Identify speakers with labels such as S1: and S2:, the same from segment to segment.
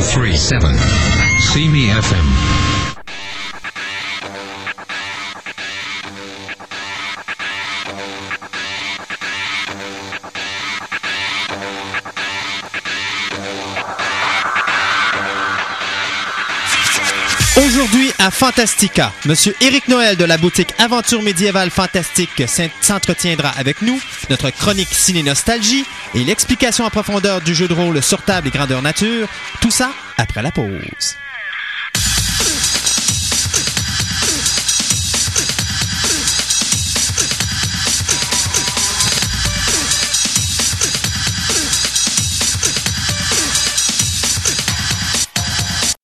S1: 1037. See me FM.
S2: À Fantastica, Monsieur Éric Noël de la boutique Aventure médiévale fantastique s'entretiendra avec nous, notre chronique ciné nostalgie et l'explication en profondeur du jeu de rôle sur table et grandeur nature, tout ça après la pause.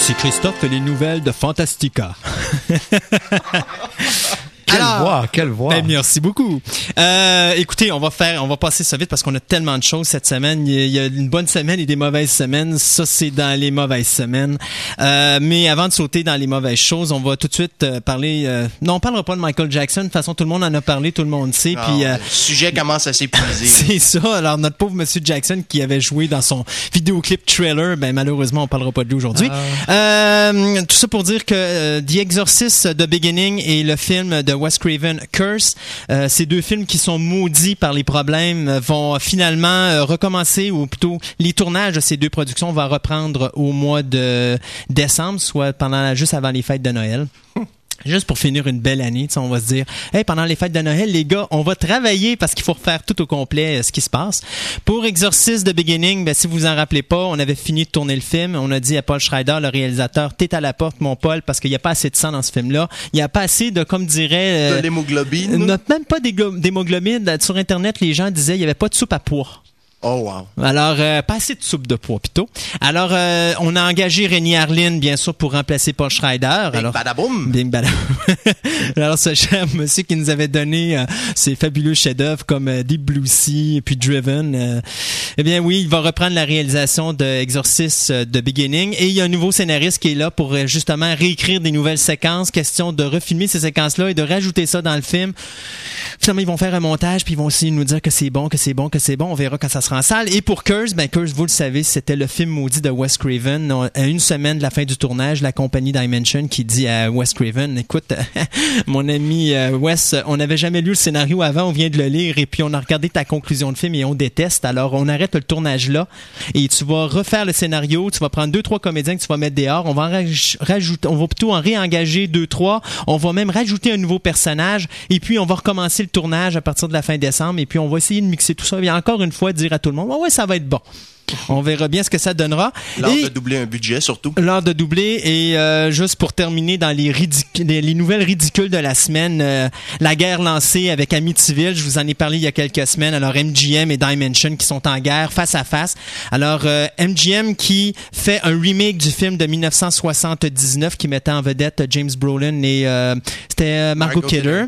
S2: Ici Christophe, les nouvelles de Fantastica.
S3: Quelle
S2: Alors,
S3: voix, quelle voix.
S2: Ben, merci beaucoup. Euh, écoutez, on va faire, on va passer ça vite parce qu'on a tellement de choses cette semaine. Il y a, il y a une bonne semaine et des mauvaises semaines. Ça, c'est dans les mauvaises semaines. Euh, mais avant de sauter dans les mauvaises choses, on va tout de suite euh, parler. euh, non, on parlera pas de Michael Jackson. De toute façon, tout le monde en a parlé, tout le monde sait.
S4: Ah,
S2: puis euh,
S4: le sujet commence à s'épuiser.
S2: c'est ça. Alors notre pauvre Monsieur Jackson qui avait joué dans son vidéoclip trailer, ben malheureusement on parlera pas de lui aujourd'hui. Euh, tout ça pour dire que euh, The Exorcist The Beginning et le film de Wes Craven Curse, euh, ces deux films qui sont maudits par les problèmes vont finalement euh, recommencer ou plutôt les tournages de ces deux productions vont reprendre au mois de décembre, soit pendant juste avant les fêtes de Noël. Juste pour finir une belle année, tu sais, on va se dire, hey, pendant les fêtes de Noël, les gars, on va travailler parce qu'il faut refaire tout au complet euh, ce qui se passe. Pour Exorcist de Beginning, ben, si vous vous en rappelez pas, on avait fini de tourner le film. On a dit à Paul Schrader, le réalisateur, t'es à la porte, mon Paul, parce qu'il n'y a pas assez de sang dans ce film-là. Il n'y a pas assez de, comme dirait,
S4: De
S2: euh,
S4: l'hémoglobine.
S2: not- même pas d'hémoglobine. Sur Internet, les gens disaient, il n'y avait pas de soupe à pois.
S4: Oh, wow.
S2: Alors, euh, pas assez de soupe de pois, plutôt. Alors, euh, on a engagé Rémi Harlin, bien sûr, pour remplacer Paul Schrader.
S4: Bing
S2: Alors,
S4: badaboum.
S2: Bing badam. Alors, ce cher monsieur qui nous avait donné euh, ces fabuleux chefs-d'œuvre comme euh, Deep Blue Sea et puis Driven, euh, eh bien oui, il va reprendre la réalisation de Exorcist euh, de Beginning et il y a un nouveau scénariste qui est là pour justement réécrire des nouvelles séquences, question de refilmer ces séquences-là et de rajouter ça dans le film. Finalement, ils vont faire un montage puis ils vont aussi nous dire que c'est bon, que c'est bon, que c'est bon. On verra quand ça sera en salle. Et pour Curse, ben Curse, vous le savez, c'était le film maudit de Wes Craven. À une semaine de la fin du tournage, la compagnie Dimension qui dit à Wes Craven, écoute, mon ami euh, Wes, on n'avait jamais lu le scénario avant, on vient de le lire et puis on a regardé ta conclusion de film et on déteste. Alors on arrête le tournage là et tu vas refaire le scénario, tu vas prendre deux trois comédiens que tu vas mettre dehors, on va en raj- rajouter, on va plutôt en réengager deux trois, on va même rajouter un nouveau personnage et puis on va recommencer le tournage à partir de la fin décembre et puis on va essayer de mixer tout ça et encore une fois dire à tout le monde, ouais, ouais ça va être bon. On verra bien ce que ça donnera.
S4: L'art de doubler un budget, surtout.
S2: L'heure de doubler et euh, juste pour terminer dans les, les, les nouvelles ridicules de la semaine, euh, la guerre lancée avec Amityville, je vous en ai parlé il y a quelques semaines. Alors MGM et Dimension qui sont en guerre face à face. Alors euh, MGM qui fait un remake du film de 1979 qui mettait en vedette James Brolin et euh, c'était euh, Margot,
S4: Margot
S2: Kidder.
S4: Kidder.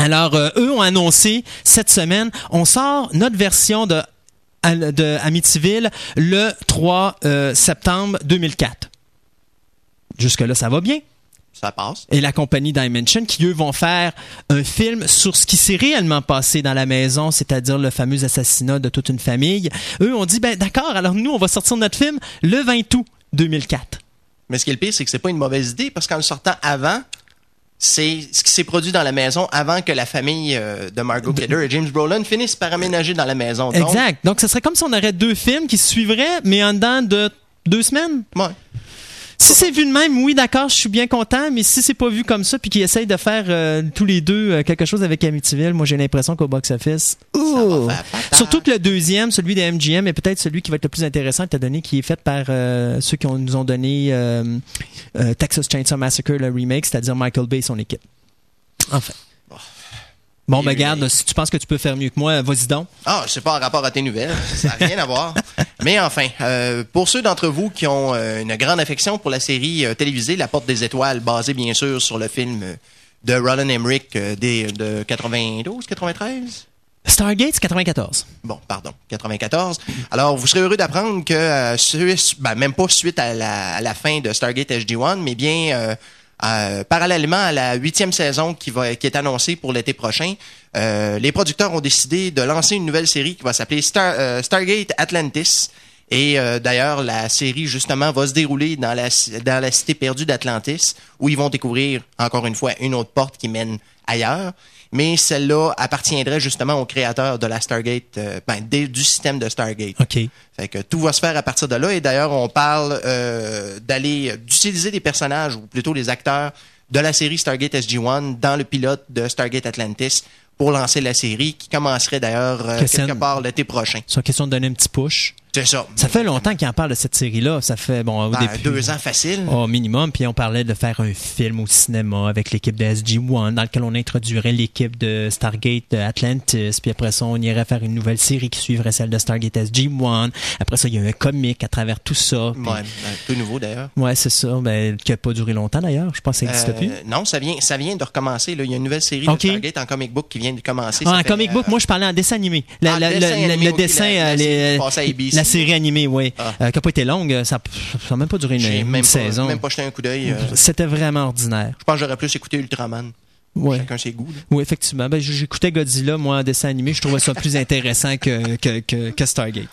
S2: Alors, euh, eux ont annoncé cette semaine, on sort notre version de, de Amityville le 3 euh, septembre 2004. Jusque-là, ça va bien.
S4: Ça passe.
S2: Et la compagnie Dimension, qui eux vont faire un film sur ce qui s'est réellement passé dans la maison, c'est-à-dire le fameux assassinat de toute une famille. Eux ont dit, ben d'accord, alors nous, on va sortir notre film le 20 août 2004.
S4: Mais ce qui est le pire, c'est que c'est pas une mauvaise idée parce qu'en le sortant avant, c'est ce qui s'est produit dans la maison avant que la famille euh, de Margot Kidder et James Brolin finissent par aménager dans la maison. Donc,
S2: Exact. Donc, ce serait comme si on aurait deux films qui se suivraient, mais en dedans de deux semaines.
S4: ouais.
S2: Si c'est vu de même, oui, d'accord, je suis bien content, mais si c'est pas vu comme ça, puis qu'ils essayent de faire euh, tous les deux euh, quelque chose avec Amityville, moi j'ai l'impression qu'au box-office, surtout que le deuxième, celui des MGM, est peut-être celui qui va être le plus intéressant, étant donné qui est fait par euh, ceux qui ont- nous ont donné Texas Chainsaw Massacre, le remake, c'est-à-dire Michael Bay et son équipe. Enfin. Bon, ben
S4: lui,
S2: garde,
S4: il-
S2: si tu penses que tu peux faire mieux que moi, vas-y donc.
S4: Ah, c'est pas en rapport à tes nouvelles. Ça n'a rien à voir. Mais enfin, euh, pour ceux d'entre vous qui ont euh, une grande affection pour la série euh, télévisée La Porte des Étoiles, basée bien sûr sur le film de Roland Emmerich des, de 92, 93?
S2: Stargate, c'est 94.
S4: Bon, pardon, 94. Alors, vous serez heureux d'apprendre que, ben, même pas suite à la, à la fin de Stargate SG-1, mais bien euh, parallèlement à la huitième saison qui, est annoncée pour l'été prochain, euh, les producteurs ont décidé de lancer une nouvelle série qui va s'appeler Star, euh, Stargate Atlantis. Et d'ailleurs, la série, justement, va se dérouler dans la cité perdue d'Atlantis, où ils vont découvrir, encore une fois, une autre porte qui mène ailleurs. Mais celle-là appartiendrait justement au créateur de la Stargate, euh, ben, des- du système de Stargate.
S2: OK.
S4: Fait que tout va se faire à partir de là. Et d'ailleurs, on parle euh, d'aller d'utiliser des personnages, ou plutôt les acteurs de la série Stargate SG-1 dans le pilote de Stargate Atlantis pour lancer la série, qui commencerait d'ailleurs euh, quelque part l'été prochain.
S2: C'est une question de donner un petit push.
S4: C'est ça.
S2: Ça fait longtemps qu'ils en parlent de cette série-là. Ça fait, bon, au
S4: Ben,
S2: début.
S4: deux ans facile.
S2: Au minimum, puis on parlait de faire un film au cinéma avec l'équipe de SG-1 dans lequel on introduirait l'équipe de Stargate Atlantis, puis après ça, on irait faire une nouvelle série qui suivrait celle de Stargate SG-1. Après ça, il y a un comic à travers tout ça. puis-
S4: Ouais, ben, tout nouveau d'ailleurs.
S2: Ouais, c'est ça. Ben, qui a pas duré longtemps d'ailleurs. Je pense que ça n'existe
S4: Euh,
S2: plus.
S4: Non, ça vient, ça vient de recommencer. Là. Il y a une nouvelle série de Stargate en comic book qui vient de commencer.
S2: Ah, en
S4: fait,
S2: comic book,
S4: euh,
S2: moi je parlais en dessin animé. La,
S4: Ah,
S2: la-
S4: dessin
S2: la- la-
S4: animé,
S2: le dessin, les- la série animée, oui,
S4: Ah.
S2: Euh, qui n'a pas été longue. Ça n'a même pas duré une,
S4: J'ai
S2: une
S4: même,
S2: saison.
S4: pas, même pas jeté un coup d'œil. euh,
S2: C'était vraiment ordinaire.
S4: je pense que j'aurais plus écouté Ultraman.
S2: Ouais.
S4: Chacun ses goûts. là.
S2: Oui, effectivement. Ben, j'écoutais Godzilla, moi, en dessin animé. Je trouvais ça plus intéressant que, que, que, que Stargate.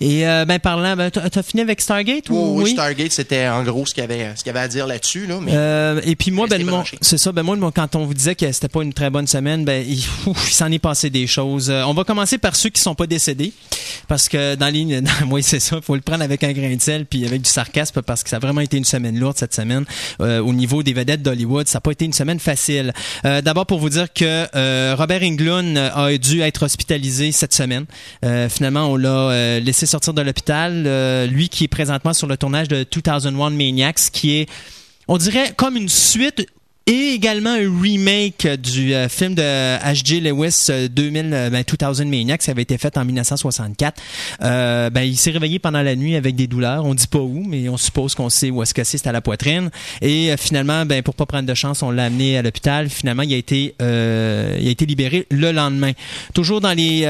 S2: Et euh, ben parlant, ben, t'as fini avec Stargate ou
S4: Oui, oui, Stargate, c'était en gros ce qu'il y avait, ce qu'il y avait à dire là-dessus. Là, mais
S2: Euh, et puis moi, ben, c'est ça. Ben moi, quand on vous disait que c'était pas une très bonne semaine, ben il, ouf, il s'en est passé des choses. Euh, on va commencer par ceux qui sont pas décédés, parce que dans les, dans- oui, c'est ça. Faut le prendre avec un grain de sel, puis avec du sarcasme, parce que ça a vraiment été une semaine lourde cette semaine euh, au niveau des vedettes d'Hollywood. Ça n'a pas été une semaine facile. Euh, D'abord pour vous dire que euh, Robert Englund a dû être hospitalisé cette semaine. Euh, finalement, on l'a euh, laissé sortir de l'hôpital. Euh, lui qui est présentement sur le tournage de 2001 Maniacs, qui est on dirait comme une suite et également un remake du euh, film de H.G. Lewis euh, 2000, euh, ben, 2000 Maniacs, ça avait été fait en 1964. Euh, ben, il s'est réveillé pendant la nuit avec des douleurs. On dit pas où, mais on suppose qu'on sait où est-ce que c'est, c'est à la poitrine. Et finalement, ben, pour pas prendre de chance, on l'a amené à l'hôpital. Finalement, il a été, il a été libéré le lendemain. Toujours dans les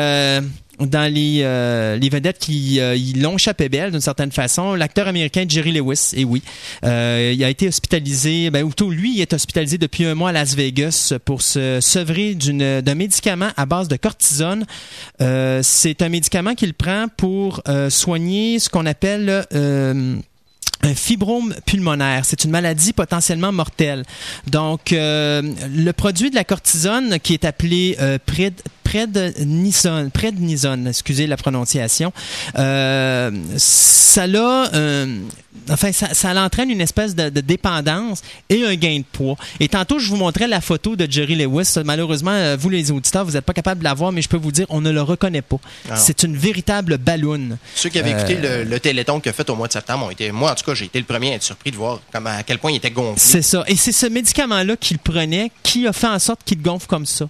S2: dans les, euh, les vedettes qui euh, l'ont échappé belle d'une certaine façon. L'acteur américain Jerry Lewis, et oui, euh, il a été hospitalisé, ben, ou plutôt lui, il est hospitalisé depuis un mois à Las Vegas pour se sevrer d'une d'un médicament à base de cortisone. Euh, C'est un médicament qu'il prend pour euh, soigner ce qu'on appelle euh, un fibrome pulmonaire. C'est une maladie potentiellement mortelle. Donc, euh, le produit de la cortisone qui est appelé euh, pred prednisone, prednisone, excusez la prononciation, euh, ça l'a, euh, enfin, ça, ça l'entraîne une espèce de, de dépendance et un gain de poids. Et tantôt, je vous montrais la photo de Jerry Lewis. Malheureusement, euh, vous les auditeurs, vous n'êtes pas capable de la voir, mais je peux vous dire, on ne le reconnaît pas. C'est une véritable balloune.
S4: ceux qui avaient
S2: Euh,
S4: écouté le, le Téléthon qu'il a fait au mois de septembre ont été, moi en tout cas, j'ai été le premier à être surpris de voir comment, à quel point il était gonflé.
S2: C'est ça. Et c'est ce médicament-là qu'il prenait qui a fait en sorte qu'il gonfle comme ça.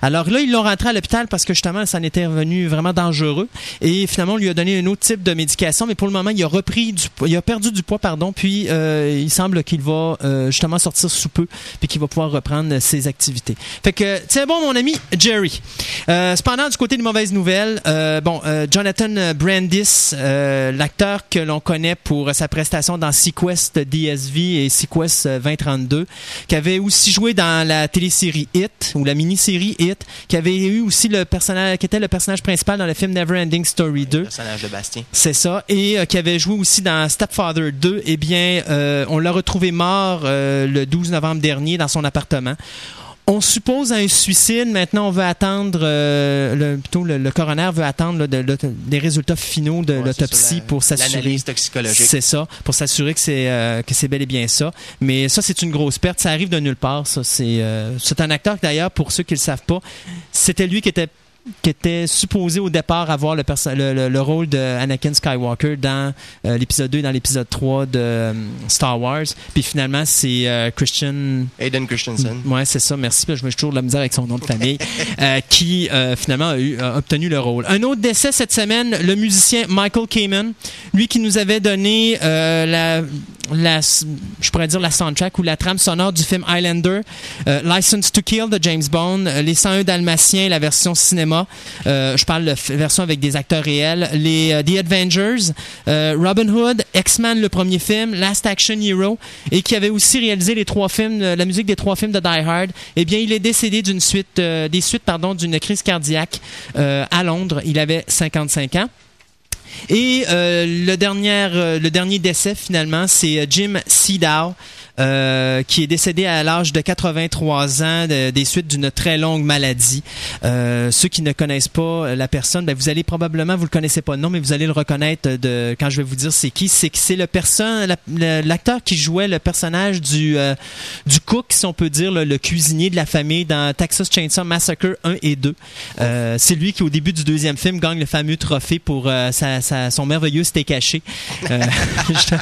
S2: Alors là, ils l'ont rentré à l'hôpital parce que justement, ça en était revenu vraiment dangereux. Et finalement, on lui a donné un autre type de médication, mais pour le moment, il a repris du poids, il a perdu du poids, pardon, puis euh, il semble qu'il va euh, justement sortir sous peu, puis qu'il va pouvoir reprendre ses activités. Fait que, tiens bon, mon ami Jerry. Euh, cependant, du côté des mauvaises nouvelles, euh, bon, euh, Jonathan Brandis, euh, l'acteur que l'on connaît pour sa prestation dans Sequest DSV et Sequest euh, 2032, qui avait aussi joué dans la télésérie Hit ou la mini-série Hit, qui avait eu aussi le personnage, qui était le personnage principal dans le film Neverending Story 2.
S4: Le personnage de Bastien.
S2: C'est ça. Et euh, qui avait joué aussi dans Stepfather 2. Eh bien, euh, on l'a retrouvé mort euh, le 12 novembre dernier dans son appartement. on suppose un suicide. Maintenant, on veut attendre, euh, le, plutôt le, le coroner veut attendre là, de, de- des résultats finaux de
S4: Ouais,
S2: l'autopsie
S4: la-
S2: pour s'assurer.
S4: L'analyse toxicologique.
S2: C'est ça, pour s'assurer que c'est euh, que c'est bel et bien ça. Mais ça, c'est une grosse perte. Ça arrive de nulle part. Ça, c'est euh, c'est un acteur d'ailleurs, pour ceux qui le savent pas, c'était lui qui était qui était supposé au départ avoir le, le, le- le rôle de Anakin Skywalker dans euh, l'épisode 2 et dans l'épisode 3 de euh, Star Wars. Puis finalement, c'est euh, Christian
S4: Hayden Christensen.
S2: Ouais, c'est ça. Merci. Je me suis toujours de la misère avec son nom de famille, qui finalement a, eu- a obtenu le rôle. Un autre décès cette semaine, le musicien Michael Kamen, lui qui nous avait donné la, la, je pourrais dire la soundtrack ou la trame sonore du film Highlander, License to Kill de James Bond, Les 101 Dalmatiens, la version cinéma. Euh, je parle de version avec des acteurs réels. Les euh, The Avengers, euh, Robin Hood, X-Men le premier film, Last Action Hero, et qui avait aussi réalisé les trois films, la musique des trois films de Die Hard. Eh bien, il est décédé d'une suite, des suites pardon, d'une crise cardiaque à Londres. Il avait 55 ans. Et le, dernier, le dernier décès, finalement, c'est Jim Seedow, euh, qui est décédé à l'âge de 83 ans de- des suites d'une très longue maladie. Euh, ceux qui ne connaissent pas la personne, ben, vous allez probablement, vous le connaissez pas, non, mais vous allez le reconnaître de, quand je vais vous dire c'est qui. C'est que c'est le person, la- le- l'acteur qui jouait le personnage du, euh, du cook, si on peut dire, le, cuisinier de la famille dans Texas Chainsaw Massacre 1 et 2. Euh, c'est lui qui, au début du deuxième film, gagne le fameux trophée pour euh, sa- sa- son merveilleux steak je-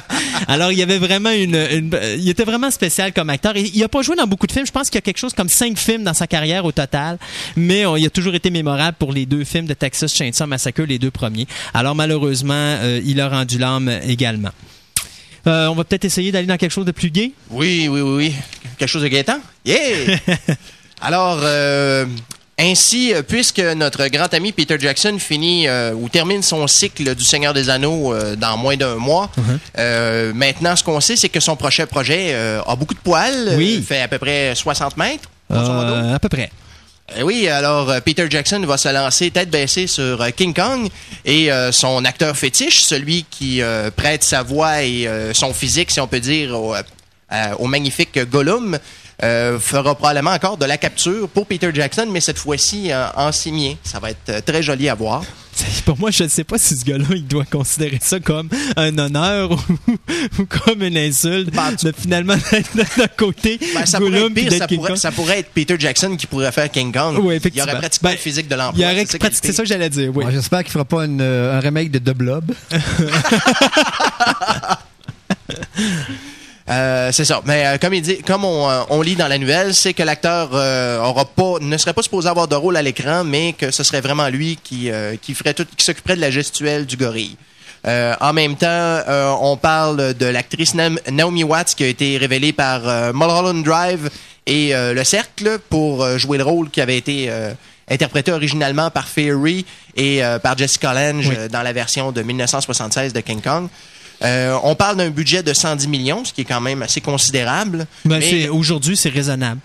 S2: alors, il y avait vraiment une, une- Il était vraiment spécial comme acteur. Et il a pas joué dans beaucoup de films. Je pense qu'il y a quelque chose comme cinq films dans sa carrière au total. Mais euh, il a toujours été mémorable pour les deux films de Texas Chainsaw Massacre, les deux premiers. Alors, malheureusement, euh, il a rendu l'âme également. Euh, on va peut-être essayer d'aller dans quelque chose de plus gai?
S4: Oui, oui, oui, oui. Quelque chose de guettant? Yeah! Alors, euh, ainsi, euh, puisque notre grand ami Peter Jackson finit euh, ou termine son cycle du Seigneur des Anneaux euh, dans moins d'un mois, euh, maintenant, ce qu'on sait, c'est que son prochain projet a beaucoup de poils.
S2: Oui.
S4: fait à peu près 60 mètres.
S2: à peu près.
S4: Oui, alors Peter Jackson va se lancer tête baissée sur King Kong et euh, son acteur fétiche, celui qui euh, prête sa voix et euh, son physique, si on peut dire, au, au magnifique Gollum, euh, fera probablement encore de la capture pour Peter Jackson, mais cette fois-ci euh, en simien. Ça va être euh, très joli à voir.
S2: Pour moi, je ne sais pas si ce gars-là, il doit considérer ça comme un honneur ou, ou comme une insulte
S4: Ben, tu-
S2: de finalement d'être d'un côté
S4: Ben, ça, pourrait
S2: Gollum
S4: être
S2: puis
S4: pire,
S2: d'être
S4: ça,
S2: King
S4: pourrait,
S2: Kong.
S4: ça pourrait être Peter Jackson qui pourrait faire King Kong.
S2: Oui,
S4: il aurait pratiquement
S2: Ben,
S4: le physique de l'emploi.
S2: Il y aurait
S4: C'est ça
S2: pratiqué- que j'allais dire, oui.
S3: J'espère qu'il fera pas une, euh, un remake de The Blob.
S4: Euh, c'est ça. Mais euh, comme il dit, comme on, euh, on lit dans la nouvelle, c'est que l'acteur euh, aura pas, ne serait pas supposé avoir de rôle à l'écran, mais que ce serait vraiment lui qui, euh, qui ferait tout, qui s'occuperait de la gestuelle du gorille. Euh, en même temps, euh, on parle de l'actrice Naomi Watts qui a été révélée par euh, Mulholland Drive et euh, Le Cercle pour euh, jouer le rôle qui avait été euh, interprété originalement par Fairy et euh, par Jessica Lange
S2: Oui.
S4: dans la version de 1976 de King Kong. Euh, on parle d'un budget de 110 millions, ce qui est quand même assez considérable.
S2: Ben, Aujourd'hui, c'est raisonnable.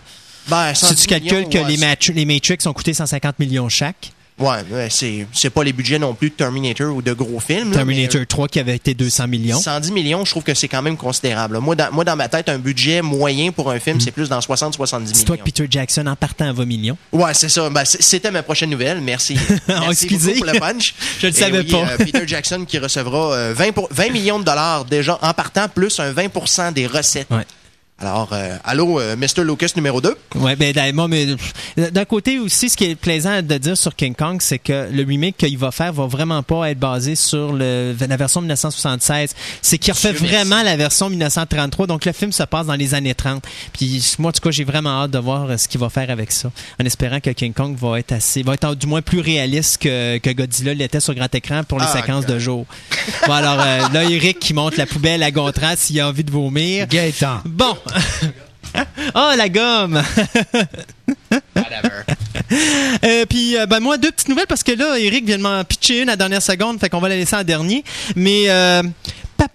S4: ben,
S2: Si
S4: 110
S2: tu calcules
S4: millions,
S2: que
S4: ouais,
S2: les, les Matrix ont coûté 150 millions chaque,
S4: Ouais, c'est c'est pas les budgets non plus de Terminator ou de gros films.
S2: Terminator
S4: mais,
S2: 3 qui avait été 200
S4: euh,
S2: millions.
S4: 110 millions, je trouve que c'est quand même considérable. Moi dans, moi, dans ma tête, un budget moyen pour un film, c'est plus dans 60-70 millions.
S2: C'est toi que Peter Jackson, en partant, va millions.
S4: Ouais, c'est ça. Ben, C'était ma prochaine nouvelle. Merci. Merci
S2: excusez.
S4: beaucoup pour le punch.
S2: Je le
S4: Et
S2: savais
S4: oui,
S2: pas.
S4: euh, Peter Jackson qui recevra euh, 20, pour- 20 millions de dollars déjà en partant, plus un 20% des recettes.
S2: Ouais.
S4: Alors, euh, allô, euh, Mr. Lucas numéro 2.
S2: Ouais, ben pff, d'un côté aussi, ce qui est plaisant de dire sur King Kong, c'est que le remake qu'il va faire va vraiment pas être basé sur le, la version 1976. C'est qu'il refait vraiment la version 1933. Donc le film se passe dans les années 30. Puis moi, en tout cas, j'ai vraiment hâte de voir euh, ce qu'il va faire avec ça, en espérant que King Kong va être assez, va être du moins plus réaliste que, que Godzilla l'était sur grand écran pour les
S4: Ah,
S2: séquences
S4: God.
S2: de jour. Bon alors euh, là, Eric qui monte la poubelle à Gontran s'il a envie de vomir.
S3: Gaëtan.
S2: Bon. Oh, la gomme! Euh, puis, euh, ben, moi, deux petites nouvelles parce que là, Eric vient de m'en pitcher une à la dernière seconde, fait qu'on va la laisser en dernier. Mais, euh,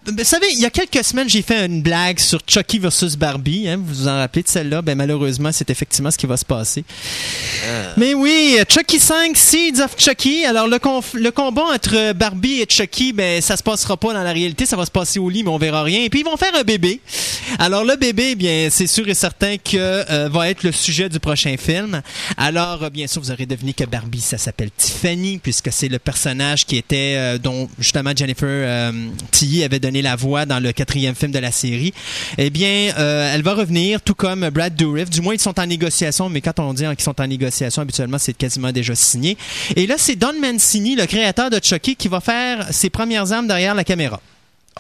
S2: vous savez, il y a quelques semaines, j'ai fait une blague sur Chucky versus Barbie. Hein, vous vous en rappelez de celle-là? Ben, malheureusement, c'est effectivement ce qui va se passer. Mais oui, Chucky 5, Seeds of Chucky. Alors, le, le combat entre Barbie et Chucky, ben, ça se passera pas dans la réalité. Ça va se passer au lit, mais on verra rien. Et puis, ils vont faire un bébé. Alors, le bébé, bien, c'est sûr et certain que euh, va être le sujet du prochain film. Alors, euh, bien sûr, vous aurez deviné que Barbie, ça s'appelle Tiffany, puisque c'est le personnage qui était, euh, dont justement Jennifer euh, Tilly avait donné la voix dans le quatrième film de la série. Eh bien, euh, elle va revenir, tout comme Brad Dourif. Du moins, ils sont en négociation, mais quand on dit hein, qu'ils sont en négociation, habituellement, c'est quasiment déjà signé. Et là, c'est Don Mancini, le créateur de Chucky, qui va faire ses premières armes derrière la caméra.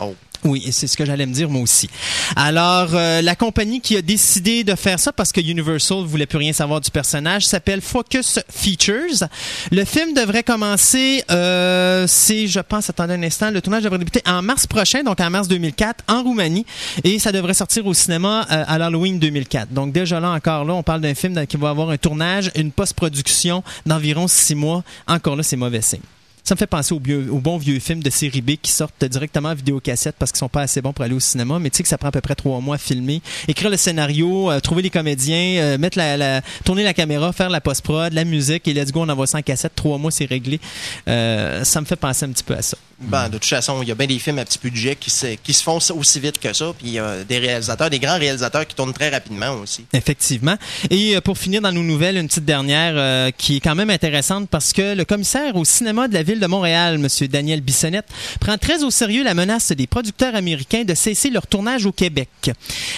S4: Oh.
S2: Oui, c'est ce que j'allais me dire moi aussi. Alors, euh, la compagnie qui a décidé de faire ça parce que Universal voulait plus rien savoir du personnage s'appelle Focus Features. Le film devrait commencer, euh, c'est, je pense, attendez un instant, le tournage devrait débuter en mars prochain, donc en mars 2004, en Roumanie, et ça devrait sortir au cinéma euh, à l'Halloween 2004. Donc déjà là, encore là, on parle d'un film qui va avoir un tournage, une post-production d'environ six mois. Encore là, c'est mauvais signe. Ça me fait penser aux, vieux- bons vieux films de série B qui sortent directement en vidéocassette parce qu'ils sont pas assez bons pour aller au cinéma, mais tu sais que ça prend à peu près trois mois à filmer, écrire le scénario, euh, trouver les comédiens, euh, mettre la, la- tourner la caméra, faire la post-prod, la musique et let's go, on envoie ça en cassette, trois mois c'est réglé. Euh, ça me fait penser un petit peu à ça.
S4: Ben, de toute façon, il y a bien des films à petit budget qui se, qui se font aussi vite que ça. Puis il y a des réalisateurs, des grands réalisateurs qui tournent très rapidement aussi.
S2: Effectivement. Et euh, pour finir dans nos nouvelles, une petite dernière euh, qui est quand même intéressante parce que le commissaire au cinéma de la ville de Montréal, M. Daniel Bissonnette, prend très au sérieux la menace des producteurs américains de cesser leur tournage au Québec.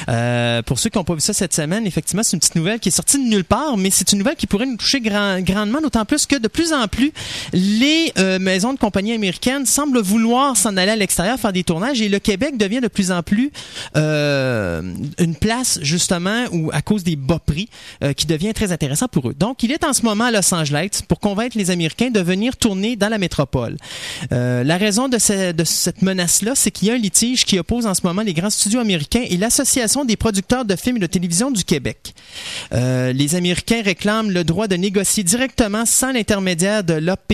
S2: Euh, pour ceux qui n'ont pas vu ça cette semaine, effectivement, c'est une petite nouvelle qui est sortie de nulle part, mais c'est une nouvelle qui pourrait nous toucher grand- grandement, d'autant plus que de plus en plus, les maisons de compagnie américaines semblent vouloir s'en aller à l'extérieur faire des tournages et le Québec devient de plus en plus euh, une place justement où à cause des bas prix euh, qui devient très intéressant pour eux. Donc il est en ce moment à Los Angeles pour convaincre les Américains de venir tourner dans la métropole. Euh, la raison de, ce- de cette menace-là, c'est qu'il y a un litige qui oppose en ce moment les grands studios américains et l'Association des producteurs de films et de télévision du Québec. Les Américains réclament le droit de négocier directement sans l'intermédiaire de l'AP.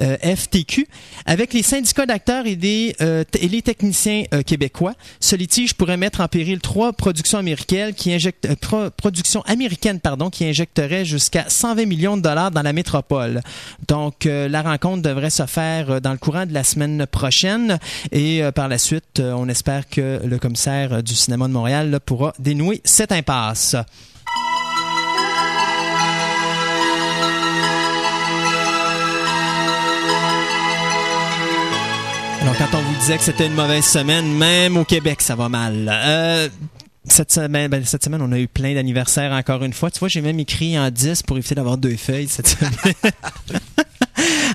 S2: Euh, FTQ avec les syndicats d'acteurs et, des, euh, et les techniciens euh, québécois. Ce litige pourrait mettre en péril trois productions américaines qui injectent pro- productions américaines pardon qui injecteraient jusqu'à 120 millions de dollars dans la métropole. Donc la rencontre devrait se faire dans le courant de la semaine prochaine et par la suite on espère que le commissaire du cinéma de Montréal là, pourra dénouer cette impasse. Alors, quand on vous disait que c'était une mauvaise semaine, même au Québec, ça va mal. Euh, cette semaine, ben, cette semaine, on a eu plein d'anniversaires encore une fois. Tu vois, j'ai même écrit en 10 pour éviter d'avoir deux feuilles cette semaine.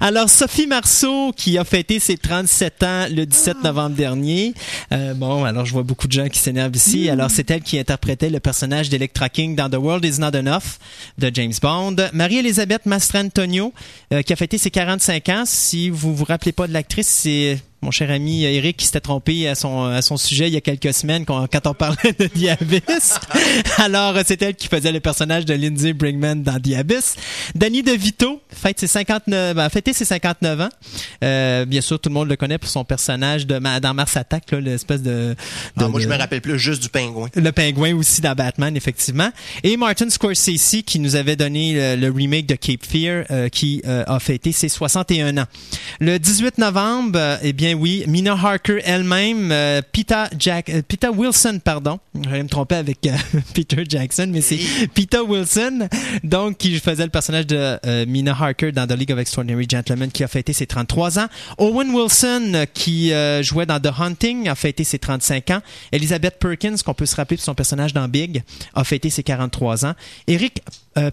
S2: Alors, Sophie Marceau, qui a fêté ses 37 ans le 17 novembre dernier. Euh, bon, alors je vois beaucoup de gens qui s'énervent ici. Alors, c'est elle qui interprétait le personnage d'Electra King dans The World Is Not Enough de James Bond. Marie-Elisabeth Mastrantonio, euh, qui a fêté ses 45 ans. Si vous vous rappelez pas de l'actrice, c'est mon cher ami Eric qui s'était trompé à son, à son sujet il y a quelques semaines quand, quand on parlait de The Abyss. Alors, c'est elle qui faisait le personnage de Lindsay Brigman dans The Abyss. Danny DeVito fête ses 59, ben, a fêté ses 59 ans. Euh, bien sûr, tout le monde le connaît pour son personnage de, dans Mars Attack, l'espèce de, de-
S4: Ah, moi, je me rappelle plus juste du pingouin.
S2: le pingouin aussi dans Batman, effectivement. Et Martin Scorsese qui nous avait donné le, le remake de Cape Fear euh, qui euh, a fêté ses 61 ans. Le 18 novembre, eh bien oui, Mina Harker elle-même, euh, Peter, Jack, euh, Peter Wilson, pardon. J'allais me tromper avec euh, Peter Jackson, mais c'est Peter Wilson, donc qui faisait le personnage de euh, Mina Harker dans The League of Extraordinary Gentlemen qui a fêté ses 33 ans. Owen Wilson qui jouait dans The Hunting a fêté ses 35 ans. Elizabeth Perkins, qu'on peut se rappeler de son personnage dans Big, a fêté ses 43 ans. Eric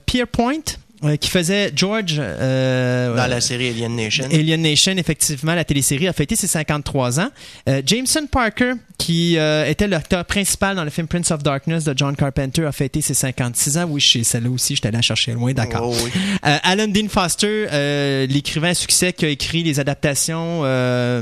S2: Pierpoint euh, qui faisait George euh,
S4: Dans la série Alien Nation.
S2: Alien Nation, effectivement, la télésérie a fêté ses 53 ans. Euh, Jameson Parker, qui euh, était l'acteur principal dans le film Prince of Darkness de John Carpenter, a fêté ses 56 ans. Oui, celle-là aussi, j'étais allé la chercher loin, d'accord.
S4: Oh, oui.
S2: Euh, Alan Dean Foster, euh, l'écrivain à succès qui a écrit les adaptations,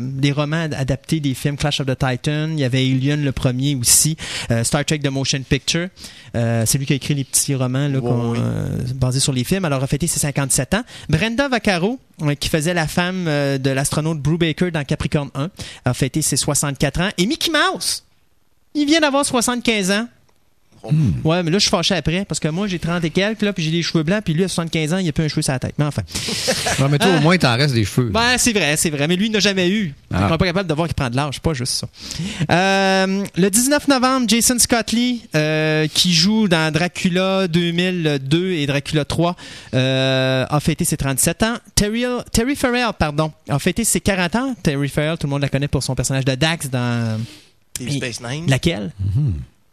S2: des romans ad- adaptés des films Clash of the Titan. Il y avait Alien le premier aussi, Star Trek The Motion Picture. C'est lui qui a écrit les petits romans là,
S4: oui.
S2: euh, basés sur les films. Alors, a fêté ses 57 ans. Brenda Vaccaro, qui faisait la femme euh, de l'astronaute Brew Baker dans Capricorn 1, a fêté ses 64 ans. Et Mickey Mouse, il vient d'avoir 75 ans. Ouais, mais là, je suis fâché après, parce que moi, j'ai 30 et quelques, là, puis j'ai des cheveux blancs, puis lui, à 75 ans, il a plus un cheveu sur la tête. Mais enfin.
S3: Non, mais toi, au moins, t'en restes des cheveux.
S2: Ben, c'est vrai, c'est vrai. Mais lui, il n'a jamais eu.
S3: Ah.
S2: On n'est pas capable de voir qu'il prend de l'âge. Pas juste ça. Euh, le 19 novembre, Jason Scott Lee, euh, qui joue dans Dracula 2002 et Dracula 3, euh, a fêté ses 37 ans. Terry, Terry Farrell, pardon, a fêté ses 40 ans. Terry Farrell, tout le monde la connaît pour son personnage de Dax dans...
S4: Deep Space Nine.
S2: Laquelle?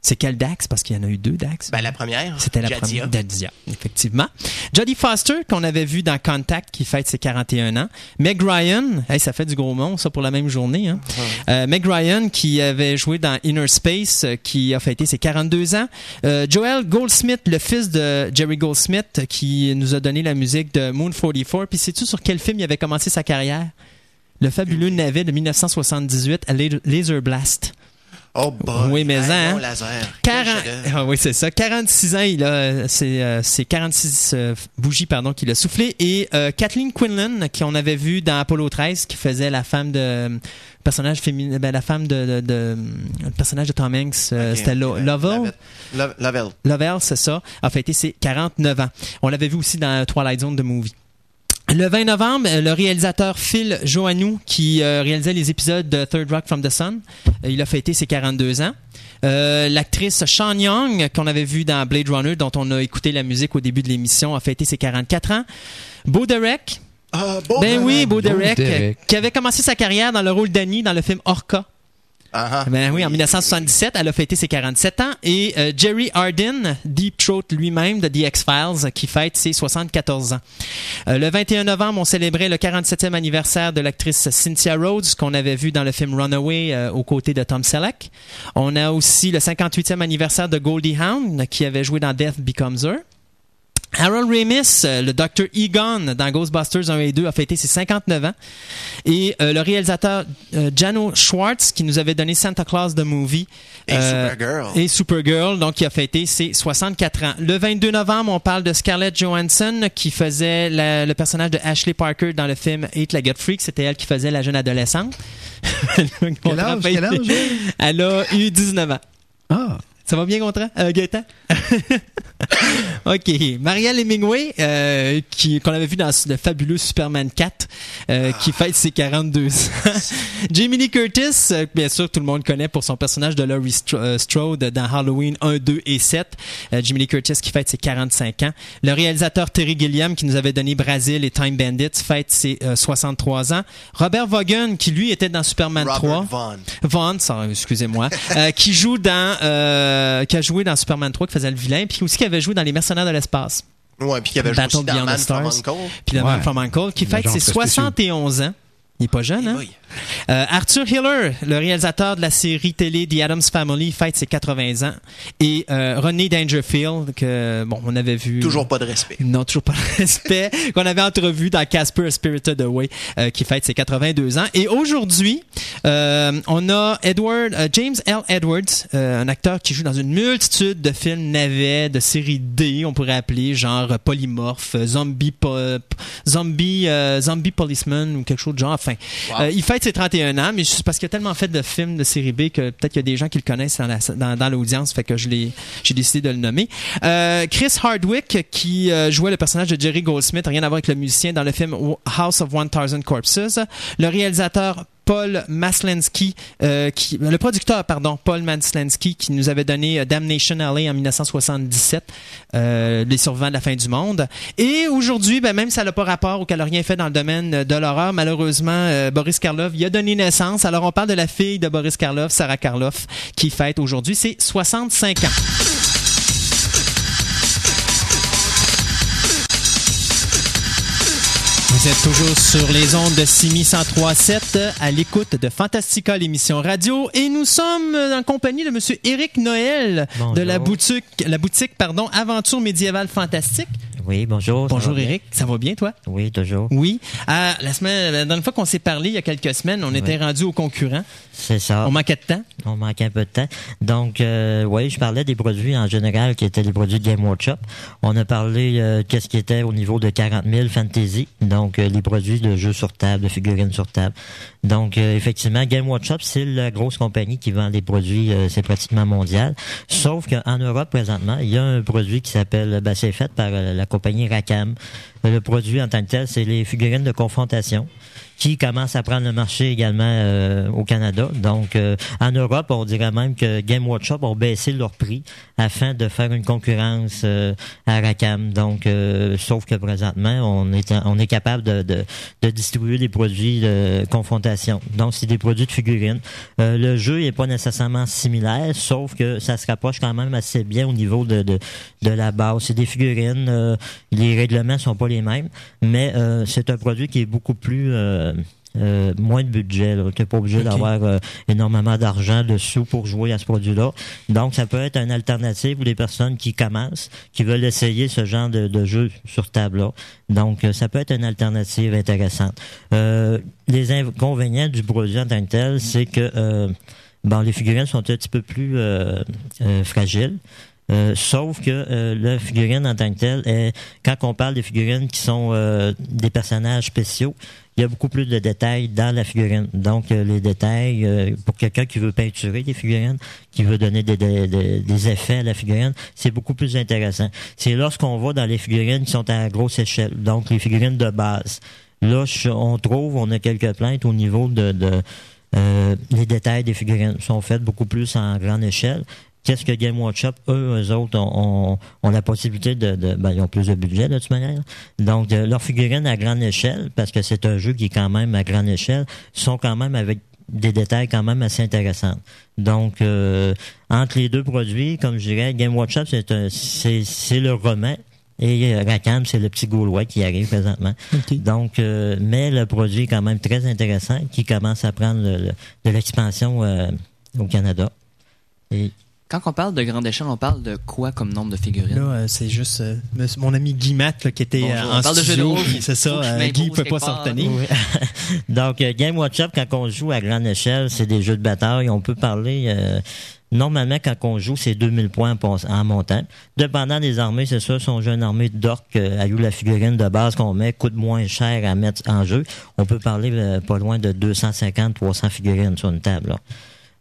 S2: C'est quel Dax? Parce qu'il y en a eu deux Dax.
S4: Ben, la première.
S2: C'était la
S4: Jadia.
S2: première Jadia, effectivement. Jodie Foster, qu'on avait vu dans Contact, qui fête ses 41 ans. Meg Ryan, hey, ça fait du gros monde, ça, pour la même journée. Hein. Euh, Meg Ryan, qui avait joué dans Inner Space, euh, qui a fêté ses 42 ans. Euh, Joel Goldsmith, le fils de Jerry Goldsmith, qui nous a donné la musique de Moon 44. Puis sais-tu sur quel film il avait commencé sa carrière? Le fabuleux navet de 1978, à La- Laser Blast.
S4: Oh, boy.
S2: Oui, mais hein?
S4: laser. Quel
S2: 40
S4: chef-d'œuvre.
S2: Ah oui, c'est ça. 46 ans, il a, c'est, euh, c'est 46 euh, bougies, pardon, qu'il a soufflé. Et euh, Kathleen Quinlan, qu'on avait vu dans Apollo 13, qui faisait la femme de, personnage féminin, ben, la femme de, de, de- le personnage de Tom Hanks, euh, c'était Lo- Lovell?
S4: Lo- Lovell.
S2: Lovell, c'est ça, a fêté ses 49 ans. On l'avait vu aussi dans Twilight Zone de Movie. Le 20 novembre, euh, le réalisateur Phil Joannou, qui euh, réalisait les épisodes de Third Rock from the Sun, euh, il a fêté ses 42 ans. Euh, L'actrice Sean Young, qu'on avait vu dans Blade Runner, dont on a écouté la musique au début de l'émission, a fêté ses 44 ans. Bo Derek,
S4: Ah, bon,
S2: ben oui, Bo
S3: Bo
S2: Derek,
S3: Derek.
S2: qui avait commencé sa carrière dans le rôle d'Annie dans le film Orca. Ben oui, en 1977, elle a fêté ses 47 ans. Et euh, Jerry Hardin, Deep Throat lui-même de The X-Files, qui fête ses 74 ans. Euh, le 21 novembre, on célébrait le 47e anniversaire de l'actrice Cynthia Rhodes, qu'on avait vu dans le film Runaway euh, aux côtés de Tom Selleck. On a aussi le 58e anniversaire de Goldie Hawn, qui avait joué dans Death Becomes Her. Harold Ramis, euh, le Dr. Egon dans Ghostbusters 1 et 2, a fêté ses 59 ans. Et euh, le réalisateur euh, Jano Schwartz, qui nous avait donné Santa Claus the Movie.
S4: Et Supergirl.
S2: Et Supergirl, donc qui a fêté ses 64 ans. Le 22 novembre, on parle de Scarlett Johansson, qui faisait la- le personnage de Ashley Parker dans le film Hate la Get Freak. C'était elle qui faisait la jeune adolescente.
S3: Quel âge, quel âge,
S2: Elle a eu 19 ans.
S3: Ah.
S2: Ça va bien, Gontran? Euh, Gaëtan? OK. Marielle Hemingway, euh, qui, qu'on avait vu dans le fabuleux Superman 4, euh, qui fête ses 42 ans. Jamie Lee Curtis, euh, bien sûr, tout le monde connaît pour son personnage de Laurie euh, Strode dans Halloween 1, 2 et 7. Euh, Jamie Lee Curtis qui fête ses 45 ans. Le réalisateur Terry Gilliam, qui nous avait donné Brasil et Time Bandits, fête ses euh, 63 ans. Robert Vaughan, qui lui était dans Superman 3.
S4: Robert Vaughn.
S2: Vaughn, ça, excusez-moi, euh, qui joue dans, euh, qui a joué dans Superman 3, qui faisait le vilain, puis aussi qui avait joué dans Les Mercenaires de l'espace,
S4: Ouais, puis y avait joué
S2: Battle
S4: aussi dans
S2: Beyond
S4: Man
S2: the
S4: from
S2: Stars.
S4: Uncle.
S2: puis le
S3: Ouais.
S2: Man from Uncle, qui fête ses
S3: très
S2: 71 ans. Il est pas jeune, hein?
S4: Oui.
S2: Euh, Arthur Hiller, le réalisateur de la série télé The Addams Family, fête ses 80 ans. Et euh, René Dangerfield, que bon, on avait vu.
S4: Toujours pas de respect.
S2: Non, toujours pas de respect. qu'on avait entrevu dans Casper Spirited Away, euh, qui fête ses 82 ans. Et aujourd'hui, euh, on a Edward, euh, James L. Edwards, euh, un acteur qui joue dans une multitude de films navets, de séries D, on pourrait appeler, genre polymorphe, zombie, zombie, euh, zombie policeman ou quelque chose de genre. Enfin,
S4: Wow.
S2: il fête ses 31 ans, mais c'est parce qu'il a tellement fait de films de série B que peut-être qu'il y a des gens qui le connaissent dans, la- dans, dans l'audience, fait que j'ai décidé de le nommer. Euh, Chris Hardwick, qui euh, jouait le personnage de Jerry Goldsmith, rien à voir avec le musicien dans le film House of 1000 Corpses. Le réalisateur Paul Maslensky, euh, qui, le producteur, pardon, Paul Maslensky, qui nous avait donné euh, Damnation Alley en 1977, euh, Les survivants de la fin du monde. Et aujourd'hui, ben, même si ça n'a pas rapport ou qu'elle n'a rien fait dans le domaine de l'horreur, malheureusement, Boris Karloff y a donné naissance. Alors, on parle de la fille de Boris Karloff, Sarah Karloff, qui fête aujourd'hui ses 65 ans. Vous êtes toujours sur les ondes de Simi 1037 à l'écoute de Fantastica, l'émission radio, et nous sommes en compagnie de Monsieur Éric Noël de la boutique, la boutique pardon, Aventure médiévale fantastique.
S5: Oui, bonjour.
S2: Bonjour? Eric, ça va bien toi?
S5: Oui, toujours.
S2: Oui. Ah, la semaine, la dernière fois qu'on s'est parlé, il y a quelques semaines, on était rendu aux concurrents.
S5: C'est ça.
S2: On manquait de temps.
S5: On manquait un peu de temps. Donc, euh, oui, je parlais des produits en général qui étaient les produits de Game Workshop. On a parlé euh, qu'est-ce qui était au niveau de 40 000 fantasy, donc euh, les produits de jeux sur table, de figurines sur table. Donc, euh, effectivement, Game Workshop, c'est la grosse compagnie qui vend les produits, c'est pratiquement mondial. Sauf qu'en Europe, présentement, il y a un produit qui s'appelle, ben, c'est fait par la compagnie Racam. Le produit en tant que tel, c'est les figurines de confrontation qui commence à prendre le marché également euh, au Canada. Donc, euh, en Europe, on dirait même que Game Workshop ont baissé leur prix afin de faire une concurrence euh, à Racam. Donc, euh, sauf que présentement, on est on est capable de, de, de distribuer des produits de confrontation. Donc, c'est des produits de figurines. Euh, le jeu est pas nécessairement similaire, sauf que ça se rapproche quand même assez bien au niveau de, de, de la base. C'est des figurines, euh, les règlements sont pas les mêmes, mais c'est un produit qui est beaucoup plus euh, euh, moins de budget. Tu n'es pas obligé d'avoir euh, énormément d'argent dessous pour jouer à ce produit-là. Donc, ça peut être une alternative pour les personnes qui commencent, qui veulent essayer ce genre de, de jeu sur table-là. Donc, euh, ça peut être une alternative intéressante. Les inconvénients du produit en tant que tel, c'est que bon, les figurines sont un petit peu plus fragiles. Euh, sauf que euh, la figurine en tant que telle, est, quand on parle des figurines qui sont euh, des personnages spéciaux, il y a beaucoup plus de détails dans la figurine. Donc, euh, les détails, euh, pour quelqu'un qui veut peinturer des figurines, qui veut donner des, des, des- effets à la figurine, c'est beaucoup plus intéressant. C'est lorsqu'on va dans les figurines qui sont à grosse échelle, donc les figurines de base. Là, on trouve, on a quelques plaintes au niveau de... de euh, les détails des figurines sont faits beaucoup plus en grande échelle. Qu'est-ce que Game Workshop, eux, eux autres, ont, ont, ont la possibilité de, de ben, ils ont plus de budget de toute manière. Donc, euh, leurs figurines à grande échelle, parce que c'est un jeu qui est quand même à grande échelle, sont quand même avec des détails quand même assez intéressants. Donc, euh, entre les deux produits, comme je dirais, Game Workshop, c'est c'est, le roman. Et euh, Rackham, c'est le petit Gaulois qui arrive présentement. Donc, euh, mais le produit est quand même très intéressant, qui commence à prendre le- le- de l'expansion euh, au Canada. Et
S6: Quand on parle de grande échelle, on parle de quoi comme nombre de figurines?
S2: Là, euh, c'est juste euh, mon ami Guy Matt là, qui était
S6: Bonjour.
S2: euh,
S6: On
S2: en
S6: parle de jeux de
S2: studio.
S6: rôle.
S2: C'est ça, euh, Guy peut pas s'en retenir.
S5: Donc, euh, Game Watch Up, quand on joue à grande échelle, c'est des jeux de bataille. On peut parler... euh, Normalement, quand on joue, c'est 2000 points en montant. Dépendant des armées, c'est ça, si on joue une armée d'orques, euh, à où la figurine de base qu'on met coûte moins cher à mettre en jeu, on peut parler euh, pas loin de 250-300 figurines sur une table. là.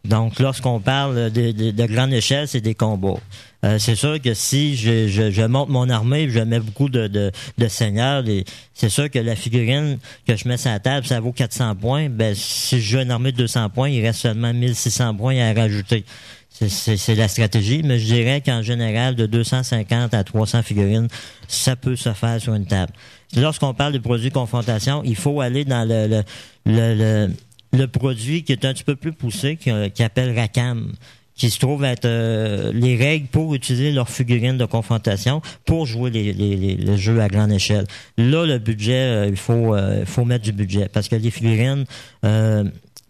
S5: Donc, lorsqu'on parle de, de- de grande échelle, c'est des combats. Euh, c'est sûr que si je, je, je monte mon armée, je mets beaucoup de, de, de seigneurs, c'est sûr que la figurine que je mets sur la table, ça vaut 400 points. Ben, si je joue une armée de 200 points, il reste seulement 1600 points à rajouter. C'est- la stratégie, mais je dirais qu'en général, de 250 à 300 figurines, ça peut se faire sur une table. Lorsqu'on parle de produits confrontation, il faut aller dans le, le, le, le produit qui est un petit peu plus poussé, qui, qui appelle Racam qui se trouve être euh, les règles pour utiliser leurs figurines de confrontation pour jouer les, les, les, le jeu à grande échelle. Là, le budget, euh, il faut, euh, faut mettre du budget parce que les figurines, euh,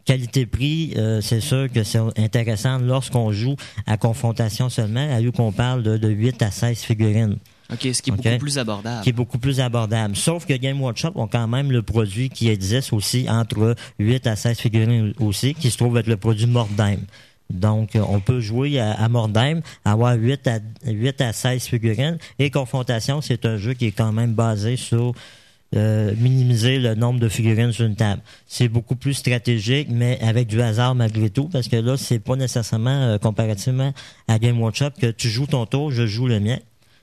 S5: qualité-prix, c'est sûr que c'est intéressant lorsqu'on joue à confrontation seulement, à lieu qu'on parle de, de 8 à 16 figurines
S6: OK, ce qui est beaucoup plus abordable.
S5: qui est beaucoup plus abordable. Sauf que Game Workshop ont quand même le produit qui existe aussi entre 8 à 16 figurines aussi, qui se trouve être le produit Mordheim. Donc, euh, on peut jouer à, à Mordheim, avoir 8 à, 8 à 16 figurines. Et Confrontation, c'est un jeu qui est quand même basé sur euh, minimiser le nombre de figurines sur une table. C'est beaucoup plus stratégique, mais avec du hasard malgré tout, parce que là, c'est pas nécessairement euh, comparativement à Game Workshop que tu joues ton tour, je joue le mien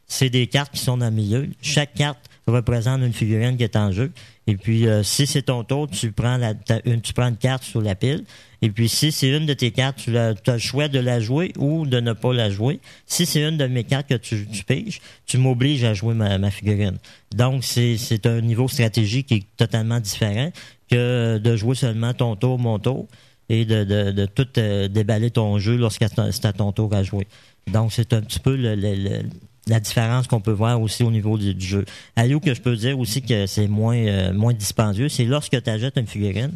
S5: c'est des cartes qui sont dans le milieu. Chaque carte représente une figurine qui est en jeu. Et puis, euh, si c'est ton tour, tu prends la, une, tu prends une carte sur la pile. Et puis, si c'est une de tes cartes, tu as le choix de la jouer ou de ne pas la jouer. Si c'est une de mes cartes que tu, tu piges, tu m'obliges à jouer ma, figurine. Donc, c'est c'est un niveau stratégique qui est totalement différent que de jouer seulement ton tour, mon tour, et de, de, de tout euh, déballer ton jeu lorsque c'est à ton tour à jouer. Donc, c'est un petit peu le, le- le- la différence qu'on peut voir aussi au niveau du, jeu. Allô que je peux dire aussi que c'est moins, euh, moins dispendieux, c'est lorsque tu achètes une figurine,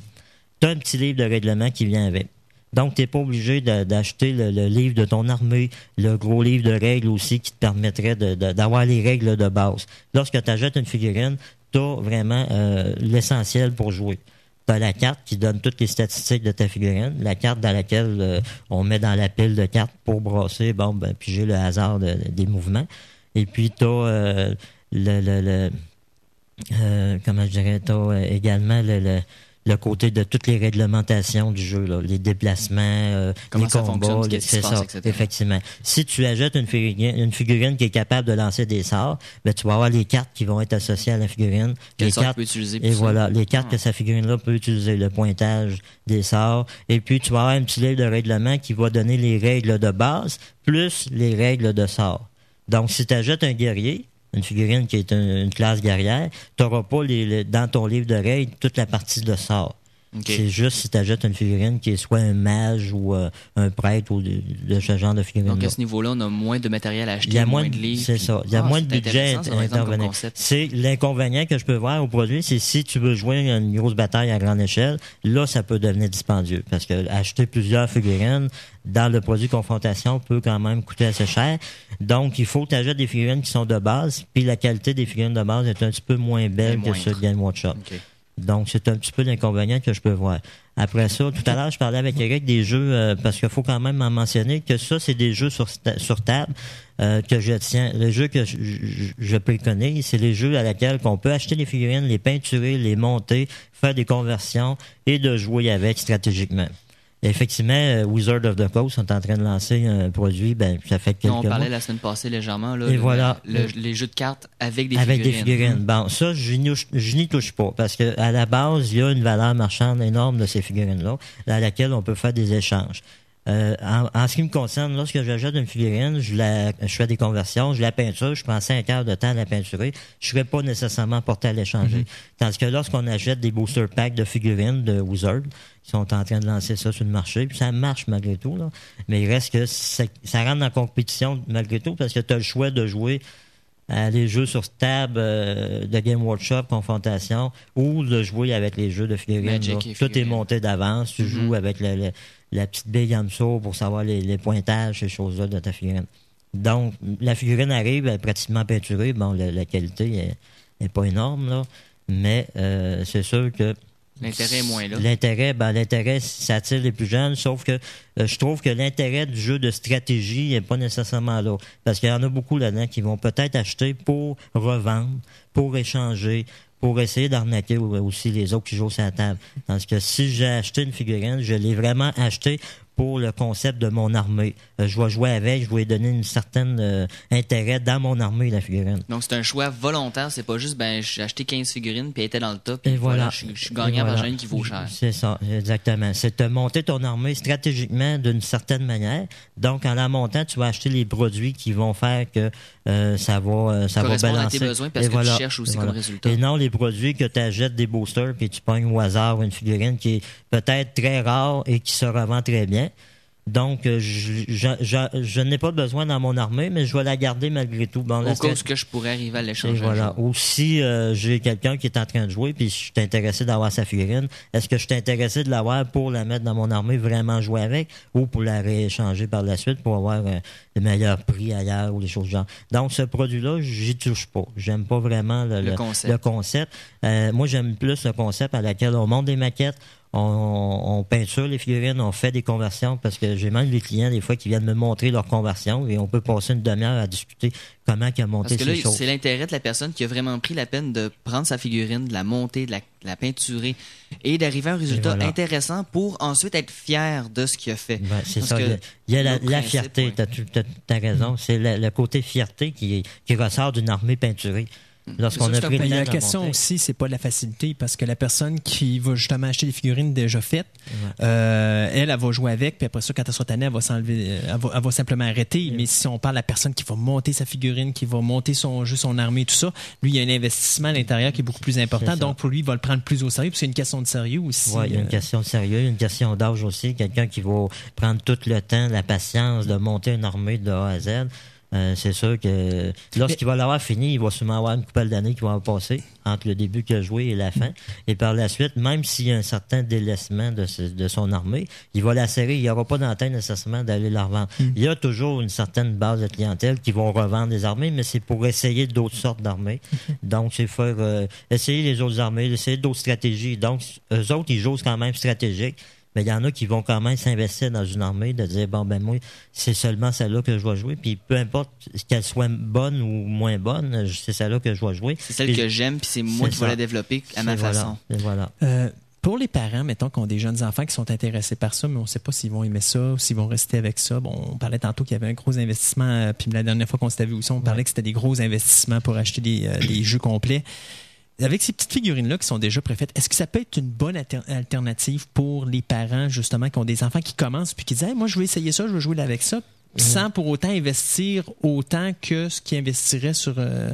S5: tu as un petit livre de règlement qui vient avec. Donc, tu n'es pas obligé d'acheter le, livre de ton armée, le gros livre de règles aussi qui te permettrait d'avoir les règles de base. Lorsque tu achètes une figurine, tu as vraiment euh, l'essentiel pour jouer. Tu as la carte qui donne toutes les statistiques de ta figurine, la carte dans laquelle euh, on met dans la pile de cartes pour brasser, bon, ben, piger le hasard de- des mouvements. Et puis, tu as le, le, euh, comment je dirais, tu également le, le, le côté de toutes les réglementations du jeu, là, les déplacements, euh, les combats, les- c'est ça,
S6: etc.
S5: effectivement. Si tu achètes une figurine, une figurine qui est capable de lancer des sorts, ben, tu vas avoir les cartes qui vont être associées à la figurine. Les cartes,
S6: utiliser
S5: et
S6: ça?
S5: voilà, les cartes
S6: Ah.
S5: que sa figurine-là peut utiliser, le pointage des sorts. Et puis, tu vas avoir un petit livre de règlement qui va donner les règles de base plus les règles de sort. Donc, si tu achètes un guerrier, une figurine qui est une, classe guerrière, tu n'auras pas dans ton livre de règles toute la partie de sort. C'est juste si tu achètes une figurine qui est soit un mage ou euh, un prêtre ou de, de ce genre de figurine.
S6: Donc, à ce niveau-là, on a moins de matériel à acheter,
S5: Il y a
S6: moins,
S5: moins
S6: de livres.
S5: c'est
S6: puis-
S5: ça. Il y a
S6: Ah,
S5: moins de budget à intervenir. C'est l'inconvénient que je peux voir au produit, c'est si tu veux jouer une grosse bataille à grande échelle, là, ça peut devenir dispendieux. Parce que acheter plusieurs figurines dans le produit confrontation peut quand même coûter assez cher. Donc, il faut que tu achètes des figurines qui sont de base, puis la qualité des figurines de base est un petit peu moins belle que ceux de Game.
S6: OK.
S5: Donc, c'est un petit peu l'inconvénient que je peux voir. Après ça, tout à l'heure, je parlais avec Eric des jeux, euh, parce qu'il faut quand même en mentionner que ça, c'est des jeux sur, sur table euh, que je tiens. Le jeu que je, je, préconise, c'est les jeux à laquelle qu'on peut acheter les figurines, les peinturer, les monter, faire des conversions et de jouer avec stratégiquement. Effectivement, euh, Wizard of the Coast sont en train de lancer un produit, ben, ça fait quelques
S6: On
S5: mois.
S6: parlait la semaine passée légèrement, là,
S5: Et
S6: le-
S5: voilà.
S6: le- les jeux de cartes avec des
S5: avec
S6: figurines.
S5: des figurines. Bon, ça, je n'y touche- pas parce que à la base, il y a une valeur marchande énorme de ces figurines-là, à laquelle on peut faire des échanges. Euh, en, en ce qui me concerne, lorsque j'achète une figurine, je, la, je fais des conversions, je la peinture, je prends 5 heures de temps à la peinturer, je ne serais pas nécessairement porté à l'échanger. Tandis que lorsqu'on achète des booster packs de figurines de Wizard, ils sont en train de lancer ça sur le marché, puis ça marche malgré tout, là. mais il reste que ça, ça rentre en compétition malgré tout parce que tu as le choix de jouer à les jeux sur table euh, de Game Workshop, confrontation, ou de jouer avec les jeux de figurines. Tout est monté d'avance. Tu
S6: Mhm.
S5: joues avec le- le- la petite bille en dessous pour savoir les, les pointages, ces choses-là de ta figurine. Donc, la figurine arrive, elle est pratiquement peinturée. Bon, la, la qualité est, est pas énorme, là. Mais euh, c'est sûr que
S6: L'intérêt est moins là.
S5: L'intérêt, ben, l'intérêt, ça attire les plus jeunes, sauf que euh, je trouve que l'intérêt du jeu de stratégie n'est pas nécessairement là. Parce qu'il y en a beaucoup là-dedans qui vont peut-être acheter pour revendre, pour échanger, pour essayer d'arnaquer au- aussi les autres qui jouent sur la table. Parce que si j'ai acheté une figurine, je l'ai vraiment acheté pour le concept de mon armée. Euh, je vais jouer avec, je vais donner une certaine euh, intérêt dans mon armée, la figurine.
S6: Donc, c'est un choix volontaire. C'est pas juste, ben, j'ai acheté 15 figurines, puis elle était dans le top.
S5: Et
S6: puis
S5: voilà.
S6: je, suis- je suis gagnant
S5: voilà.
S6: par une qui vaut cher.
S5: C'est ça, exactement. C'est de monter ton armée stratégiquement d'une certaine manière. Donc, en la montant, tu vas acheter les produits qui vont faire que euh, ça va, ça va
S6: à
S5: balancer.
S6: tes besoins parce
S5: Et
S6: que tu cherches aussi comme résultat.
S5: Et non les produits que tu achètes des boosters puis tu pognes au hasard une figurine qui est peut-être très rare et qui se revend très bien. Donc, euh, je, je, je- je n'ai pas besoin dans mon armée, mais je vais la garder malgré tout. Bon,
S6: Au cas que je pourrais arriver à l'échanger.
S5: voilà. Ou si euh, j'ai quelqu'un qui est en train de jouer, puis je suis intéressé d'avoir sa figurine, est-ce que je suis intéressé de l'avoir pour la mettre dans mon armée, vraiment jouer avec, ou pour la rééchanger par la suite pour avoir euh, le meilleur prix ailleurs ou les choses du genre? Donc ce produit-là, j'y touche pas. J'aime pas vraiment le,
S6: Le
S5: le-
S6: concept.
S5: le concept. Euh, moi, j'aime plus le concept à laquelle on monte des maquettes. On, on peinture les figurines, on fait des conversions parce que j'ai même des clients des fois qui viennent me montrer leur conversion et on peut passer une demi-heure à discuter comment ils ont monté
S6: Parce que là, c'est l'intérêt de la personne qui a vraiment pris la peine de prendre sa figurine, de la monter, de la, de la peinturer et d'arriver à un résultat
S5: voilà.
S6: intéressant pour ensuite être fier de ce qu'il a fait.
S5: Ben, c'est ça. Il y a, a la, fierté. tu as, raison. C'est le, le côté fierté qui, qui ressort d'une armée peinturée. Lorsqu'on
S6: C'est
S5: a pris
S2: la question
S5: monter.
S2: aussi, c'est pas de la facilité, parce que la personne qui va justement acheter des figurines déjà faites, euh, elle, elle va jouer avec, puis après ça, quand elle sera tannée, elle va s'enlever, euh, elle va, elle va simplement arrêter. Mais si on parle de la personne qui va monter sa figurine, qui va monter son jeu, son armée, tout ça, lui, il y a un investissement à l'intérieur qui est beaucoup plus important. Donc, pour lui, il va le prendre plus au sérieux, puis c'est une question de sérieux aussi.
S5: Ouais, il y a une
S2: euh,
S5: question de sérieux, une question d'âge aussi. Quelqu'un qui va prendre tout le temps, la patience de monter une armée de A à Z. Euh, c'est sûr que lorsqu'il va l'avoir fini, il va sûrement avoir une couple d'années qui vont passer entre le début qu'il a joué et la fin. Et par la suite, même s'il y a un certain délaissement de, ce- de son armée, il va la serrer. Il n'y aura pas d'antenne nécessairement d'aller la revendre. Il y a toujours une certaine base de clientèle qui vont revendre des armées, mais c'est pour essayer d'autres sortes d'armées. Donc, c'est faire euh, essayer les autres armées, essayer d'autres stratégies. Donc, eux autres, ils jouent quand même stratégique. Mais il y en a qui vont quand même s'investir dans une armée, de dire, bon, ben moi, c'est seulement celle-là que je dois jouer. Puis peu importe qu'elle soit bonne ou moins bonne, c'est celle-là que je dois jouer.
S6: C'est celle
S5: Puis-
S6: que j'aime, puis c'est moi qui vais la développer à ma
S5: voilà,
S6: façon.
S5: voilà.
S2: Euh, pour les parents, mettons, qui ont des jeunes enfants qui sont intéressés par ça, mais on ne sait pas s'ils vont aimer ça ou s'ils vont rester avec ça. Bon, on parlait tantôt qu'il y avait un gros investissement, euh, puis la dernière fois qu'on s'était vu aussi, on parlait que c'était des gros investissements pour acheter des, euh, des jeux complets. Avec ces petites figurines-là qui sont déjà préfaites, est-ce que ça peut être une bonne alter- alternative pour les parents, justement, qui ont des enfants qui commencent puis qui disent Hey, Moi, je veux essayer ça, je veux jouer avec ça, sans pour autant investir autant que ce qu'ils investiraient sur, euh,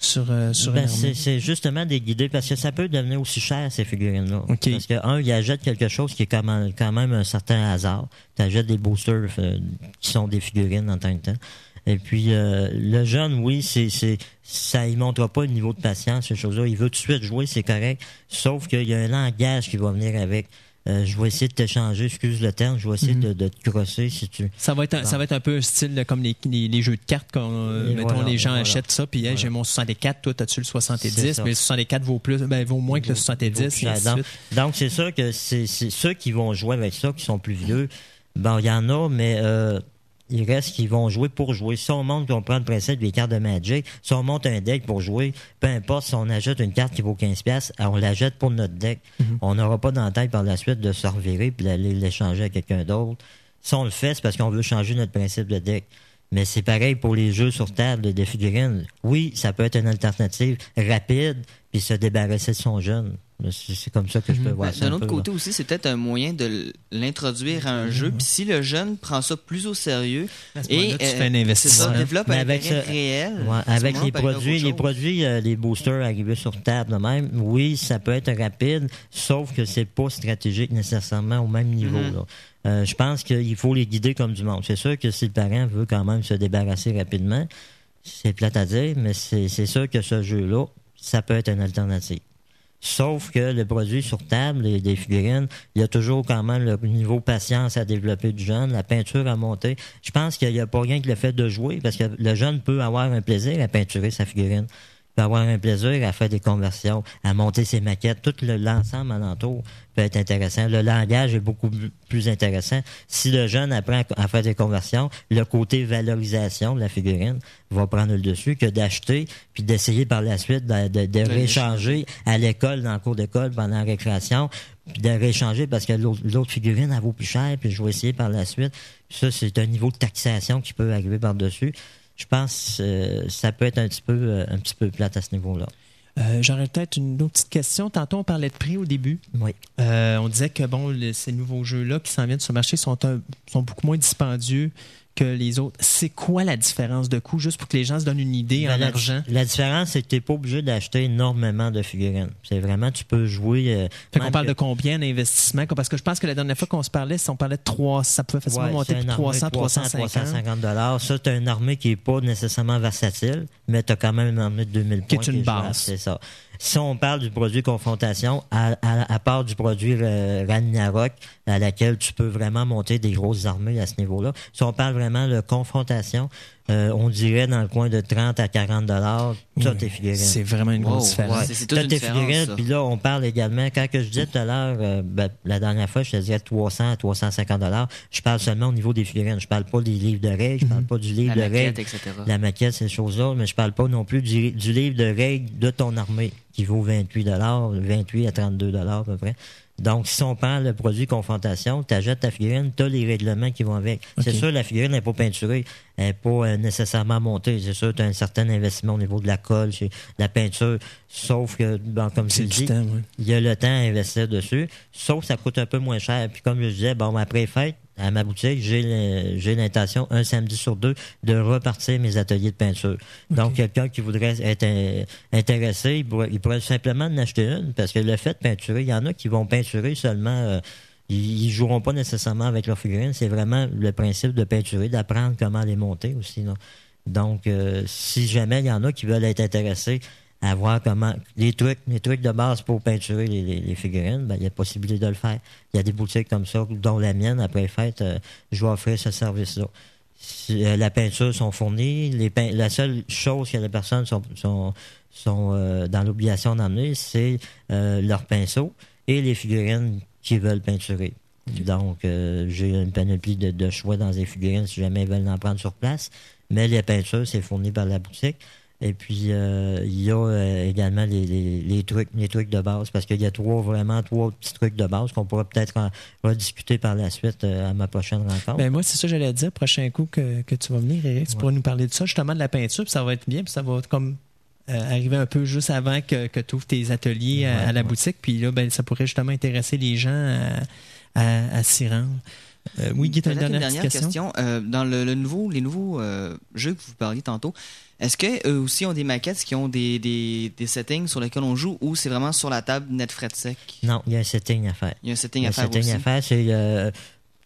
S2: sur, euh, sur
S5: Ben, c'est, justement des guidés parce que ça peut devenir aussi cher ces figurines-là.
S2: OK.
S5: Parce que un, ils achètent quelque chose qui est quand même, quand même un certain hasard. Tu achètes des boosters euh, qui sont des figurines en tant que temps. Et puis euh, le jeune, oui, c'est, c'est ça il montrera pas le niveau de patience ces choses-là. Il veut tout de suite jouer, c'est correct. Sauf qu'il y a un langage qui va venir avec. Euh, je vais essayer de t'échanger, excuse le terme, je vais essayer de, de te crosser si tu.
S2: Ça va être un, ça va être un peu un style comme les, les, les jeux de cartes qu'on euh,
S5: Et
S2: mettons
S5: voilà,
S2: les gens
S5: voilà.
S2: achètent ça puis hey, j'ai mon 64 toi t'as-tu le
S5: C'est
S2: 70
S5: ça.
S2: mais le 64 vaut plus ben vaut moins que le 70 et ainsi de
S5: donc, c'est sûr que c'est ceux qui vont jouer avec ça, qui sont plus vieux, ben il y en a, mais euh, il reste qui vont jouer pour jouer. Si on montre qu'on prend le principe des cartes de Magic, si on monte un deck pour jouer, peu importe si on achète une carte qui vaut 15$, piastres, on l'achète pour notre deck. On n'aura pas dans la tête par la suite de se revirer puis d'aller l'échanger à quelqu'un d'autre. Si on le fait, c'est parce qu'on veut changer notre principe de deck. Mais c'est pareil pour les jeux sur table des figurines. Oui, ça peut être une alternative rapide, puis se débarrasser de son jeune. C'est c'est comme ça que je peux voir
S6: Ben,
S5: ça.
S6: D'un
S5: un
S6: autre
S5: peu,
S6: côté aussi, c'est peut-être un moyen de l'introduire à un jeu. Puis si le jeune prend ça plus au sérieux et euh,
S2: fais un
S6: c'est
S2: investissement.
S6: ça, développe
S5: Mais
S6: un
S5: avec
S6: réel.
S5: Ouais, avec les produits, les produits, euh, les boosters arrivés sur table de même, oui, ça peut être rapide, sauf que c'est pas stratégique nécessairement au même niveau.
S6: Mhm.
S5: là. Euh, je pense qu'il faut les guider comme du monde. C'est sûr que si le parent veut quand même se débarrasser rapidement, c'est plate à dire, mais c'est c'est sûr que ce jeu-là, ça peut être une alternative. Sauf que le produit sur table, les, des figurines, il y a toujours quand même le niveau patience à développer du jeune, la peinture à monter. Je pense qu'il n'y a pas rien que le fait de jouer, parce que le jeune peut avoir un plaisir à peinturer sa figurine. Peut avoir un plaisir à faire des conversions, à monter ses maquettes. Tout le- l'ensemble alentour peut être intéressant. Le langage est beaucoup plus intéressant. Si le jeune apprend à faire des conversions, le côté valorisation de la figurine va prendre le dessus que d'acheter puis d'essayer par la suite de, de, de rééchanger à l'école, dans le cours d'école, pendant la récréation, puis de rééchanger parce que l'autre l'autre figurine, elle vaut plus cher, puis je vais essayer par la suite. Ça, c'est un niveau de taxation qui peut arriver par-dessus. Je pense que euh, ça peut être un petit peu, euh, un petit peu plate à ce niveau-là.
S2: Euh, J'aurais peut-être une autre petite question. Tantôt, on parlait de prix au début.
S5: Oui.
S2: Euh, on disait que bon, ces nouveaux jeux-là qui s'en viennent sur le marché sont, un- sont beaucoup moins dispendieux que les autres. C'est quoi la différence de coût, juste pour que les gens se donnent une idée
S5: Ben,
S2: en
S5: la,
S2: argent?
S5: la différence, c'est que tu n'es pas obligé d'acheter énormément de figurines. C'est vraiment, tu peux jouer. euh,
S2: Fait qu'on parle
S5: que-
S2: de combien d'investissement? Parce que je pense que la dernière fois qu'on se parlait, si on parlait de 300, ça pouvait facilement
S5: Ouais,
S2: monter de
S5: une armée
S2: 300, 350.
S5: 350 dollars. Ça, c'est une armée qui est pas nécessairement versatile, mais tu as quand même une armée de 2000
S2: Qui est une base.
S5: C'est ça. Si on parle du produit confrontation, à, à- à part du produit euh, Ragnarok, à laquelle tu peux vraiment monter des grosses armées à ce niveau-là, si on parle vraiment de confrontation, euh, on dirait dans le coin de 30 à 40 dollars, toutes tes figurines.
S2: C'est vraiment une grosse
S6: Wow,
S2: différence.
S6: ouais. C'est- c'est toute
S5: T'as
S6: une
S5: tes figurines, puis là, on parle également, quand que je disais tout à l'heure, euh, ben, la dernière fois, je te disais 300 à 350 dollars. Je parle seulement au niveau des figurines. Je parle pas des livres de règles, je parle pas du livre
S6: La
S5: de
S6: maquette,
S5: règles,
S6: etc.
S5: la maquette, ces choses-là, mais je parle pas non plus du, du livre de règles de ton armée, qui vaut 28 dollars, 28 à 32 dollars à peu près. Donc, si on prend le produit confrontation, tu achètes ta figurine, tu as les règlements qui vont avec. C'est sûr, la figurine n'est pas peinturée, elle n'est pas euh, nécessairement montée. C'est sûr, tu as un certain investissement au niveau de la colle, chez la peinture, sauf que, bon, comme tu le dis,
S2: ouais.
S5: il y a le temps à investir dessus, sauf que ça coûte un peu moins cher. Puis comme je disais, bon, après fête, à ma boutique, j'ai l'intention, un samedi sur deux, de repartir mes ateliers de peinture. Donc, quelqu'un qui voudrait être euh, intéressé, il pourrait, il pourrait simplement en acheter une, parce que le fait de peinturer, il y en a qui vont peinturer seulement... euh, ils, joueront pas nécessairement avec leur figurine. C'est vraiment le principe de peinturer, d'apprendre comment les monter aussi. Donc, euh, si jamais il y en a qui veulent être intéressés à voir comment les trucs, les trucs de base pour peinturer les, les- les figurines, ben, il y a possibilité de le faire. Il y a des boutiques comme ça, dont la mienne, après fête, euh, je vais offrir ce service-là. Si, euh, la peinture sont fournies. Les la seule chose que les personnes sont, sont, sont euh, dans l'obligation d'emmener, c'est euh, leur pinceau et les figurines qu'ils veulent peinturer. Donc, euh, j'ai une panoplie de, de choix dans les figurines si jamais ils veulent en prendre sur place. Mais les peintures, c'est fourni par la boutique. Et puis, euh, il y a euh, également les, les, les trucs les trucs de base, parce qu'il y a trois, vraiment trois petits trucs de base qu'on pourra peut-être en rediscuter par la suite euh, à ma prochaine rencontre.
S2: Ben moi, c'est ça que j'allais dire. Prochain coup que, que tu vas venir, Eric, tu pourras nous parler de ça, justement de la peinture, puis ça va être bien, puis ça va être comme euh, arriver un peu juste avant que, que tu ouvres tes ateliers à,
S5: Ouais,
S2: à la
S5: ouais.
S2: boutique, puis là, ben, ça pourrait justement intéresser les gens à, à, à s'y rendre. Euh, oui, Guy, tu as une dernière, question?
S6: Euh, dans le, le nouveau, les nouveaux euh, jeux que vous parliez tantôt, est-ce qu'eux aussi ont des maquettes qui ont des, des, des settings sur lesquels on joue ou c'est vraiment sur la table net fret sec?
S5: Non, il y a un setting à faire.
S6: Il y a un setting à faire
S5: setting
S6: aussi.
S5: à faire, c'est euh,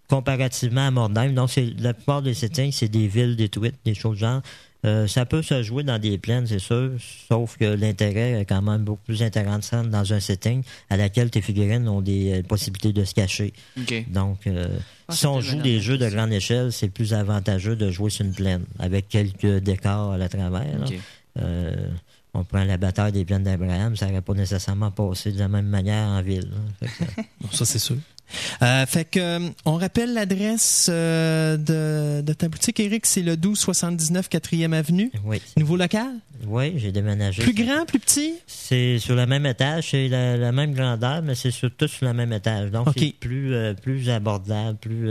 S5: comparativement à Mordheim. Donc, c'est la plupart des settings, c'est des villes détruites, des choses genre. Euh, ça peut se jouer dans des plaines, c'est sûr, sauf que l'intérêt est quand même beaucoup plus intéressant dans un setting à laquelle tes figurines ont des euh, possibilités de se cacher. Donc, euh,
S6: Ah,
S5: si on joue des jeux de grande échelle, c'est plus avantageux de jouer sur une plaine, avec quelques décors à la travers. Euh, on prend la bataille des plaines d'Abraham, ça n'aurait pas nécessairement passé de la même manière en ville. là.
S2: Ça, c'est sûr. Euh, fait que, euh, on rappelle l'adresse euh, de, de ta boutique, Eric, c'est le 1279 4e Avenue.
S5: oui,
S2: Nouveau local?
S5: oui j'ai déménagé.
S2: Plus grand, plus petit?
S5: C'est sur le même étage, c'est la, la même grandeur, mais c'est sur, tout sur le même étage. Donc, c'est plus, plus abordable, plus,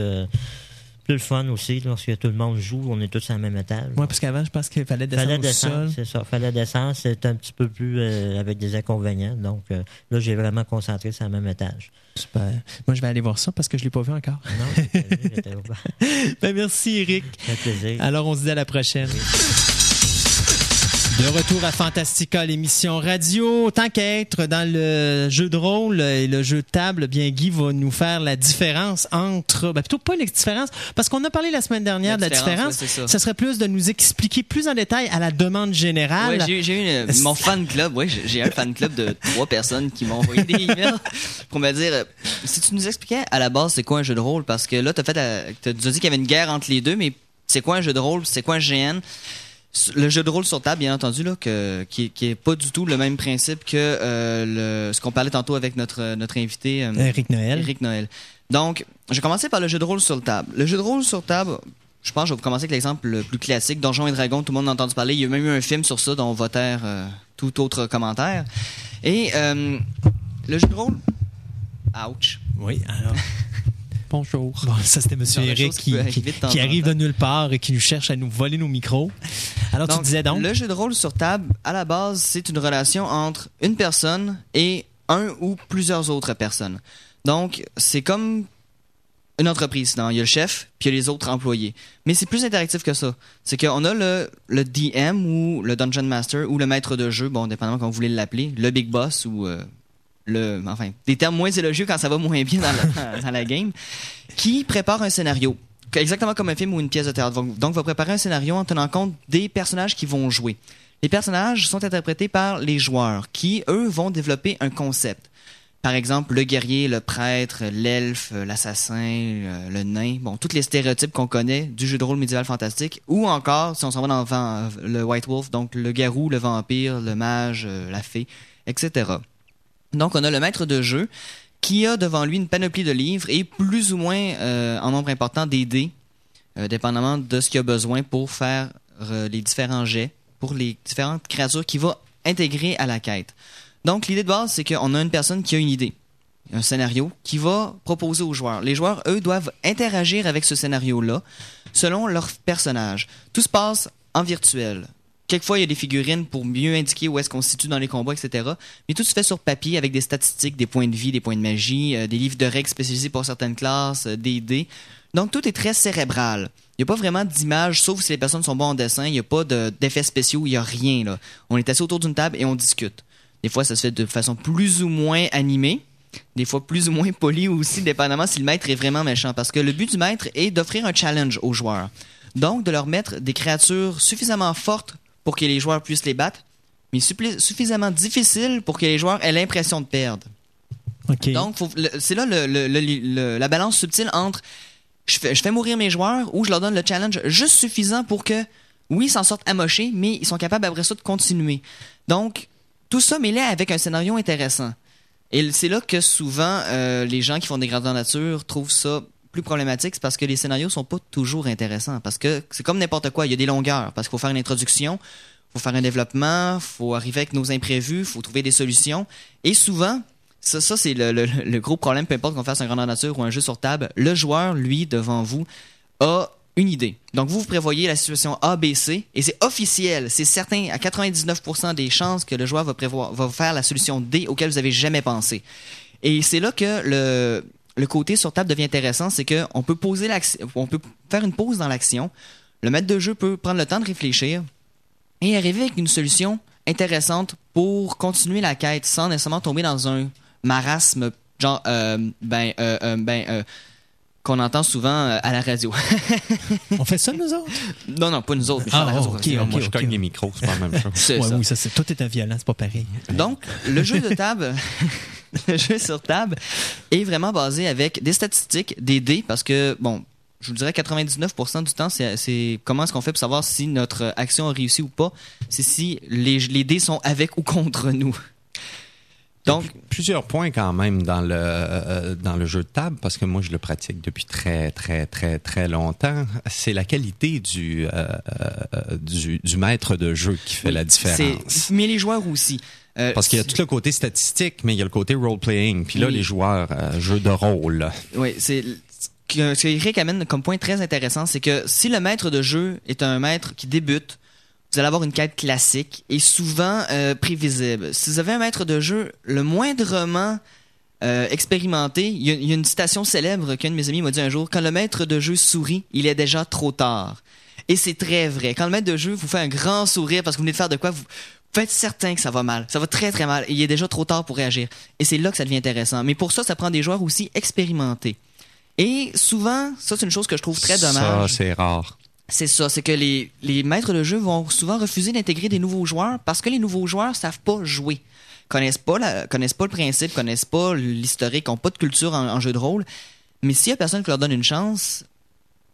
S5: plus le fun aussi. Lorsque tout le monde joue, on est tous sur le même étage.
S2: Moi, parce qu'avant, je pense qu'il fallait descendre
S5: Fallait descendre, c'est ça. Fallait descendre, c'est un petit peu plus euh, avec des inconvénients. Donc, euh, là, j'ai vraiment concentré sur le même étage.
S2: Super. Moi, je vais aller voir ça parce que je l'ai pas vu encore.
S5: Non.
S2: Ben, merci, Eric.
S5: Fait plaisir.
S2: Alors, on se dit à la prochaine. De retour à Fantastica, l'émission radio. Tant qu'à être dans le jeu de rôle et le jeu de table, bien Guy va nous faire la différence entre, ben plutôt pas la différence, parce qu'on a parlé la semaine dernière
S6: La
S2: de la
S6: différence, ouais, ça.
S2: serait plus de nous expliquer plus en détail à la demande générale.
S6: Ouais, j'ai eu mon fan club. Ouais, j'ai un fan club de trois personnes qui m'ont envoyé des emails pour me dire euh, si tu nous expliquais à la base c'est quoi un jeu de rôle? Parce que là t'as fait la- as dit qu'il y avait une guerre entre les deux mais c'est quoi un jeu de rôle? C'est quoi un GN le jeu de rôle sur table, bien entendu, là, que, qui, qui est pas du tout le même principe que euh, le, ce qu'on parlait tantôt avec notre, notre invité euh,
S2: Eric Noël.
S6: Eric Noël. Donc, je vais commencer par le jeu de rôle sur le table. Le jeu de rôle sur table, je pense que je vais vous commencer avec l'exemple le plus classique, Donjons et Dragons, tout le monde a entendu parler. Il y a même eu un film sur ça dont on va taire euh, tout autre commentaire. Et euh, le jeu de rôle... Ouch.
S2: Oui, alors.
S3: Bonjour.
S2: Bon, ça, c'était Monsieur Eric
S6: qui
S2: qui, arrive de nulle part et qui nous cherche à nous voler nos micros. Alors, tu disais donc?
S6: Le jeu de rôle sur table, à la base, c'est une relation entre une personne et un ou plusieurs autres personnes. Donc, c'est comme une entreprise. Non, il y a le chef, puis il y a les autres employés. Mais c'est plus interactif que ça. C'est qu'on a le, le DM ou le Dungeon Master ou le maître de jeu, bon, dépendamment comment vous voulez l'appeler, le Big Boss ou euh, le... Enfin, des termes moins élogieux quand ça va moins bien dans la, dans la game, qui prépare un scénario. Exactement comme un film ou une pièce de théâtre. Donc, va préparer un scénario en tenant compte des personnages qui vont jouer. Les personnages sont interprétés par les joueurs qui, eux, vont développer un concept. Par exemple, le guerrier, le prêtre, l'elfe, l'assassin, euh, le nain, bon, tous les stéréotypes qu'on connaît du jeu de rôle médiéval fantastique, ou encore, si on s'en va dans le, van- le White Wolf, donc le garou, le vampire, le mage, euh, la fée, etc. Donc, on a le maître de jeu qui a devant lui une panoplie de livres et plus ou moins, euh, en nombre important, des dés, euh, dépendamment de ce qu'il a besoin pour faire euh, les différents jets, pour les différentes créatures qu'il va intégrer à la quête. Donc, l'idée de base, c'est qu'on a une personne qui a une idée, un scénario, qui va proposer aux joueurs. Les joueurs, eux, doivent interagir avec ce scénario-là selon leur personnage. Tout se passe en virtuel. Quelquefois, il y a des figurines pour mieux indiquer où est-ce qu'on se situe dans les combats, etc. Mais tout se fait sur papier avec des statistiques, des points de vie, des points de magie, euh, des livres de règles spécialisés pour certaines classes, euh, des dés. Donc, tout est très cérébral. Il n'y a pas vraiment d'image, sauf si les personnes sont bonnes en dessin. Il n'y a pas de- d'effets spéciaux, il n'y a rien. Là. On est assis autour d'une table et on discute. Des fois, ça se fait de façon plus ou moins animée. Des fois, plus ou moins poli aussi, dépendamment si le maître est vraiment méchant. Parce que le but du maître est d'offrir un challenge aux joueurs. Donc, de leur mettre des créatures suffisamment fortes pour que les joueurs puissent les battre, mais suffisamment difficiles pour que les joueurs aient l'impression de perdre. Donc, c'est là le- le- le- le- la balance subtile entre je fais, je fais mourir mes joueurs ou je leur donne le challenge juste suffisant pour que, oui, ils s'en sortent amochés, mais ils sont capables après ça de continuer. Donc, tout ça mêlé avec un scénario intéressant. Et c'est là que souvent, euh, les gens qui font des grandeurs nature trouvent ça plus problématique, c'est parce que les scénarios sont pas toujours intéressants. Parce que c'est comme n'importe quoi, il y a des longueurs. Parce qu'il faut faire une introduction, faut faire un développement, faut arriver avec nos imprévus, faut trouver des solutions. Et souvent, ça, c'est le gros problème, peu importe qu'on fasse un grandeur nature ou un jeu sur table, le joueur, lui, devant vous, a une idée. Donc, vous, vous prévoyez la situation A, B, C, et c'est officiel. C'est certain, à 99% des chances que le joueur va, prévoir, va faire la solution D auquel vous avez jamais pensé. Et c'est là que le, le côté sur table devient intéressant, c'est qu'on peut poser l'action, on peut faire une pause dans l'action. Le maître de jeu peut prendre le temps de réfléchir et arriver avec une solution intéressante pour continuer la quête sans nécessairement tomber dans un marasme genre euh, ben euh, euh, ben euh, qu'on entend souvent à la radio.
S2: On fait ça, nous autres?
S6: non non, pas nous autres, mais
S2: Ah,
S6: parle à la radio.
S2: ok,
S6: C'est-
S2: ok.
S7: Moi, je cogne les micros, c'est pas la même chose.
S6: c'est
S2: Ouais,
S6: ça.
S2: oui, ça, c'est, tout est un violent, c'est pas pareil.
S6: Donc, le jeu de table, le jeu sur table est vraiment basé avec des statistiques, des dés, parce que, bon, je vous dirais 99% du temps, c'est, comment est-ce qu'on fait pour savoir si notre action a réussi ou pas. C'est si les, les dés sont avec ou contre nous. Donc,
S7: plusieurs points quand même dans le euh, dans le jeu de table parce que moi je le pratique depuis très très très très longtemps. C'est la qualité du euh, euh, du, du maître de jeu qui fait la différence.
S6: Mais les joueurs aussi. Euh,
S7: Parce qu'il y a tout le côté statistique, mais il y a le côté role-playing. Puis là,
S6: Oui.
S7: les joueurs, euh, jeu de rôle.
S6: Oui, c'est ce que Eric amène comme point très intéressant, c'est que si le maître de jeu est un maître qui débute, vous allez avoir une quête classique et souvent euh, prévisible. Si vous avez un maître de jeu le moindrement euh, expérimenté, il y, y a une citation célèbre qu'un de mes amis m'a dit un jour quand le maître de jeu sourit, il est déjà trop tard. Et c'est très vrai. Quand le maître de jeu vous fait un grand sourire parce que vous venez de faire de quoi, vous faites certain que ça va mal. Ça va très très mal. Et il est déjà trop tard pour réagir. Et c'est là que ça devient intéressant. Mais pour ça, ça prend des joueurs aussi expérimentés. Et souvent, ça c'est une chose que je trouve très
S7: Ça,
S6: dommage.
S7: c'est rare.
S6: C'est ça, c'est que les, les maîtres de jeu vont souvent refuser d'intégrer des nouveaux joueurs parce que les nouveaux joueurs savent pas jouer. Connaissent pas, la, connaissent pas le principe, connaissent pas l'historique, ont pas de culture en, en jeu de rôle. Mais s'il y a personne qui leur donne une chance,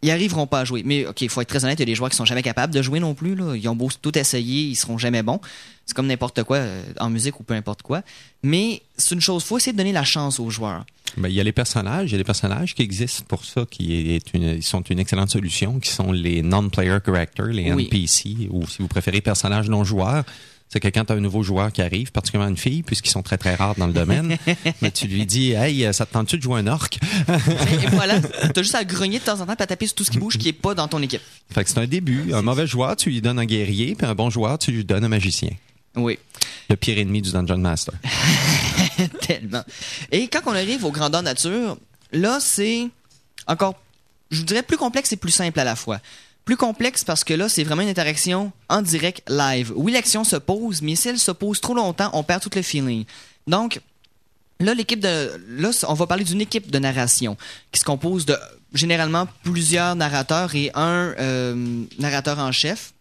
S6: ils arriveront pas à jouer. Mais ok, il faut être très honnête, il y a des joueurs qui sont jamais capables de jouer non plus. Là. Ils ont beau tout essayer, ils seront jamais bons. C'est comme n'importe quoi, euh, en musique ou peu importe quoi. Mais c'est une chose, faut essayer de donner la chance aux joueurs.
S7: Ben, il y a les personnages, il y a des personnages qui existent pour ça, qui est une, ils sont une excellente solution, qui sont les non-player characters, les
S6: Oui.
S7: NPC, ou si vous préférez personnages non joueurs. C'est que quand tu as un nouveau joueur qui arrive, particulièrement une fille, puisqu'ils sont très très rares dans le domaine, mais tu lui dis Hey, ça te tente-tu de jouer un orc?
S6: et, et voilà, t'as juste à grogner de temps en temps, puis à taper sur tout ce qui bouge qui est pas dans ton équipe.
S7: Fait que c'est un début. Un mauvais joueur, tu lui donnes un guerrier, puis un bon joueur, tu lui donnes un magicien.
S6: Oui.
S7: Le pire ennemi du Dungeon Master.
S6: Tellement. Et quand on arrive aux grandeurs nature, là, c'est encore, je vous dirais, plus complexe et plus simple à la fois. Plus complexe parce que là, c'est vraiment une interaction en direct live. Oui, l'action se pose, mais si elle se pose trop longtemps, on perd tout le feeling. Donc, là, l'équipe de. Là, on va parler d'une équipe de narration qui se compose de généralement plusieurs narrateurs et un euh, narrateur en chef.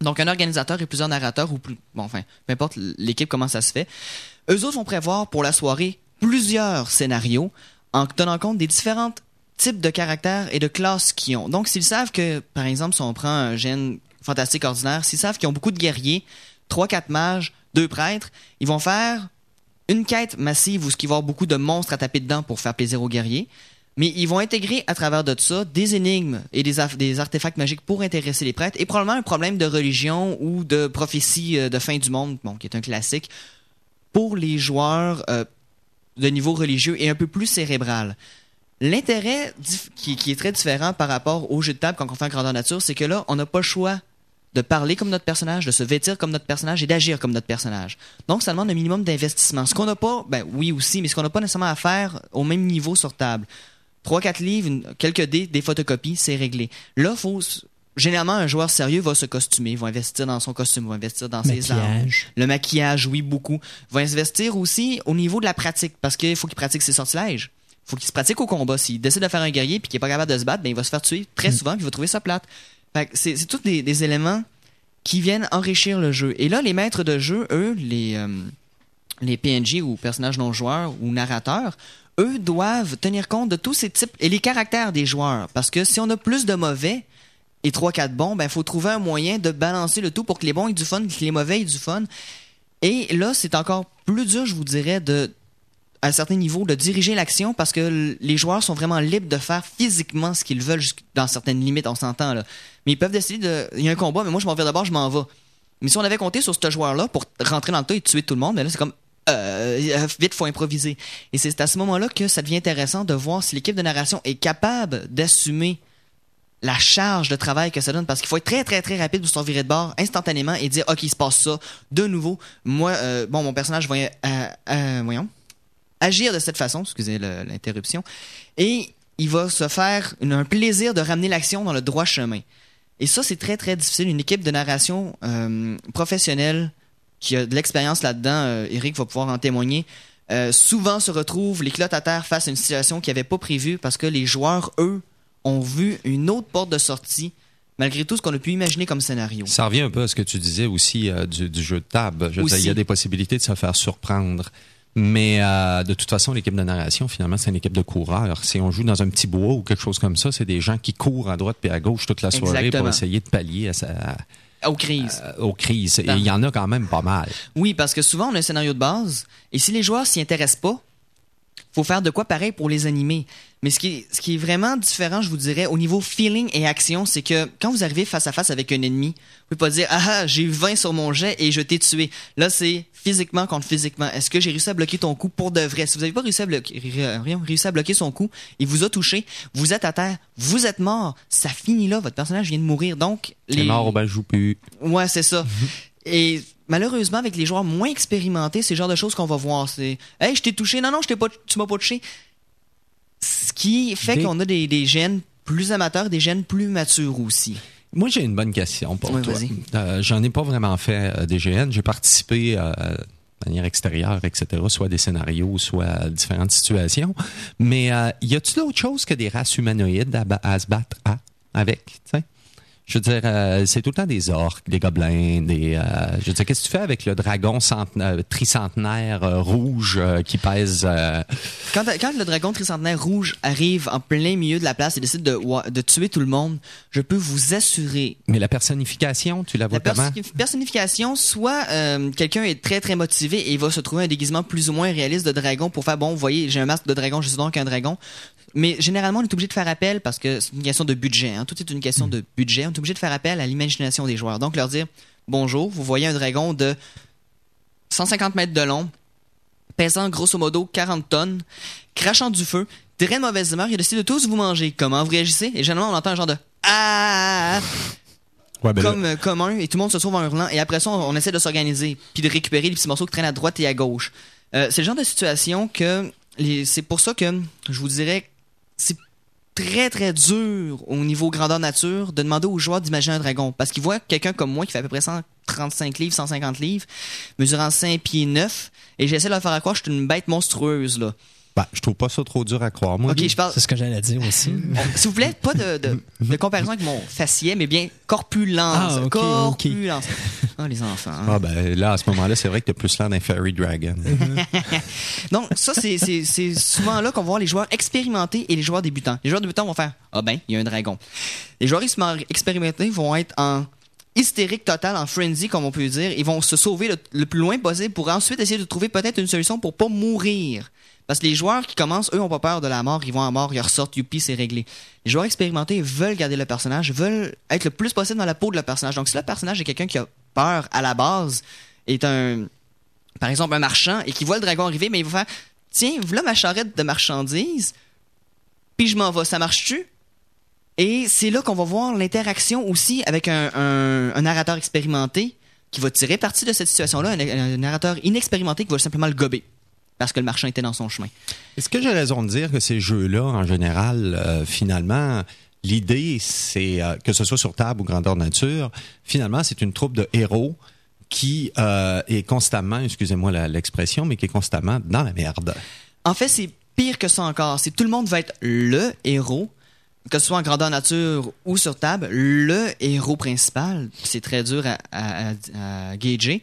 S6: Donc, un organisateur et plusieurs narrateurs, ou plus. Bon, enfin, peu importe l'équipe, comment ça se fait. Eux autres vont prévoir pour la soirée plusieurs scénarios en tenant compte des différents types de caractères et de classes qu'ils ont. Donc, s'ils savent que, par exemple, si on prend un gène fantastique ordinaire, s'ils savent qu'ils ont beaucoup de guerriers, 3-4 mages, 2 prêtres, ils vont faire une quête massive où ce qui va avoir beaucoup de monstres à taper dedans pour faire plaisir aux guerriers. Mais ils vont intégrer à travers de ça des énigmes et des artefacts magiques pour intéresser les prêtres et probablement un problème de religion ou de prophétie euh, de fin du monde, bon, qui est un classique, pour les joueurs euh, de niveau religieux et un peu plus cérébral. L'intérêt qui, qui est très différent par rapport au jeu de table quand on fait un grandeur nature, c'est que là, on n'a pas le choix de parler comme notre personnage, de se vêtir comme notre personnage et d'agir comme notre personnage. Donc, ça demande un minimum d'investissement. Ce qu'on n'a pas, ben oui aussi, mais ce qu'on n'a pas nécessairement à faire au même niveau sur table. 3-4 livres, une- quelques dés, des photocopies, c'est réglé. Là, faut généralement un joueur sérieux va se costumer, va investir dans son costume, va investir dans ses armes. Le maquillage, oui, beaucoup. Va investir aussi au niveau de la pratique, parce qu'il faut qu'il pratique ses sortilèges. Faut qu'il se pratique au combat. S'il décide de faire un guerrier puis qu'il est pas capable de se battre, ben il va se faire tuer très souvent puis il va trouver ça plate. Fait que c'est c'est tous des, des éléments qui viennent enrichir le jeu. Et là, les maîtres de jeu, eux, les, euh, les PNJ ou personnages non joueurs ou narrateurs, eux doivent tenir compte de tous ces types et les caractères des joueurs. Parce que si on a plus de mauvais et 3-4 bons, ben, faut trouver un moyen de balancer le tout pour que les bons aient du fun, que les mauvais aient du fun. Et là, c'est encore plus dur, je vous dirais, de à un certain niveau de diriger l'action parce que les joueurs sont vraiment libres de faire physiquement ce qu'ils veulent dans certaines limites, on s'entend là. Mais ils peuvent décider de il y a un combat mais moi je m'en vais d'abord, je m'en vais. Mais si on avait compté sur ce joueur-là pour rentrer dans le tas et tuer tout le monde, mais là c'est comme euh, vite faut improviser. Et c'est à ce moment-là que ça devient intéressant de voir si l'équipe de narration est capable d'assumer la charge de travail que ça donne parce qu'il faut être très très très rapide pour se virer de bord instantanément et dire ok il se passe ça de nouveau moi euh, bon mon personnage va euh, euh, voyons agir de cette façon excusez l'interruption et il va se faire une- un plaisir de ramener l'action dans le droit chemin et ça c'est très très difficile une équipe de narration euh, professionnelle qui a de l'expérience là-dedans euh, Eric va pouvoir en témoigner euh, souvent se retrouve les clottes à terre face à une situation qu'ils n'avaient pas prévue parce que les joueurs eux ont vu une autre porte de sortie malgré tout ce qu'on a pu imaginer comme scénario.
S7: Ça revient un peu à ce que tu disais aussi euh, du, du jeu de table. Je il y a des possibilités de se faire surprendre. Mais euh, de toute façon, l'équipe de narration, finalement, c'est une équipe de coureurs. Si on joue dans un petit bois ou quelque chose comme ça, c'est des gens qui courent à droite et à gauche toute la soirée
S6: Exactement.
S7: pour essayer de pallier à sa-
S6: Aux crises.
S7: euh, aux crises. Et il y en a quand même pas mal.
S6: Oui, parce que souvent on a un scénario de base et si les joueurs s'y intéressent pas, faut faire de quoi pareil pour les animer. Mais ce qui, est, ce qui est vraiment différent, je vous dirais, au niveau feeling et action, c'est que quand vous arrivez face à face avec un ennemi, vous pouvez pas dire ah ah j'ai eu 20 sur mon jet et je t'ai tué. Là c'est physiquement contre physiquement. Est-ce que j'ai réussi à bloquer ton coup pour de vrai? Si vous n'avez pas réussi à bloquer, réussi à bloquer son coup, il vous a touché, vous êtes à terre, vous êtes mort, ça finit là, votre personnage vient de mourir. Donc
S7: Les morts, ben, je joue plus.
S6: Ouais, c'est ça. Et malheureusement, avec les joueurs moins expérimentés, c'est le genre de choses qu'on va voir. C'est Hey, je t'ai touché. Non, non, je t'ai pas, tu m'as pas touché. Ce qui fait
S7: Des-
S6: qu'on a des, des gènes plus amateurs, des gènes plus matures aussi.
S7: Moi, j'ai une bonne question pour toi. Euh, J'en ai pas vraiment fait euh, des GN. J'ai participé euh, de manière extérieure, etc., soit des scénarios, soit à différentes situations. Mais euh, y a-tu d'autres choses que des races humanoïdes à, à se battre à, avec? Je veux dire, euh, c'est tout le temps des orques, des gobelins, des. euh, je veux dire, qu'est-ce que tu fais avec le dragon centena- euh, tricentenaire euh, rouge qui pèse
S6: Quand, quand le dragon tricentenaire rouge arrive en plein milieu de la place et décide de, tuer tout le monde, je peux vous assurer
S7: Mais la personnification, tu la vois
S6: La
S7: comment?
S6: persi- personnification, soit quelqu'un est très très motivé et il va se trouver un déguisement plus ou moins réaliste de dragon pour faire bon, vous voyez, j'ai un masque de dragon, je suis donc un dragon. Mais généralement, on est obligé de faire appel parce que c'est une question de budget. Hein. Tout est une question de budget. On est obligé de faire appel à l'imagination des joueurs. Donc leur dire bonjour, vous voyez un dragon de 150 mètres de long, pesant grosso modo 40 tonnes, crachant du feu, très mauvaise humeur, il a décidé de tous vous manger. Comment vous réagissez? Et généralement, on entend un genre de ah
S7: Ouais, ben là-
S6: comme euh, commun et tout le monde se trouve en hurlant et après ça on, on essaie de s'organiser puis de récupérer les petits morceaux qui traînent à droite et à gauche. Euh, c'est le genre de situation que les- c'est pour ça que je vous dirais c'est très très dur au niveau grandeur nature de demander aux joueurs d'imaginer un dragon parce qu'ils voient quelqu'un comme moi qui fait à peu près 135 livres, 150 livres, mesurant 5 pieds 9 et j'essaie de leur faire croire que je suis une bête monstrueuse là.
S7: Ben, je trouve pas ça trop dur à croire. Moi,
S6: OK, je parle
S2: C'est ce que j'allais dire aussi.
S6: s'il vous plaît, pas de, de, de comparaison avec mon faciès, mais bien corpulence.
S2: Ah, ok, ok.
S6: corpulence. Ah, les enfants. hein.
S7: Ah ben là, à ce moment-là, c'est vrai que t'as plus l'air d'un fairy dragon.
S6: Donc, ça, c'est- souvent là qu'on va voir les joueurs expérimentés et les joueurs débutants. Les joueurs débutants vont faire Ah ben, il y a un dragon. Les joueurs expér- expérimentés vont être en hystérique totale, en frenzy, comme on peut dire. Ils vont se sauver le, le plus loin possible pour ensuite essayer de trouver peut-être une solution pour pas mourir. Parce que les joueurs qui commencent, eux, ont pas peur de la mort, ils vont à mort, ils ressortent, youpi, c'est réglé. Les joueurs expérimentés veulent garder le personnage, veulent être le plus possible dans la peau de le personnage. Donc, si le personnage est quelqu'un qui a peur à la base, est un, par exemple, un marchand et qui voit le dragon arriver, mais il va faire Tiens, voilà ma charrette de marchandises, puis je m'en vais, ça marche-tu? Et c'est là qu'on va voir l'interaction aussi avec un, narrateur expérimenté qui va tirer parti de cette situation-là, un, un narrateur inexpérimenté qui va simplement le gober parce que le marchand était dans son chemin.
S7: Est-ce que j'ai raison de dire que ces jeux-là, en général, euh, finalement, l'idée, c'est euh, que ce soit sur table ou grandeur nature, finalement, c'est une troupe de héros qui euh, est constamment, excusez-moi l'expression, mais qui est constamment dans la merde.
S6: En fait, c'est pire que ça encore. C'est tout le monde va être le héros, que ce soit en grandeur nature ou sur table, le héros principal, c'est très dur à, à, à, à gager.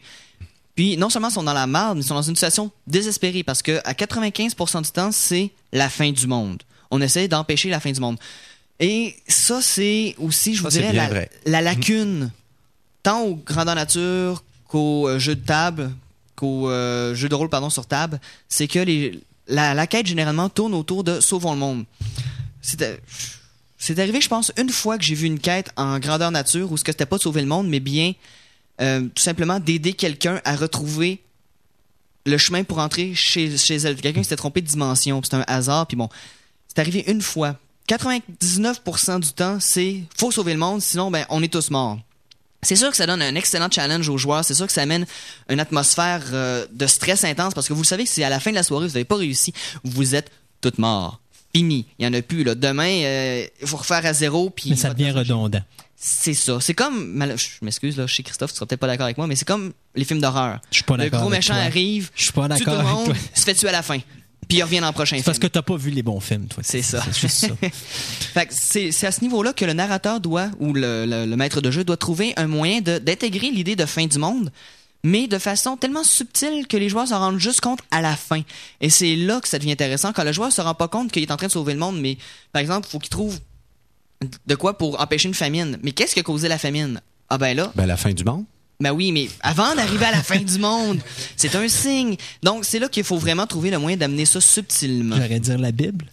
S6: Puis non seulement ils sont dans la merde, mais ils sont dans une situation désespérée parce que à 95% du temps, c'est la fin du monde. On essaie d'empêcher la fin du monde. Et ça, c'est aussi, je vous
S7: Ça,
S6: dirais, la, lacune, tant au grandeur nature qu'au euh, jeu de table, qu'au euh, jeu de rôle pardon sur table, c'est que les, la, la quête généralement tourne autour de sauvons le monde. C'est c'est arrivé, je pense, une fois que j'ai vu une quête en grandeur nature où ce que c'était pas de sauver le monde, mais bien euh, tout simplement d'aider quelqu'un à retrouver le chemin pour entrer chez, chez elle. Quelqu'un s'était trompé de dimension, c'est un hasard, puis bon, c'est arrivé une fois. 99% du temps, c'est faut sauver le monde, sinon ben on est tous morts. C'est sûr que ça donne un excellent challenge aux joueurs. C'est sûr que ça amène une atmosphère euh, de stress intense parce que vous le savez que si à la fin de la soirée vous n'avez pas réussi, vous êtes toutes morts. Fini. Il y en a plus. Là. Demain, euh, il faut refaire à zéro. Puis
S2: Mais ça devient redondant.
S6: C'est ça. C'est comme. Je m'excuse, là, chez Christophe, tu seras peut-être pas d'accord avec moi, mais c'est comme les films d'horreur.
S2: Je suis pas
S6: Le
S2: d'accord
S6: gros
S2: avec
S6: méchant
S2: toi.
S6: arrive,
S2: Je suis pas d'accord
S6: le
S2: avec
S6: monde,
S2: toi.
S6: se fait tuer à la fin. Puis il revient dans le prochain
S2: C'est
S6: film.
S2: parce que t'as pas vu les bons films, toi.
S6: C'est ça.
S2: C'est juste ça.
S6: Fait c'est à ce niveau-là que le narrateur doit, ou le, le- le maître de jeu doit trouver un moyen d'intégrer l'idée de fin du monde, mais de façon tellement subtile que les joueurs s'en rendent juste compte à la fin. Et c'est là que ça devient intéressant, quand le joueur se rend pas compte qu'il est en train de sauver le monde, mais par exemple, il faut qu'il trouve de quoi pour empêcher une famine? Mais qu'est-ce qui a causé la famine? Ah ben là,
S7: Ben, la fin du monde.
S6: ben oui, mais avant d'arriver à la fin du monde, c'est un signe. Donc c'est là qu'il faut vraiment trouver le moyen d'amener ça subtilement.
S2: J'aurais dire la Bible.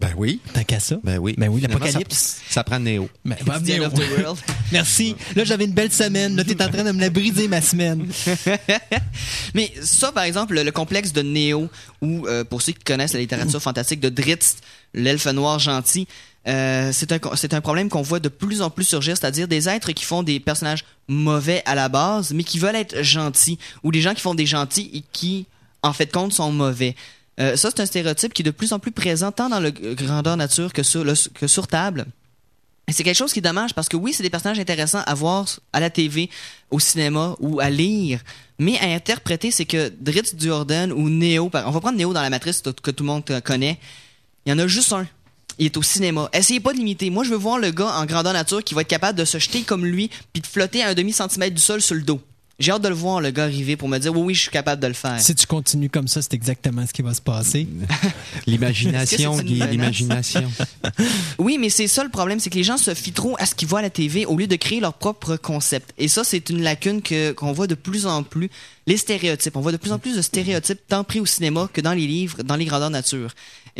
S7: Ben oui.
S2: Tant qu'à ça.
S7: Ben oui.
S2: Ben oui, l'Apocalypse.
S7: Ça, ça prend Néo.
S2: Ben. Merci. Là, j'avais une belle semaine. Là, t'es en train de me la briser, ma semaine.
S6: Mais ça, par exemple, le, le complexe de Néo, ou euh, pour ceux qui connaissent la littérature fantastique de Dritz, l'elfe noir gentil, euh, c'est un, un problème qu'on voit de plus en plus surgir, c'est-à-dire des êtres qui font des personnages mauvais à la base, mais qui veulent être gentils, ou des gens qui font des gentils et qui, en fait, compte, sont mauvais. Euh, ça, c'est un stéréotype qui est de plus en plus présent tant dans le grandeur nature que sur, que sur table. C'est quelque chose qui est dommage parce que oui, c'est des personnages intéressants à voir à la TV, au cinéma ou à lire, mais à interpréter, c'est que Dritz Duorden ou Neo, on va prendre Neo dans la matrice que tout le monde connaît, il y en a juste un. Il est au cinéma. Essayez pas de l'imiter. Moi, je veux voir le gars en grandeur nature qui va être capable de se jeter comme lui puis de flotter à un demi-centimètre du sol sur le dos. J'ai hâte de le voir, le gars arriver pour me dire oui, oui, je suis capable de le faire.
S2: Si tu continues comme ça, c'est exactement ce qui va se passer.
S7: L'imagination, l'imagination.
S6: Oui, mais c'est ça le problème, c'est que les gens se fient trop à ce qu'ils voient à la TV au lieu de créer leur propre concept. Et ça, c'est une lacune que qu'on voit de plus en plus. Les stéréotypes, on voit de plus en plus de stéréotypes tant pris au cinéma que dans les livres, dans les grandeurs nature.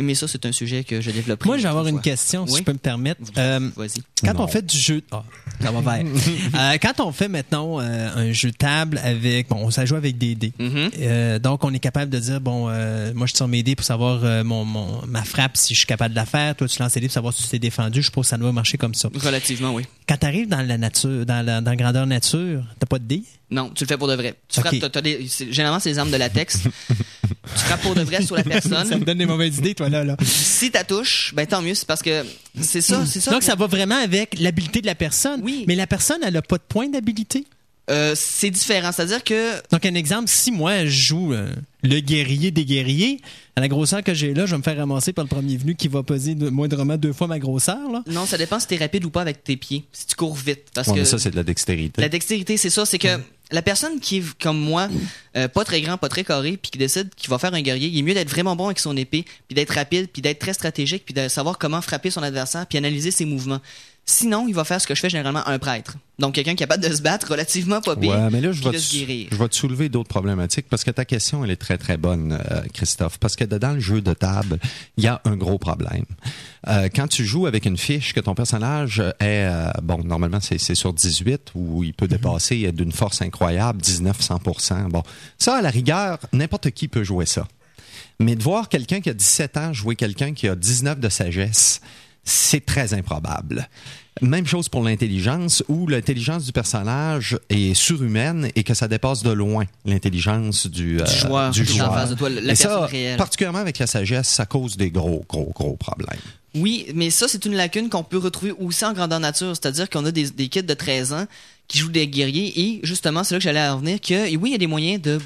S6: Mais ça, c'est un sujet que je développe.
S2: Moi, je vais avoir une question, si
S6: Oui?
S2: je peux me permettre. Euh,
S6: Vas-y.
S2: quand
S7: Non.
S2: on fait du jeu, Ah, ça va vers. Euh, quand on fait maintenant euh, un jeu de table avec, bon, ça joue avec des dés.
S6: Mhm.
S2: Euh, donc, on est capable de dire, bon, euh, moi, je tire mes dés pour savoir euh, mon, mon, ma frappe, si je suis capable de la faire. Toi, tu lances les dés pour savoir si tu t'es défendu. Je suppose que ça doit marcher comme ça.
S6: Relativement, oui.
S2: Quand tu arrives dans la nature, dans la, dans la grandeur nature, t'as pas de dés?
S6: Non, tu le fais pour de vrai. Tu frappes, des- généralement, c'est des armes de latex. tu frappes pour de vrai sur la
S2: ça me
S6: personne.
S2: donne des mauvaises idées, toi, là. là.
S6: Si t'as touche, ben tant mieux, c'est parce que c'est ça, c'est ça.
S2: Donc, ça va vraiment avec l'habilité de la personne.
S6: Oui.
S2: Mais la personne, elle a pas de point d'habilité?
S6: Euh, c'est différent, c'est-à-dire que
S2: Donc, un exemple, si moi, je joue euh, le guerrier des guerriers, à la grosseur que j'ai là, je vais me faire ramasser par le premier venu qui va peser de- moindrement deux fois ma grosseur. Là.
S6: non, ça dépend si t'es rapide ou pas avec tes pieds, si tu cours vite, parce
S7: Ouais,
S6: que
S7: mais ça, c'est de la dextérité.
S6: La dextérité, c'est ça, c'est que la personne qui comme moi, euh, pas très grand, pas très carré, puis qui décide qu'il va faire un guerrier, il est mieux d'être vraiment bon avec son épée, puis d'être rapide, puis d'être très stratégique, puis de savoir comment frapper son adversaire, puis analyser ses mouvements. Sinon, il va faire ce que je fais généralement un prêtre. Donc quelqu'un qui est capable de se battre relativement pas pire,
S7: Ouais, mais là, je vais,
S6: se guérir.
S7: je vais te soulever d'autres problématiques parce que ta question, elle est très, très bonne, euh, Christophe. Parce que dans le jeu de table, il y a un gros problème. Euh, quand tu joues avec une fiche que ton personnage est, euh, bon, normalement, c'est sur 18 où il peut dépasser d'une force incroyable, 19, 100% Bon, ça, à la rigueur, n'importe qui peut jouer ça. Mais de voir quelqu'un qui a 17 ans jouer quelqu'un qui a 19 de sagesse, c'est très improbable. Même chose pour l'intelligence, où l'intelligence du personnage est surhumaine et que ça dépasse de loin l'intelligence du, euh,
S6: Du joueur
S7: du
S6: en face de toi, la
S7: Et ça,
S6: réelle.
S7: particulièrement avec la sagesse, ça cause des gros, gros, gros problèmes.
S6: Oui, mais ça, c'est une lacune qu'on peut retrouver aussi en grandeur nature. C'est-à-dire qu'on a des, des kids de 13 ans qui jouent des guerriers et justement, c'est là que j'allais en venir que, et oui, il y a des moyens de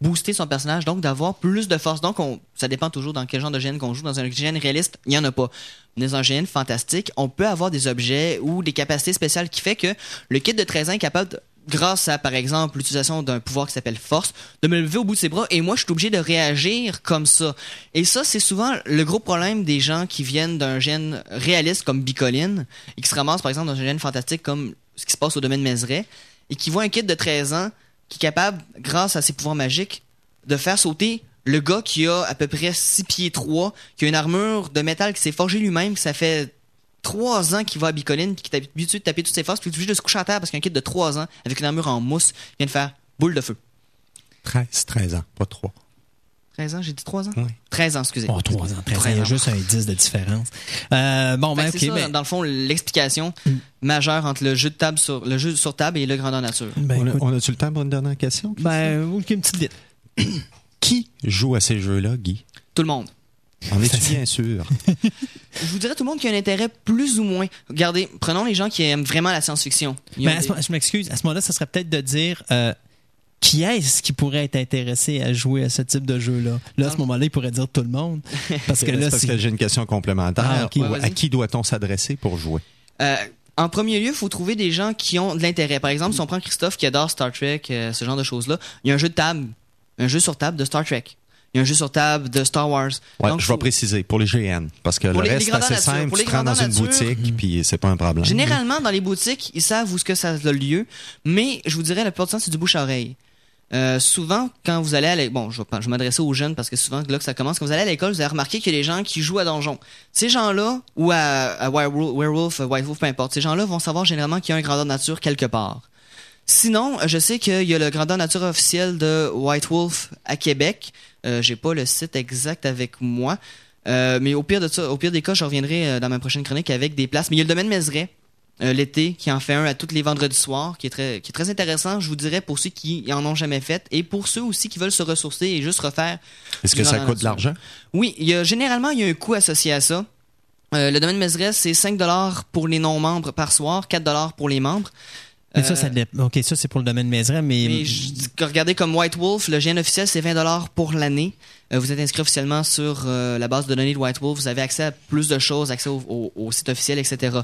S6: booster son personnage, donc d'avoir plus de force. Donc, on, ça dépend toujours dans quel genre de GN qu'on joue. Dans un GN réaliste, il n'y en a pas. Dans un GN fantastique, on peut avoir des objets ou des capacités spéciales qui fait que le kit de 13 ans est capable grâce à, par exemple, l'utilisation d'un pouvoir qui s'appelle force, de me lever au bout de ses bras et moi, je suis obligé de réagir comme ça. Et ça, c'est souvent le gros problème des gens qui viennent d'un gène réaliste comme Bicoline et qui se ramassent, par exemple, dans un gène fantastique comme ce qui se passe au domaine Mézeray et qui voient un kit de 13 ans qui est capable, grâce à ses pouvoirs magiques, de faire sauter le gars qui a à peu près 6 pieds 3, qui a une armure de métal qui s'est forgé lui-même, que ça fait 3 ans qu'il va à Bicoline, puis qui est habitué de taper toutes ses forces, puis il est obligé de se coucher à terre parce qu'un kit de 3 ans, avec une armure en mousse, vient de faire boule de feu.
S7: 13, 13 ans, pas 3.
S6: 13 ans, j'ai dit 3 ans?
S7: Oui.
S6: 13 ans, excusez.
S2: Oh, 3 ans, 13 ans,
S6: 13
S2: il y a
S6: ans.
S2: juste un 10 de différence. Euh, bon, ben,
S6: que
S2: ok,
S6: c'est ça,
S2: ben,
S6: dans le fond, l'explication majeure entre le jeu de table sur le jeu sur table et le grandeur nature.
S2: ben,
S7: on, a, on a-tu le temps pour une dernière question?
S2: ben, ok, une petite vite.
S7: Qui joue à ces jeux-là, Guy?
S6: Tout le monde.
S7: En es-tu bien sûr?
S6: Je vous dirais tout le monde qui a un intérêt plus ou moins. Regardez, prenons les gens qui aiment vraiment la science-fiction.
S2: Ben, ce
S6: des-
S2: je m'excuse. À ce moment-là, ça serait peut-être de dire euh, qui est-ce qui pourrait être intéressé à jouer à ce type de jeu-là? Là, à ce moment-là, il pourrait dire tout le monde. Parce que là,
S7: parce
S2: c'est-
S7: que j'ai une question complémentaire.
S2: Ah,
S6: Ouais,
S7: à qui doit-on s'adresser pour jouer?
S6: Euh, en premier lieu, il faut trouver des gens qui ont de l'intérêt. Par exemple, si on prend Christophe qui adore Star Trek, euh, ce genre de choses-là, il y a un jeu de table, un jeu sur table de Star Trek. Il y a un jeu sur table de Star Wars.
S7: Ouais,
S6: Donc,
S7: je
S6: faut-
S7: vais préciser, pour les GN. Parce que
S6: Pour
S7: le
S6: les-
S7: reste, c'est assez
S6: nature.
S7: simple.
S6: Pour
S7: Tu rends dans une boutique, puis c'est pas un problème.
S6: Généralement, dans les boutiques, ils savent où ce que ça a lieu, mais je vous dirais, la plupart du temps, c'est du bouche à oreille. Euh, souvent, quand vous allez à l'école, bon, je vais, m'adresser aux jeunes parce que souvent, là que ça commence, quand vous allez à l'école, vous allez remarquer qu'il y a des gens qui jouent à Donjon. Ces gens-là, ou à, à Werewolf, Werewolf, White Wolf, peu importe, ces gens-là vont savoir généralement qu'il y a un grandeur nature quelque part. Sinon, je sais qu'il y a le grandeur nature officiel de White Wolf à Québec. Euh, J'ai pas le site exact avec moi. Euh, mais au pire, de ça, au pire des cas, je reviendrai euh, dans ma prochaine chronique avec des places. Mais il y a le domaine Mézeray, euh, l'été, qui en fait un à tous les vendredis soirs, qui est très, qui est très intéressant, je vous dirais, pour ceux qui en ont jamais fait, et pour ceux aussi qui veulent se ressourcer et juste refaire.
S7: Est-ce que ça coûte de l'argent?
S6: Oui, il y a, généralement, il y a un coût associé à ça. Euh, le domaine Mézeray, c'est 5 pour les non-membres par soir, 4 pour les membres.
S2: Mais ça,
S6: Euh,
S2: ça OK, ça, c'est pour le domaine Mézeray, mais.
S6: mais je regardez comme White Wolf, le GN officiel, c'est 20 pour l'année. Euh, vous êtes inscrit officiellement sur euh, la base de données de White Wolf. Vous avez accès à plus de choses, accès au, au- au site officiel, etc.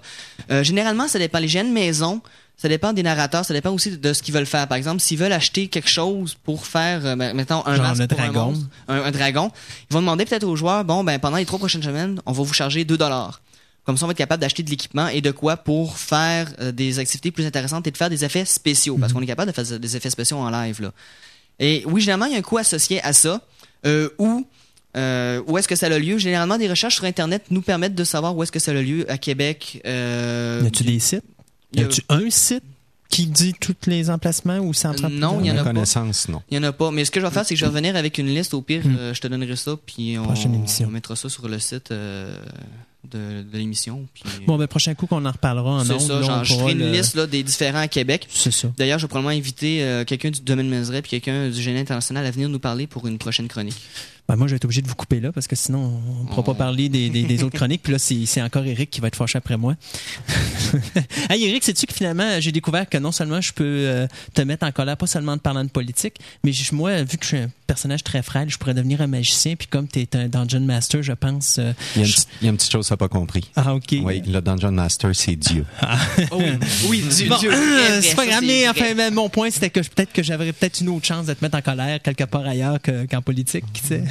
S6: Euh, généralement, ça dépend. Les GN maison, ça dépend des narrateurs, ça dépend aussi de ce qu'ils veulent faire. Par exemple, s'ils veulent acheter quelque chose pour faire, euh, mettons, un
S2: Genre le
S6: pour un
S2: dragon.
S6: monstre, un, un dragon, ils vont demander peut-être aux joueurs, bon, ben pendant les trois prochaines semaines, on va vous charger 2 dollars. Comme ça, on va être capable d'acheter de l'équipement et de quoi pour faire euh, des activités plus intéressantes et de faire des effets spéciaux. Parce qu'on est capable de faire des effets spéciaux en live. Là. Et oui, généralement, il y a un coût associé à ça. Euh, où euh, où est-ce que ça a lieu? Généralement, des recherches sur Internet nous permettent de savoir où est-ce que ça a lieu à Québec. Euh,
S2: Y a-tu des sites?
S6: il y
S2: a-tu un site qui dit tous les emplacements ou
S6: Euh, non, il y en a pas.
S7: connaissance, non.
S6: Il y en a pas. Mais ce que je vais faire, c'est que je vais revenir avec une liste. Au pire, euh, je te donnerai ça, puis on,
S2: Prochaine émission.
S6: on mettra ça sur le site euh, de, de l'émission.
S2: Bon, ben, prochain coup qu'on en reparlera en
S6: c'est ça. genre, je ferai une
S2: le-
S6: liste là, des différents à Québec.
S2: C'est ça.
S6: D'ailleurs, je vais probablement inviter euh, quelqu'un du domaine Mézeray puis quelqu'un du génie international à venir nous parler pour une prochaine chronique.
S2: Ben, moi, je vais être obligé de vous couper là parce que sinon, on ne pourra pas parler des, des- des autres chroniques. Puis là, c'est c'est encore Eric qui va être fâché après moi. hey, Eric, sais-tu que finalement, j'ai découvert que non seulement je peux euh, te mettre en colère, pas seulement en te parlant de politique, mais je- moi, vu que je suis un personnage très frêle, je pourrais devenir un magicien. Puis comme tu es un Dungeon Master, je pense. euh,
S7: Il y, a une
S2: je-
S7: il y a une petite chose que tu pas compris.
S2: Ah, OK.
S7: Oui, le Dungeon Master, c'est Dieu.
S6: Oh oui, oui, Dieu,
S2: Bon,
S6: Dieu.
S2: euh,
S6: vrai,
S2: c'est pas grave, mais enfin, ben, mon point, c'était que peut-être que j'aurais peut-être une autre chance de te mettre en colère quelque part ailleurs que- qu'en politique, qui sait.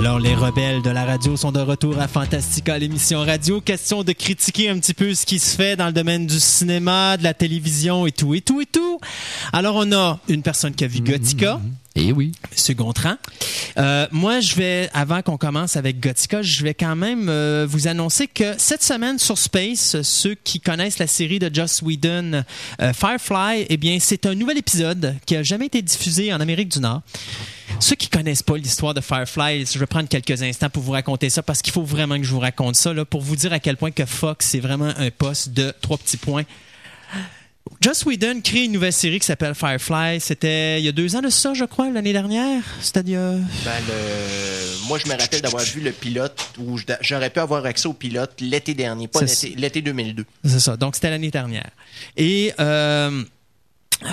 S2: Alors, les rebelles de la radio sont de retour à Fantastica, l'émission radio. Question de critiquer un petit peu ce qui se fait dans le domaine du cinéma, de la télévision et tout, et tout, et tout. Alors, on a une personne qui a vu Gothica.
S3: Eh oui.
S2: Monsieur Gontran. Euh, moi, je vais, avant qu'on commence avec Gothica, je vais quand même euh, vous annoncer que cette semaine sur Space, ceux qui connaissent la série de Joss Whedon, euh, Firefly, eh bien, c'est un nouvel épisode qui a jamais été diffusé en Amérique du Nord. Ceux qui connaissent pas l'histoire de Firefly, je vais prendre quelques instants pour vous raconter ça parce qu'il faut vraiment que je vous raconte ça là, pour vous dire à quel point que Fox c'est vraiment un poste de trois petits points. Joss Whedon crée une nouvelle série qui s'appelle Firefly. C'était il y a deux ans de ça, je crois, l'année dernière. A-
S4: Ben, le... Moi, je me rappelle d'avoir vu le pilote où j'aurais pu avoir accès au pilote l'été dernier, pas l'été l'été 2002.
S2: C'est ça. Donc, c'était l'année dernière. Et euh,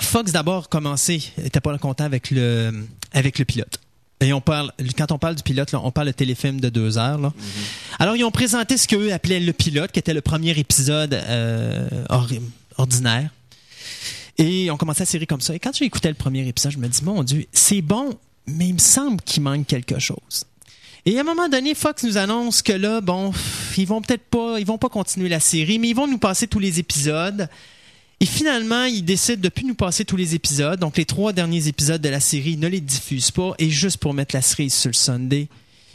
S2: Fox d'abord commencé, était pas content avec le avec le pilote. Et on parle, quand on parle du pilote, là, on parle de téléfilm de deux heures. Là. Alors, ils ont présenté ce qu'eux appelaient le pilote, qui était le premier épisode euh, or- ordinaire. Et on commençait la série comme ça. Et quand j'ai écouté le premier épisode, je me dis, mon Dieu, c'est bon, mais il me semble qu'il manque quelque chose. Et à un moment donné, Fox nous annonce que là, bon, ils vont peut-être pas, ils vont pas continuer la série, mais ils vont nous passer tous les épisodes. Et finalement, ils décident de plus nous passer tous les épisodes. Donc, les trois derniers épisodes de la série ne les diffusent pas. Et juste pour mettre la série sur le Sunday,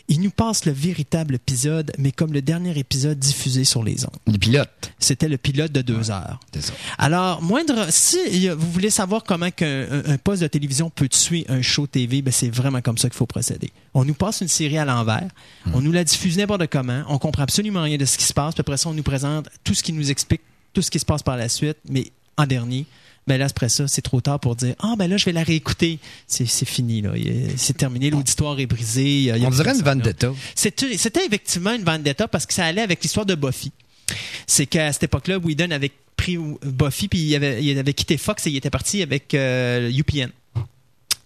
S2: ils nous passent le véritable épisode, mais comme le dernier épisode diffusé sur les ondes.
S3: Le pilote.
S2: C'était le pilote de deux heures.
S3: Ça.
S2: Alors, moindre, si vous voulez savoir comment un, un poste de télévision peut tuer un show TV, ben c'est vraiment comme ça qu'il faut procéder. On nous passe une série à l'envers, on nous la diffuse n'importe comment, on comprend absolument rien de ce qui se passe, puis après ça, on nous présente tout ce qui nous explique tout ce qui se passe par la suite, mais en dernier, ben là, après ça, c'est trop tard pour dire Ah, ben là, je vais la réécouter. C'est fini, là. C'est terminé, l'auditoire est brisé.
S3: On dirait une vendetta.
S2: C'était c'était effectivement une vendetta parce que ça allait avec l'histoire de Buffy. C'est qu'à cette époque-là, Whedon avait pris Buffy puis il avait, il avait quitté Fox et il était parti avec euh, UPN.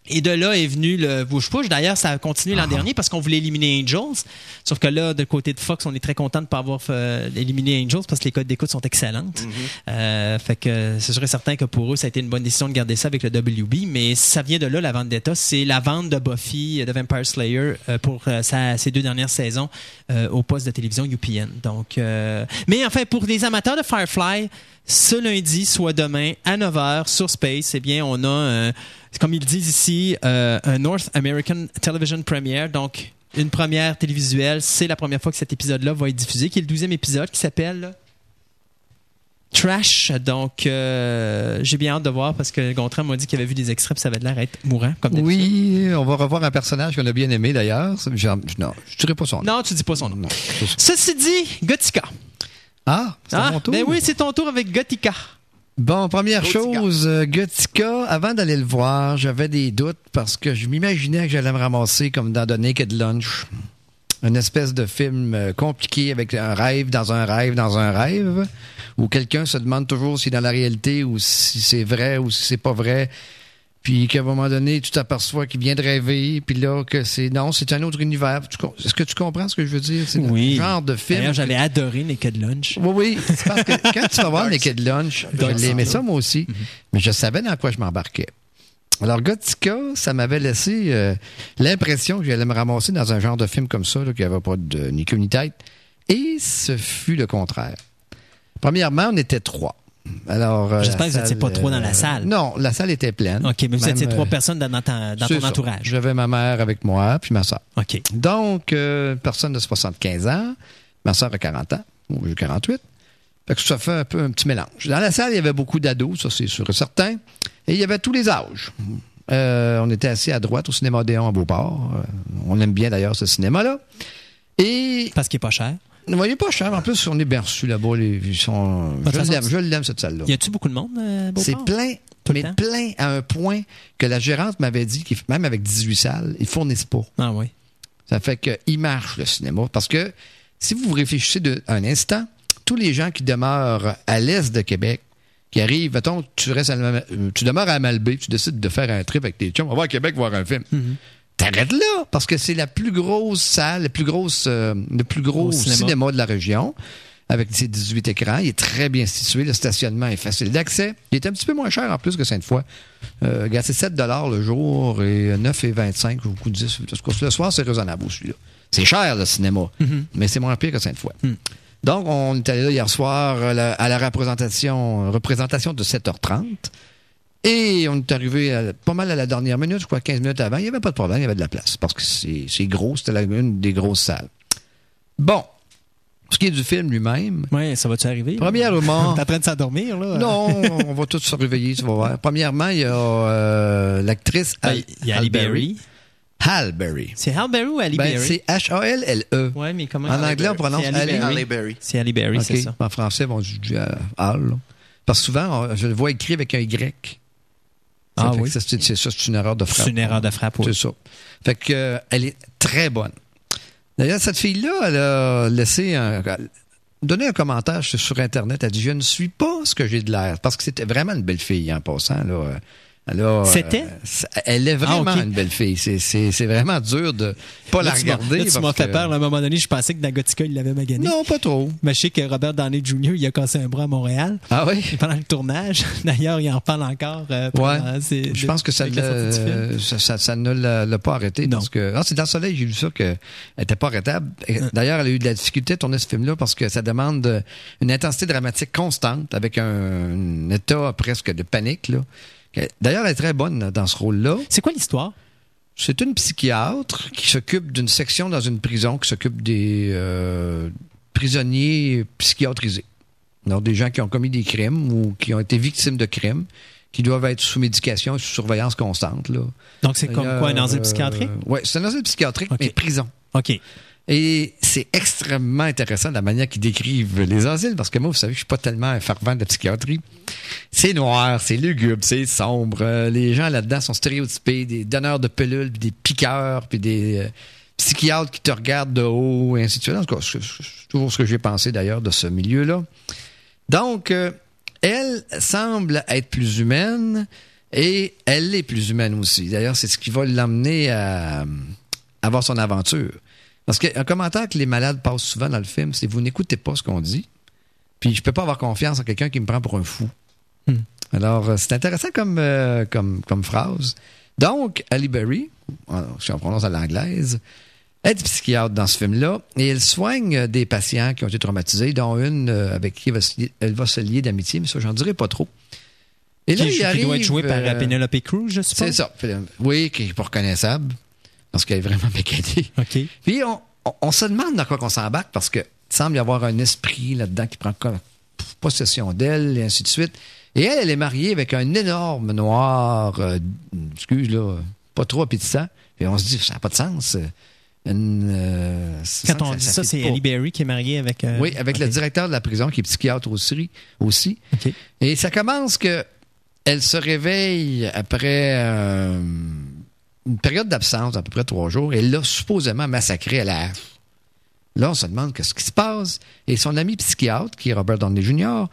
S2: Et de là est venu le Push Push. D'ailleurs, ça a continué l'an dernier parce qu'on voulait éliminer Angels. Sauf que là, de côté de Fox, on est très content de ne pas avoir euh, éliminé Angels parce que les codes d'écoute sont excellentes. Euh, fait que c'est sûr et certain que pour eux, ça a été une bonne décision de garder ça avec le WB. Mais ça vient de là, la vente d'État. C'est la vente de Buffy, de Vampire Slayer euh, pour sa- ses deux dernières saisons euh, au poste de télévision UPN. Donc, euh, mais enfin, pour les amateurs de Firefly, ce lundi, soit demain, à 9h sur Space, eh bien, on a, comme ils disent ici, euh, un North American Television Premiere. Donc, une première télévisuelle. C'est la première fois que cet épisode-là va être diffusé, qui est le douzième épisode, qui s'appelle Trash. Donc, euh, j'ai bien hâte de voir parce que Gontran m'a dit qu'il avait vu des extraits, puis ça avait l'air d'être mourant, comme.
S3: Oui, on va revoir un personnage qu'on a bien aimé d'ailleurs. Non, je dirais pas son nom.
S2: Non, tu dis pas son nom.
S3: Non.
S2: Ceci dit, Gothica.
S3: Ah, c'est
S2: Ah,
S3: mon tour?
S2: ben oui, c'est ton tour avec Gothica.
S3: Bon, première
S4: Gothica.
S3: chose, euh, Gothica, avant d'aller le voir, j'avais des doutes parce que je m'imaginais que j'allais me ramasser comme dans The Naked Lunch. Une espèce de film euh, compliqué avec un rêve dans un rêve dans un rêve, où quelqu'un se demande toujours si c'est dans la réalité ou si c'est vrai ou si c'est pas vrai. Puis qu'à un moment donné, tu t'aperçois qu'il vient de rêver, puis là, que c'est non, c'est un autre univers. Est-ce que tu comprends ce que je veux dire? C'est
S2: Oui.
S3: le genre de film.
S2: D'ailleurs, j'avais adoré Naked Lunch.
S3: Oui, oui. C'est parce que quand tu vas voir Naked Lunch, l'aimais
S2: Side.
S3: ça moi aussi, mais je savais dans quoi je m'embarquais. Alors, Gothica, ça m'avait laissé euh, l'impression que j'allais me ramasser dans un genre de film comme ça, là, qui n'avait pas de, ni queue ni tête. Et ce fut le contraire. Premièrement, on était trois. Alors, euh,
S2: J'espère que vous étiez
S3: salle,
S2: pas trop dans la salle.
S3: Non, la salle était pleine.
S2: OK, mais vous
S3: Même,
S2: étiez trois
S3: euh,
S2: personnes dans, dans ta- dans
S3: c'est
S2: ton
S3: ça.
S2: entourage.
S3: J'avais ma mère avec moi, puis ma soeur.
S2: OK.
S3: Donc, euh, personne de 75 ans. Ma soeur a 40 ans. Moi, j'ai 48. Fait que ça fait un peu un petit mélange. Dans la salle, il y avait beaucoup d'ados, ça c'est sûr et certain. Et il y avait tous les âges. Euh, on était assis à droite au cinéma Odéon à Beauport. Euh, on aime bien d'ailleurs ce cinéma-là. Et
S2: Parce qu'il est pas cher.
S3: Vous voyez pas cher. En plus, on est bien reçus là-bas. Les, ils sont, je l'aime, je l'aime cette salle-là.
S2: Y a-tu beaucoup de monde, euh?
S3: C'est plein,
S2: Tout
S3: mais plein à un point que la gérante m'avait dit que même avec 18 salles, ils fournissent pas.
S2: Ah oui.
S3: Ça fait qu'il marche, le cinéma. Parce que si vous vous réfléchissez de, un instant, tous les gens qui demeurent à l'est de Québec, qui arrivent, mettons, tu, restes à, euh, tu demeures à Malbaie, tu décides de faire un trip avec tes chums, on va à Québec voir un film. T'arrêtes là, parce que c'est la plus grosse salle, la plus grosse, euh, le plus gros
S2: Au cinéma.
S3: cinéma. de la région, avec ses 18 écrans. Il est très bien situé, le stationnement est facile d'accès. Il est un petit peu moins cher en plus que Sainte-Foy. Euh, c'est 7 le jour et 9,25 ou coup de 10. En tout cas, Le soir, c'est raisonnable, celui-là. C'est cher, le cinéma, mais c'est moins pire que Sainte-Foy. Donc, on est allé là hier soir à la, à la représentation, représentation de 7h30. Et on est arrivé à- pas mal à la dernière minute, je crois 15 minutes avant. Il n'y avait pas de problème, il y avait de la place. Parce que c'est gros, c'était une des grosses salles. Bon. Ce qui est du film lui-même,
S2: Oui, ça va-tu arriver?
S3: premièrement.
S2: T'es en train de s'endormir, là?
S3: non, on va tous se réveiller, tu vas voir. Premièrement, il y a euh, l'actrice
S2: Ben, Il y a Ali Berry.
S3: Halle Berry.
S2: C'est Halle Berry ou Ali
S3: Ben,
S2: Berry?
S3: c'est H-A-L-L-E.
S2: Ouais, mais comment?
S3: En anglais, on prononce.
S4: Halle Berry.
S2: C'est Ali Berry, c'est ça.
S3: En français, on dit euh, Hall. là. Parce que souvent, on- je le vois écrit avec un Y.
S2: Ah oui.
S3: C'est ça, c'est une erreur de frappe.
S2: C'est une erreur de frappe, oui.
S3: C'est ça. Fait que, euh, elle est très bonne. D'ailleurs, cette fille-là, elle a laissé un. donné un commentaire sur, sur Internet. Elle dit Je ne suis pas ce que j'ai de l'air. Parce que c'était vraiment une belle fille en passant. Là. Alors, euh,
S2: C'était?
S3: elle est vraiment
S2: Ah,
S3: une belle fille. C'est, c'est, c'est vraiment dur de pas
S2: Là,
S3: la regarder.
S2: là, tu m'as fait
S3: que-
S2: peur. À un moment donné, je pensais que Nagotica, il l'avait magané.
S3: Non, pas trop.
S2: Mais je sais que Robert Downey Jr., il a cassé un bras à Montréal
S3: Ah oui?
S2: pendant le tournage. D'ailleurs, il en reparle encore. euh,
S3: Ouais.
S2: ses-
S3: Je pense que ça,
S2: film.
S3: l'a- ça, ça, ça ne l'a, pas arrêté.
S2: Non.
S3: Parce que, ah, c'est dans le soleil, j'ai vu ça qu'elle n'était pas arrêtable. Et D'ailleurs, elle a eu de la difficulté à tourner ce film-là parce que ça demande euh, une intensité dramatique constante avec un, un état presque de panique. Là. Que- D'ailleurs, elle est très bonne dans ce rôle-là.
S2: C'est quoi l'histoire?
S3: C'est une psychiatre qui s'occupe d'une section dans une prison qui s'occupe des euh, prisonniers psychiatrisés. Alors, des gens qui ont commis des crimes ou qui ont été victimes de crimes, qui doivent être sous médication et sous surveillance constante. Là.
S2: Donc, c'est comme quoi, un asile
S3: Euh,
S2: psychiatrique?
S3: Oui, c'est un asile psychiatrique, mais prison.
S2: OK.
S3: Et c'est extrêmement intéressant la manière qu'ils décrivent les asiles, parce que moi, vous savez, je suis pas tellement un fervent de la psychiatrie. C'est noir, c'est lugubre, c'est sombre. Euh, les gens là-dedans sont stéréotypés, des donneurs de pilules, puis des piqueurs, puis des euh, psychiatres qui te regardent de haut, et ainsi de suite. En tout cas, c'est toujours ce que j'ai pensé d'ailleurs de ce milieu-là. Donc, euh, elle semble être plus humaine et elle est plus humaine aussi. D'ailleurs, c'est ce qui va l'emmener à avoir son aventure. Parce qu'un commentaire que les malades passent souvent dans le film, c'est vous n'écoutez pas ce qu'on dit. Puis je peux pas avoir confiance en quelqu'un qui me prend pour un fou.
S2: Hmm.
S3: Alors, euh, c'est intéressant comme, euh, comme, comme phrase. Donc, Ali Berry, euh, si on prononce à l'anglaise, est psychiatre dans ce film-là et elle soigne des patients qui ont été traumatisés, dont une avec qui elle va, se lier, d'amitié, mais ça, j'en dirais pas trop. Et
S2: Qui,
S3: il
S2: qui doit
S3: arrive,
S2: être joué par
S3: euh,
S2: Penelope Cruz, je suppose?
S3: C'est ça. Oui, qui est pas reconnaissable, parce qu'elle est vraiment.
S2: OK.
S3: Puis on, on- on se demande dans quoi qu'on s'embarque parce que il semble y avoir un esprit là-dedans qui prend possession d'elle et ainsi de suite. Et elle, elle est mariée avec un énorme noir, euh, excuse là, pas trop appétissant. Et on se dit, ça n'a pas de sens. euh, Une, euh,
S2: Quand on dit
S3: ça
S2: c'est. Ellie Berry qui est mariée avec... euh,
S3: Oui, avec le directeur de la prison qui est psychiatre aussi. aussi. Et ça commence que elle se réveille après euh, une période d'absence d'à peu près trois jours et l'a supposément massacré à la. Là, on se demande qu'est-ce qui se passe. Et son ami psychiatre, qui est Robert Downey Jr.,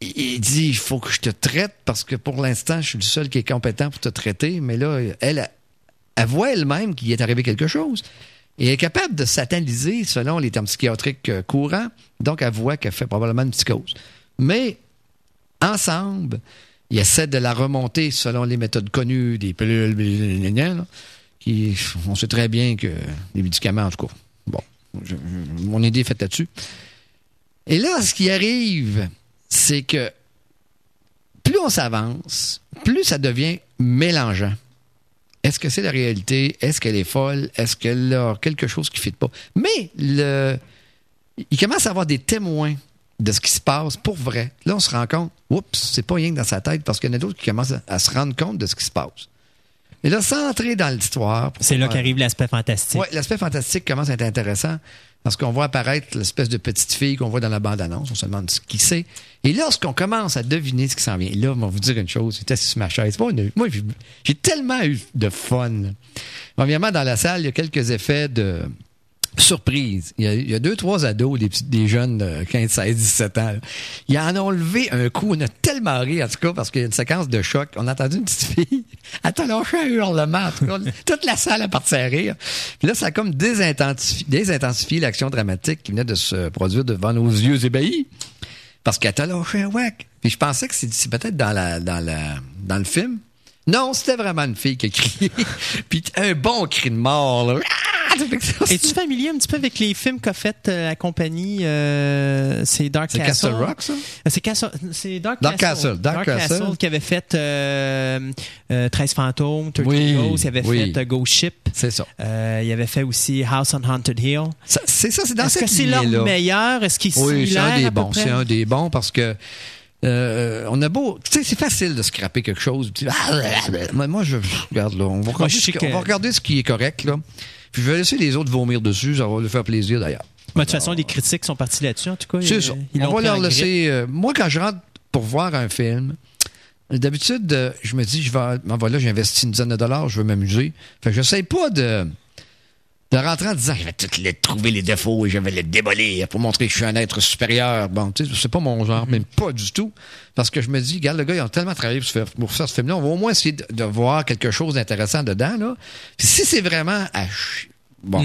S3: il il dit il faut que je te traite parce que pour l'instant, je suis le seul qui est compétent pour te traiter. Mais là, elle, elle voit elle-même qu'il est arrivé quelque chose. Et elle est capable de s'analyser selon les termes psychiatriques euh, courants. Donc, elle voit qu'elle fait probablement une psychose. Mais, ensemble, ils essaient de la remonter selon les méthodes connues des pilules, qui, on sait très bien que les médicaments, en tout cas, bon, mon idée est faite là-dessus. Et là, ce qui arrive, c'est que plus on s'avance, plus ça devient mélangeant. Est-ce que c'est la réalité? Est-ce qu'elle est folle? Est-ce qu'elle a quelque chose qui ne fit pas? Mais le, il commence à avoir des témoins de ce qui se passe pour vrai. Là, on se rend compte, oups, c'est pas rien que dans sa tête parce qu'il y en a d'autres qui commencent à, à se rendre compte de ce qui se passe. Et là, sans entrer dans l'histoire.
S2: C'est là qu'arrive l'aspect fantastique.
S3: Ouais, l'aspect fantastique commence à être intéressant parce qu'on voit apparaître l'espèce de petite fille qu'on voit dans la bande-annonce. On se demande ce qui c'est. Et lorsqu'on commence à deviner ce qui s'en vient, là, on va vous dire une chose. J'étais sur ma chaise. Moi, moi, j'ai- j'ai tellement eu de fun. Premièrement, dans la salle, il y a quelques effets de surprise. Il y a, il y a deux, trois ados, des, petits, des jeunes de 15, 16, 17 ans. là. Ils en ont levé un coup. On a tellement ri, en tout cas, parce qu'il y a une séquence de choc. On a entendu une petite fille. Elle t'a lâché un hurlement. En tout cas, toute la salle a parti à rire. Puis là, ça a comme désintensifié, désintensifié l'action dramatique qui venait de se produire devant nos yeux ébahis. Parce qu'elle t'a lâché un whack. Puis je pensais que c'est c'est peut-être dans, la, dans, la, dans le film. Non, c'était vraiment une fille qui a crié. Puis un bon cri de mort, là. Ah!
S2: Es-tu familier un petit peu avec les films qu'a fait euh, la compagnie euh, C'est Dark
S3: C'est
S2: Castle.
S3: Castle? Rock, ça?
S2: Euh, C'est Castle- c'est Dark,
S3: Dark
S2: Castle.
S3: Castle, Dark Castle.
S2: qui avait fait euh, euh, 13 fantômes, 13
S3: Oui,
S2: Ghosts, il avait
S3: oui.
S2: fait Ghost Ship.
S3: C'est ça.
S2: Il avait fait aussi House on Haunted Hill.
S3: C'est ça, c'est dans
S2: Est-ce que c'est leur meilleur? Est-ce qu'il est
S3: Oui, c'est un des bons. C'est un des bons parce que euh, on a beau. Tu sais, c'est facile de scraper quelque chose. ah, moi, moi, je regarde là. On va regarder, ce qui-
S2: que-
S3: on va regarder ce qui est correct là. Puis je vais laisser les autres vomir dessus. Ça va leur faire plaisir d'ailleurs.
S2: Mais de toute façon, les critiques sont partis là-dessus, en tout cas.
S3: C'est ça.
S2: ils
S3: on va leur laisser. euh, moi, quand je rentre pour voir un film, d'habitude, euh, je me dis, je vais, voilà, j'ai investi une dizaine de dollars, je veux m'amuser. Fait que j'essaie pas de de rentrer en disant, je vais toutes les trouver les défauts et je vais les démolir pour montrer que je suis un être supérieur. Bon, tu sais, c'est pas mon genre, même pas du tout. Parce que je me dis, regarde, le gars, ils ont tellement travaillé pour faire, pour faire ce film-là, on va au moins essayer de, de voir quelque chose d'intéressant dedans, là. Puis si c'est vraiment à Bon.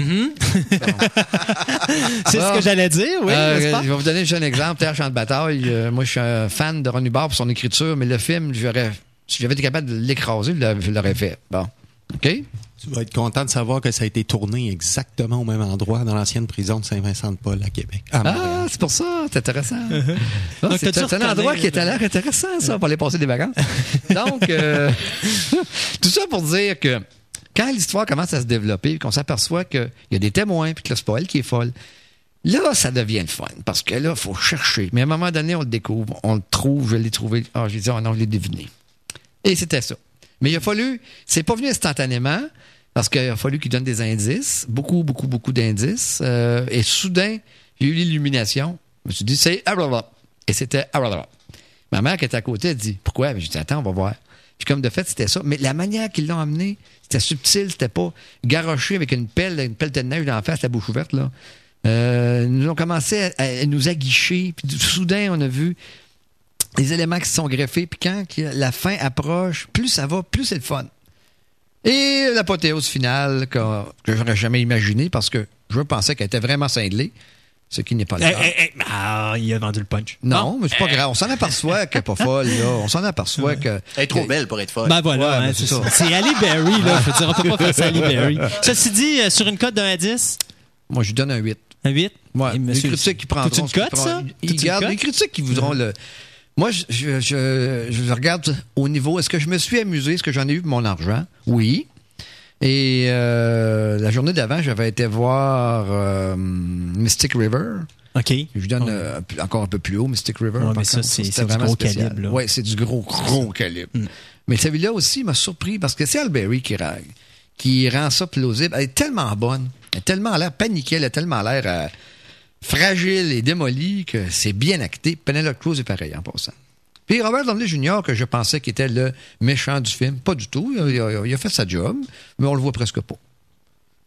S2: C'est ce que j'allais dire, oui,
S3: Euh,
S2: pas?
S3: je vais vous donner un exemple. Terre Champ de bataille. Euh, moi, je suis un fan de Ron Hubbard pour son écriture, mais le film, j'aurais, si j'avais été capable de l'écraser, je l'aurais- je l'aurais fait. Bon. OK?
S7: Tu vas être content de savoir que ça a été tourné exactement au même endroit dans l'ancienne prison de Saint-Vincent-de-Paul à Québec. À.
S3: Ah, c'est pour ça, c'est intéressant. Ah, c'est un endroit qui est à l'air intéressant, ça, pour aller passer des vacances. Donc, euh, tout ça pour dire que quand l'histoire commence à se développer, qu'on s'aperçoit qu'il y a des témoins, puis que c'est pas elle qui est folle, là, ça devient le fun. Parce que là, il faut chercher. Mais à un moment donné, on le découvre, on le trouve, je l'ai trouvé. Ah, j'ai dit, oh non, je l'ai deviné. Et c'était ça. Mais il a fallu, c'est pas venu instantanément, parce qu'il a fallu qu'il donne des indices, beaucoup, beaucoup, beaucoup d'indices. Euh, et soudain, j'ai eu l'illumination. Je me suis dit, c'est. Et c'était. Ma mère qui était à côté, elle dit, pourquoi? Mais j'ai dit, attends, on va voir. Puis comme de fait, c'était ça. Mais la manière qu'ils l'ont amené, c'était subtil, c'était pas garoché avec une pelle, une pelle de neige d'en face, la bouche ouverte, là. Euh, ils nous ont commencé à nous aguicher. Puis soudain, on a vu les éléments qui se sont greffés. Puis quand la fin approche, plus ça va, plus c'est le fun. Et l'apothéose finale que, que j'aurais jamais imaginé parce que je pensais qu'elle était vraiment cinglée, ce qui n'est pas le
S2: Eh,
S3: cas.
S2: eh, eh, ah, il a vendu le punch.
S3: Non, mais c'est pas grave. On s'en aperçoit qu'elle n'est pas folle, là. On s'en aperçoit que.
S4: Elle est trop
S3: que-
S4: belle pour être folle.
S2: Ben voilà,
S3: Ouais,
S2: hein, c'est ça.
S3: ça.
S2: C'est Ali Berry, là. Je veux dire, on peut pas faire ça à Ali Berry. Ceci dit, euh, sur une cote 1 à 10,
S3: Moi, je lui donne un 8.
S2: un 8.
S3: Ouais.
S2: Et
S3: les critiques qui prendront.
S2: Toute une cote, ça?
S3: Ils
S2: une
S3: gardent- les critiques qui voudront le. Moi, je, je, je, je regarde au niveau. Est-ce que je me suis amusé? Est-ce que j'en ai eu pour mon argent? Oui. Et euh, la journée d'avant, j'avais été voir euh, Mystic River.
S2: OK.
S3: Je donne euh, encore un peu plus haut, Mystic River.
S2: Ouais, mais ça, c'est- du gros
S3: spécial.
S2: calibre, là. Mm.
S3: Oui, c'est du gros, gros calibre. Mais celui-là aussi m'a surpris parce que c'est Alberry qui, qui rend ça plausible. Elle est tellement bonne. Elle a tellement l'air paniquée. Elle a tellement l'air fragile et démolie que c'est bien acté. Penelope Cruz est pareil en passant. Puis Robert Downey Jr., que je pensais qu'il était le méchant du film, pas du tout. Il a- il a fait sa job, mais on le voit presque pas.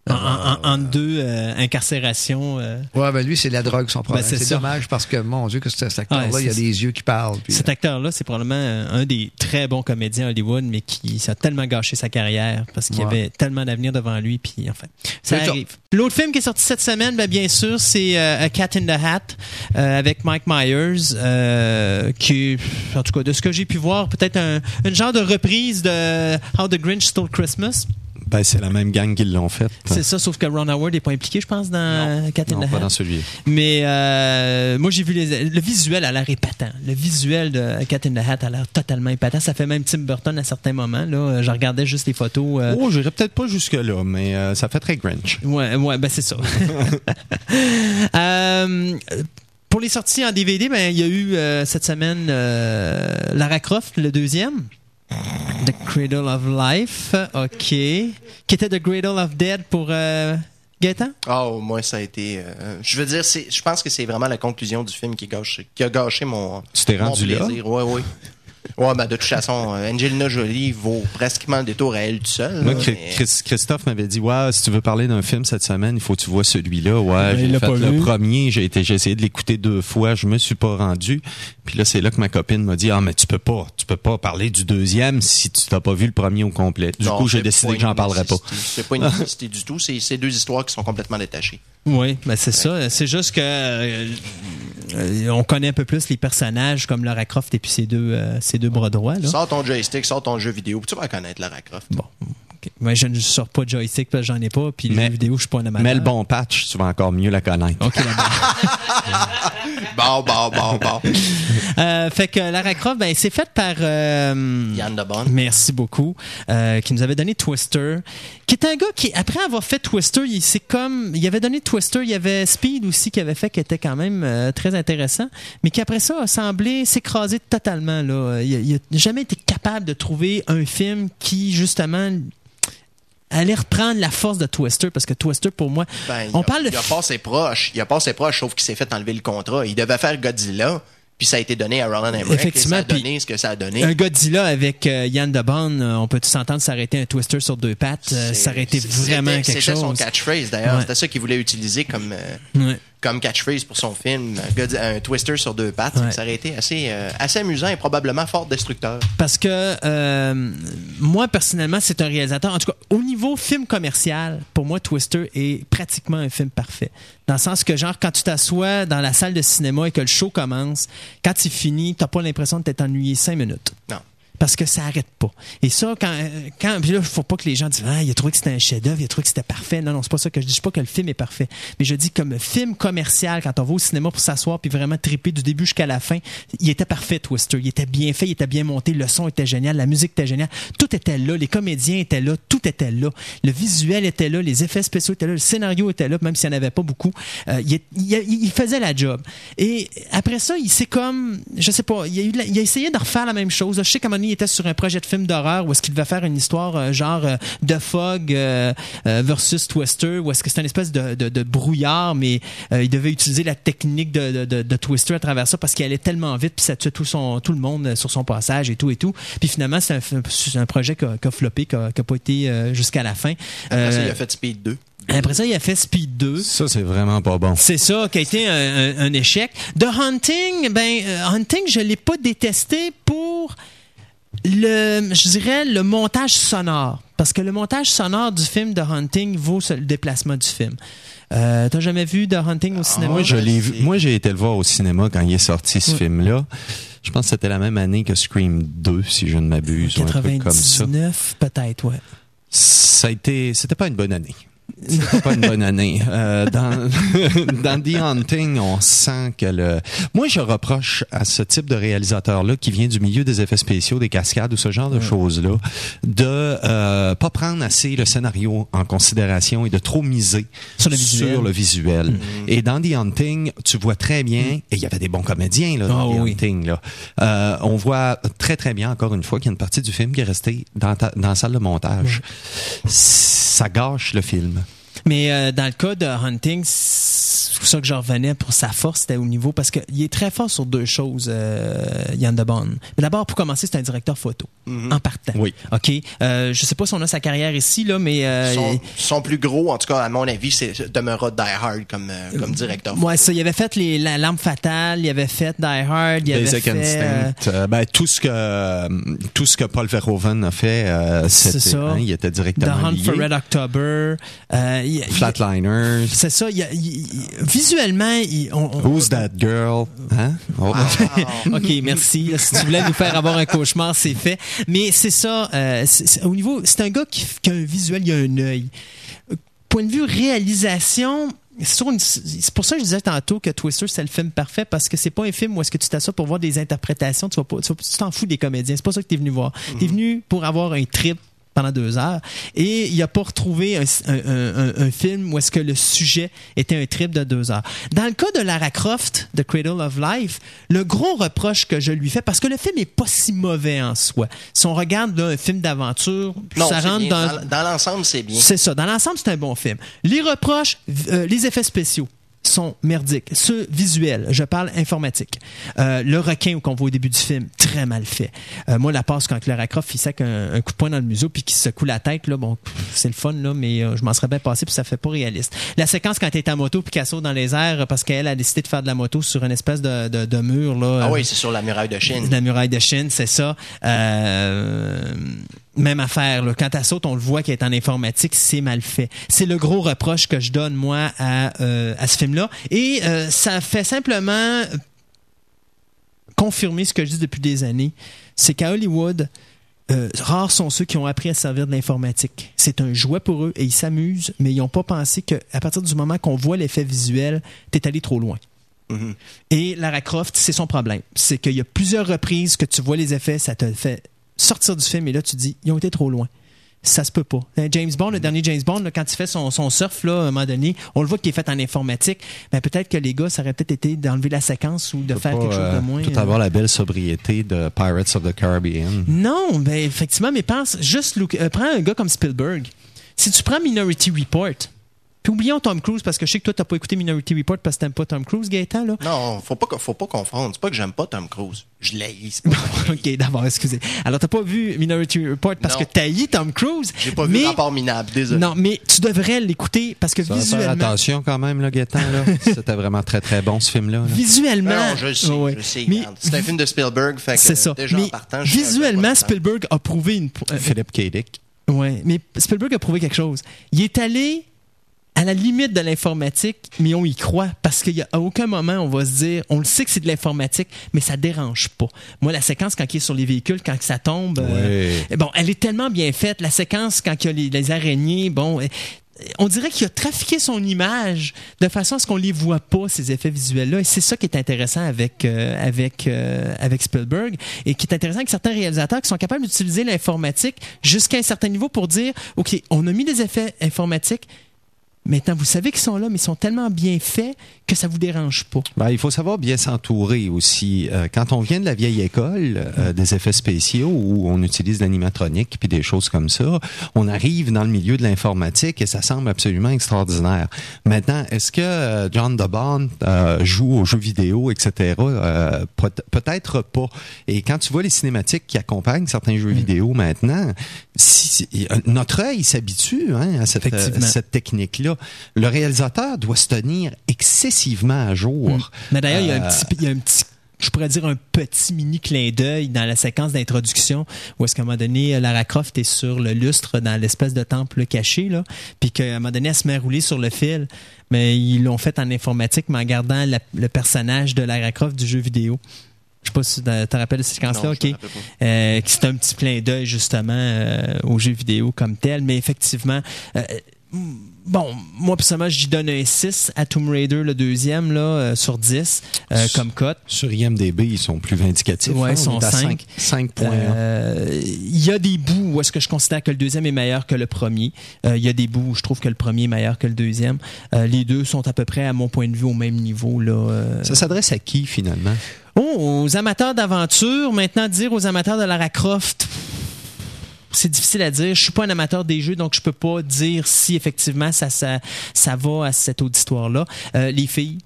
S2: En, en deux euh, incarcérations. euh,
S3: Ouais, ben lui, c'est la drogue, son problème.
S2: Ben, c'est
S3: dommage parce que, mon Dieu, que cet acteur-là,
S2: Ouais,
S3: il a
S2: c'est-
S3: des yeux qui parlent. puis,
S2: Cet acteur-là, c'est probablement euh, un des très bons comédiens à Hollywood, mais qui ça a tellement gâché sa carrière parce qu'il y
S3: Ouais.
S2: avait tellement d'avenir devant lui. Puis enfin, ça arrive. L'autre film qui est sorti cette semaine, ben, bien sûr, c'est euh, A Cat in the Hat euh, avec Mike Myers, euh, qui, en tout cas, de ce que j'ai pu voir, peut-être un, une genre de reprise de How the Grinch Stole Christmas.
S7: Ben, c'est la même gang qui l'ont fait.
S2: C'est ça, sauf que Ron Howard n'est pas impliqué, je pense, dans Cat in
S7: Non,
S2: the
S7: pas dans celui
S2: Mais euh, moi, j'ai vu les, le visuel a l'air épatant. Le visuel de Cat in the Hat a l'air totalement épatant. Ça fait même Tim Burton à certains moments. Là, je regardais juste les photos. euh,
S7: Oh, j'irais peut-être pas jusque-là, mais euh, ça fait très Grinch.
S2: Ouais, ouais, ben c'est ça. Euh, pour les sorties en DVD, ben il y a eu euh, cette semaine euh, Lara Croft, le deuxième. The Cradle of Life, ok. Qui était The Cradle of Dead pour euh, Gaëtan?
S4: Oh, moi, ça a été. euh, je veux dire, c'est, je pense que c'est vraiment la conclusion du film qui, gâche, qui a gâché mon,
S7: Tu t'es
S4: mon
S7: rendu là?
S4: plaisir. Ouais, ouais. Ouais, ben, de toute façon, euh, Angelina Jolie vaut presque le détour à elle toute seule.
S7: Moi,
S4: là,
S7: Chri-
S4: mais-
S7: Chris- Christophe m'avait dit, ouais, si tu veux parler d'un film cette semaine, il faut que tu vois celui-là. Ouais,
S2: il
S7: j'ai
S2: l'a
S7: fait le
S2: vu.
S7: premier, j'ai été, j'ai essayé de l'écouter deux fois, je me suis pas rendu. Puis là, c'est là que ma copine m'a dit, ah, mais tu peux pas, tu peux pas parler du deuxième si tu t'as pas vu le premier au complet. Du
S4: Non,
S7: coup, j'ai décidé que j'en parlerai pas.
S4: C'est pas une nécessité du tout. C'est, c'est deux histoires qui sont complètement détachées.
S2: Oui, ben c'est ça. C'est juste que euh, euh, on connaît un peu plus les personnages comme Lara Croft et puis ses deux, euh, ses deux bras droits. Là.
S4: Sors ton joystick, sors ton jeu vidéo, puis tu vas reconnaître Lara Croft.
S2: Bon, Mais je ne sors pas de joystick parce que j'en ai pas. Puis les
S7: Mais-
S2: jeux vidéo, je suis pas un amateur.
S7: Mais le bon patch, tu vas encore mieux la connaître.
S2: Ok.
S4: Bon, bon, bon, bon.
S2: Euh, fait que Lara Croft, ben, c'est fait par. euh,
S4: Yann de Bonne.
S2: Merci beaucoup. euh, qui nous avait donné Twister. Qui est un gars qui, après avoir fait Twister, il c'est comme. Il avait donné Twister, il y avait Speed aussi qui avait fait, qui était quand même euh, très intéressant. Mais qui après ça a semblé s'écraser totalement. Là. Il, a- il a jamais été capable de trouver un film qui, justement, allait reprendre la force de Twister. Parce que Twister, pour moi.
S4: Ben,
S2: on
S4: a,
S2: parle de.
S4: il a passé proche. Il a passé proche, sauf qu'il s'est fait enlever le contrat. Il devait faire Godzilla. puis ça a été donné à Roland Emmerich.
S2: Effectivement,
S4: et ça a donné ce que ça a donné.
S2: Un Godzilla avec euh, Yann DeBonne, euh, on peut tous aurait été un Twister sur deux pattes, euh, ça aurait été
S4: C'est-
S2: vraiment quelque
S4: C'était son
S2: chose.
S4: catchphrase d'ailleurs.
S2: Ouais.
S4: C'était ça qu'il voulait utiliser comme, euh,
S2: Ouais.
S4: Comme catchphrase pour son film, un, twister sur deux pattes.
S2: Ouais.
S4: Ça aurait été assez, euh, assez amusant et probablement fort destructeur.
S2: Parce que euh, moi, personnellement, c'est un réalisateur. En tout cas, au niveau film commercial, pour moi, Twister est pratiquement un film parfait. Dans le sens que, genre, quand tu t'assois dans la salle de cinéma et que le show commence, quand il finit, t'as pas l'impression de t'être ennuyé cinq minutes.
S4: Non.
S2: Parce que ça arrête pas. Et ça, quand, quand puis là, faut pas que les gens disent, ah, il a trouvé que c'était un chef-d'œuvre, il a trouvé que c'était parfait. Non, non, c'est pas ça que je dis. Je dis pas que le film est parfait. Mais je dis comme film commercial, quand on va au cinéma pour s'asseoir puis vraiment triper du début jusqu'à la fin, il était parfait, Twister. Il était bien fait, il était bien monté, le son était génial, la musique était géniale. Tout était là, les comédiens étaient là, tout était là. Le visuel était là, les effets spéciaux étaient là, le scénario était là, même s'il n'y en avait pas beaucoup. Euh, il, faisait la job. Et après ça, il s'est comme, je sais pas, il a, essayé de refaire la même chose. Je sais qu'à était sur un projet de film d'horreur où est-ce qu'il devait faire une histoire euh, genre euh, de Fog euh, euh, versus Twister, où est-ce que c'est une espèce de, de- de brouillard, mais euh, il devait utiliser la technique de, de- de- de Twister à travers ça parce qu'il allait tellement vite puis ça tuait tout, son, tout le monde sur son passage et tout et tout. Puis finalement, c'est un, projet qui a, qui a floppé, qui n'a pas été euh, jusqu'à la fin.
S4: Après ça, il a fait Speed 2.
S2: après ça, il a fait Speed 2.
S7: Ça, c'est vraiment pas bon.
S2: C'est ça qui a été un, un- un échec. The Hunting, ben euh, Hunting, je l'ai pas détesté pour le, je dirais le montage sonore, parce que le montage sonore du film The Hunting vaut le déplacement du film. Euh, T'as jamais vu The Hunting au cinéma?
S7: Moi, je l'ai vu.
S4: c'est-
S7: Moi, j'ai été le voir au cinéma quand il est sorti, ce film-là. Je pense que c'était la même année que Scream 2, si je ne m'abuse, ou un truc comme ça.
S2: 99 peut-être, ouais.
S7: Ça a été, c'était pas une bonne année. C'était pas une bonne année. Euh, dans, dans The Hunting, on sent que le. Moi, je reproche à ce type de réalisateur-là qui vient du milieu des effets spéciaux, des cascades ou ce genre de choses-là, de euh, pas prendre assez le scénario en considération et de trop miser
S2: Sur le visuel.
S7: sur le visuel. Et dans The Hunting, tu vois très bien, et il y avait des bons comédiens là, dans
S2: Oh
S7: The
S2: oui.
S7: Hunting. Là. Euh, on voit très très bien, encore une fois, qu'il y a une partie du film qui est restée dans, ta- dans la salle de montage. Ça gâche le film.
S2: Mais euh, dans le cas de Hunting, c'est pour ça que je revenais pour sa force, c'était au niveau parce qu'il est très fort sur deux choses, euh, Yann DeBonne. Mais d'abord, pour commencer, c'est un directeur photo en partant.
S7: Oui.
S2: Ok? Euh, je sais pas si on a sa carrière ici là, mais euh,
S4: Son, son plus gros, en tout cas, à mon avis, c'est demeurera Die Hard comme, euh, comme directeur.
S2: Ouais, ça, il avait fait les, la lampe fatale, il avait fait Die Hard, il avait fait. euh,
S7: Instinct. Euh, ben, tout ce que tout ce que Paul Verhoeven a fait, euh,
S2: C'est
S7: c'était,
S2: ça.
S7: hein, il était
S2: The
S7: directement
S2: Hunt for. Red October. Euh, il- il-
S7: Flatliners.
S2: C'est ça. il- visuellement, il- on, on-
S7: Who's that girl? Hein? Oh.
S2: OK, merci. Si tu voulais nous faire avoir un cauchemar, c'est fait. Mais c'est ça. euh, au niveau, c'est un gars qui, qui a un visuel, il a un œil. Point de vue réalisation. c'est pour ça que je disais tantôt que Twister c'est le film parfait parce que c'est pas un film où est-ce que tu t'assois pour voir des interprétations, tu tu tu t'en fous des comédiens, c'est pas ça que t'es venu voir. T'es venu pour avoir un trip pendant deux heures et il a pas retrouvé un, un- un- un film où est-ce que le sujet était un trip de deux heures. Dans le cas de Lara Croft, The Cradle of Life, le gros reproche que je lui fais, parce que le film est pas si mauvais en soi. Si on regarde là, un film d'aventure, ça rentre
S4: bien.
S2: dans,
S4: dans, dans l'ensemble, c'est bien.
S2: c'est ça. Dans l'ensemble, c'est un bon film. Les reproches, euh, les effets spéciaux sont merdiques. Ceux visuels, je parle informatique. Euh, le requin qu'on voit au début du film, très mal fait. Euh, moi, la passe quand Clara Croft, il sac un, un coup de poing dans le museau puis qu'il se secoue la tête, là, bon, c'est le fun, là, mais euh, je m'en serais bien passé puis ça fait pas réaliste. La séquence quand elle est en moto puis qu'elle saute dans les airs parce qu'elle a décidé de faire de la moto sur une espèce de, de, de mur, là.
S4: Ah
S2: euh,
S4: oui, c'est sur la muraille de Chine.
S2: la muraille de Chine, c'est ça. Euh, même affaire. Là. Quand elle saute, on le voit qu'elle est en informatique, c'est mal fait. C'est le gros reproche que je donne, moi, à, euh, à ce film-là. Et euh, ça fait simplement confirmer ce que je dis depuis des années. C'est qu'à Hollywood, euh, rares sont ceux qui ont appris à se servir de l'informatique. C'est un jouet pour eux et ils s'amusent, mais ils n'ont pas pensé qu'à partir du moment qu'on voit l'effet visuel, t'es allé trop loin.
S4: Mhm.
S2: Et Lara Croft, c'est son problème. C'est qu'il y a plusieurs reprises que tu vois les effets, ça te fait sortir du film et là tu te dis, ils ont été trop loin. Ça se peut pas. Euh, James Bond, le dernier James Bond, là, quand il fait son, son surf, là, à un moment donné, on le voit qu'il est fait en informatique. Mais peut-être que les gars, ça aurait peut-être été d'enlever la séquence ou de faire
S7: pas,
S2: quelque chose de
S7: euh,
S2: moins.
S7: Tout
S2: euh,
S7: avoir la belle sobriété de Pirates of the Caribbean.
S2: Non, ben effectivement, mais pense juste, euh, prends un gars comme Spielberg. Si tu prends Minority Report, Puis oublions Tom Cruise, parce que je sais que toi, t'as pas écouté Minority Report parce que t'aimes pas Tom Cruise, Gaëtan, là.
S4: Non, faut pas, faut pas confondre. C'est pas que j'aime pas Tom Cruise. Je l'haïs.
S2: ok, d'abord, excusez. Alors, t'as pas vu Minority Report parce
S4: Non.
S2: que t'haïs Tom Cruise.
S4: J'ai pas vu
S2: mais-
S4: rapport minable, désolé.
S2: Non, mais tu devrais l'écouter parce que
S7: Ça va faire
S2: visuellement.
S7: attention quand même, là, Gaétan, là. C'était vraiment très, très bon, ce film-là. là.
S2: Visuellement.
S4: Non, je le sais,
S2: Ouais.
S4: je le sais.
S2: Mais.
S4: C'est un film de Spielberg, fait que
S2: c'est ça.
S4: déjà
S2: mais
S4: en partant,
S2: visuellement. Spielberg a prouvé une. euh,
S7: Philippe K. Dick.
S2: Ouais, mais Spielberg a prouvé quelque chose. Il est allé à la limite de l'informatique, mais on y croit parce qu'à aucun moment on va se dire, on le sait que c'est de l'informatique, mais ça dérange pas. Moi, la séquence quand il est sur les véhicules, quand ça tombe, euh,
S7: Ouais.
S2: bon, elle est tellement bien faite. La séquence quand il y a les, les araignées, bon. euh, On dirait qu'il a trafiqué son image de façon à ce qu'on les voit pas ces effets visuels là et c'est ça qui est intéressant avec euh, avec euh, avec Spielberg et qui est intéressant avec certains réalisateurs qui sont capables d'utiliser l'informatique jusqu'à un certain niveau pour dire OK, on a mis des effets informatiques Maintenant, vous savez qu'ils sont là, mais ils sont tellement bien faits que ça vous dérange pas.
S7: Ben, il faut savoir bien s'entourer aussi. Euh, quand on vient de la vieille école euh, des effets spéciaux où on utilise l'animatronique puis des choses comme ça, on arrive dans le milieu de l'informatique et ça semble absolument extraordinaire. Maintenant, est-ce que euh, John DeBond joue aux jeux vidéo, etc. Peut- Peut-être pas. Et quand tu vois les cinématiques qui accompagnent certains jeux vidéo maintenant, si, euh, notre œil s'habitue hein, à cette, euh, cette technique-là. Le réalisateur doit se tenir excessivement à jour.
S2: Mais d'ailleurs, il y a un
S7: Euh,
S2: petit, il y a un petit, je pourrais dire un petit mini clin d'œil dans la séquence d'introduction où est-ce qu'à un moment donné, Lara Croft est sur le lustre dans l'espèce de temple caché, là, puis qu'à un moment donné, elle se met à rouler sur le fil. Mais ils l'ont fait en informatique, mais en gardant la- le personnage de Lara Croft du jeu vidéo. Je sais pas si tu te rappelles cette séquence-là, ok? Euh, qui c'est un petit clin d'œil justement euh, aux jeux vidéo comme tel, mais effectivement, euh, bon, moi personnellement, j'y donne un 6 à Tomb Raider, le deuxième, là, euh, sur 10, euh, comme cote.
S7: Sur IMDB, ils sont plus vindicatifs.
S2: Ouais,
S7: hein,
S2: ils sont
S7: on est à
S2: cinq.
S7: 5 points.
S2: Euh, Il y a des bouts où est-ce que je considère que le deuxième est meilleur que le premier. Euh, Il y a des bouts où je trouve que le premier est meilleur que le deuxième. Euh, les deux sont à peu près, à mon point de vue, au même niveau. Là, euh.
S7: Ça s'adresse à qui, finalement?
S2: Oh, aux amateurs d'aventure. Maintenant, dire aux amateurs de Lara Croft, c'est difficile à dire. Je suis pas un amateur des jeux, donc je peux pas dire si effectivement ça, ça, ça va à cette auditoire-là. Euh, les filles,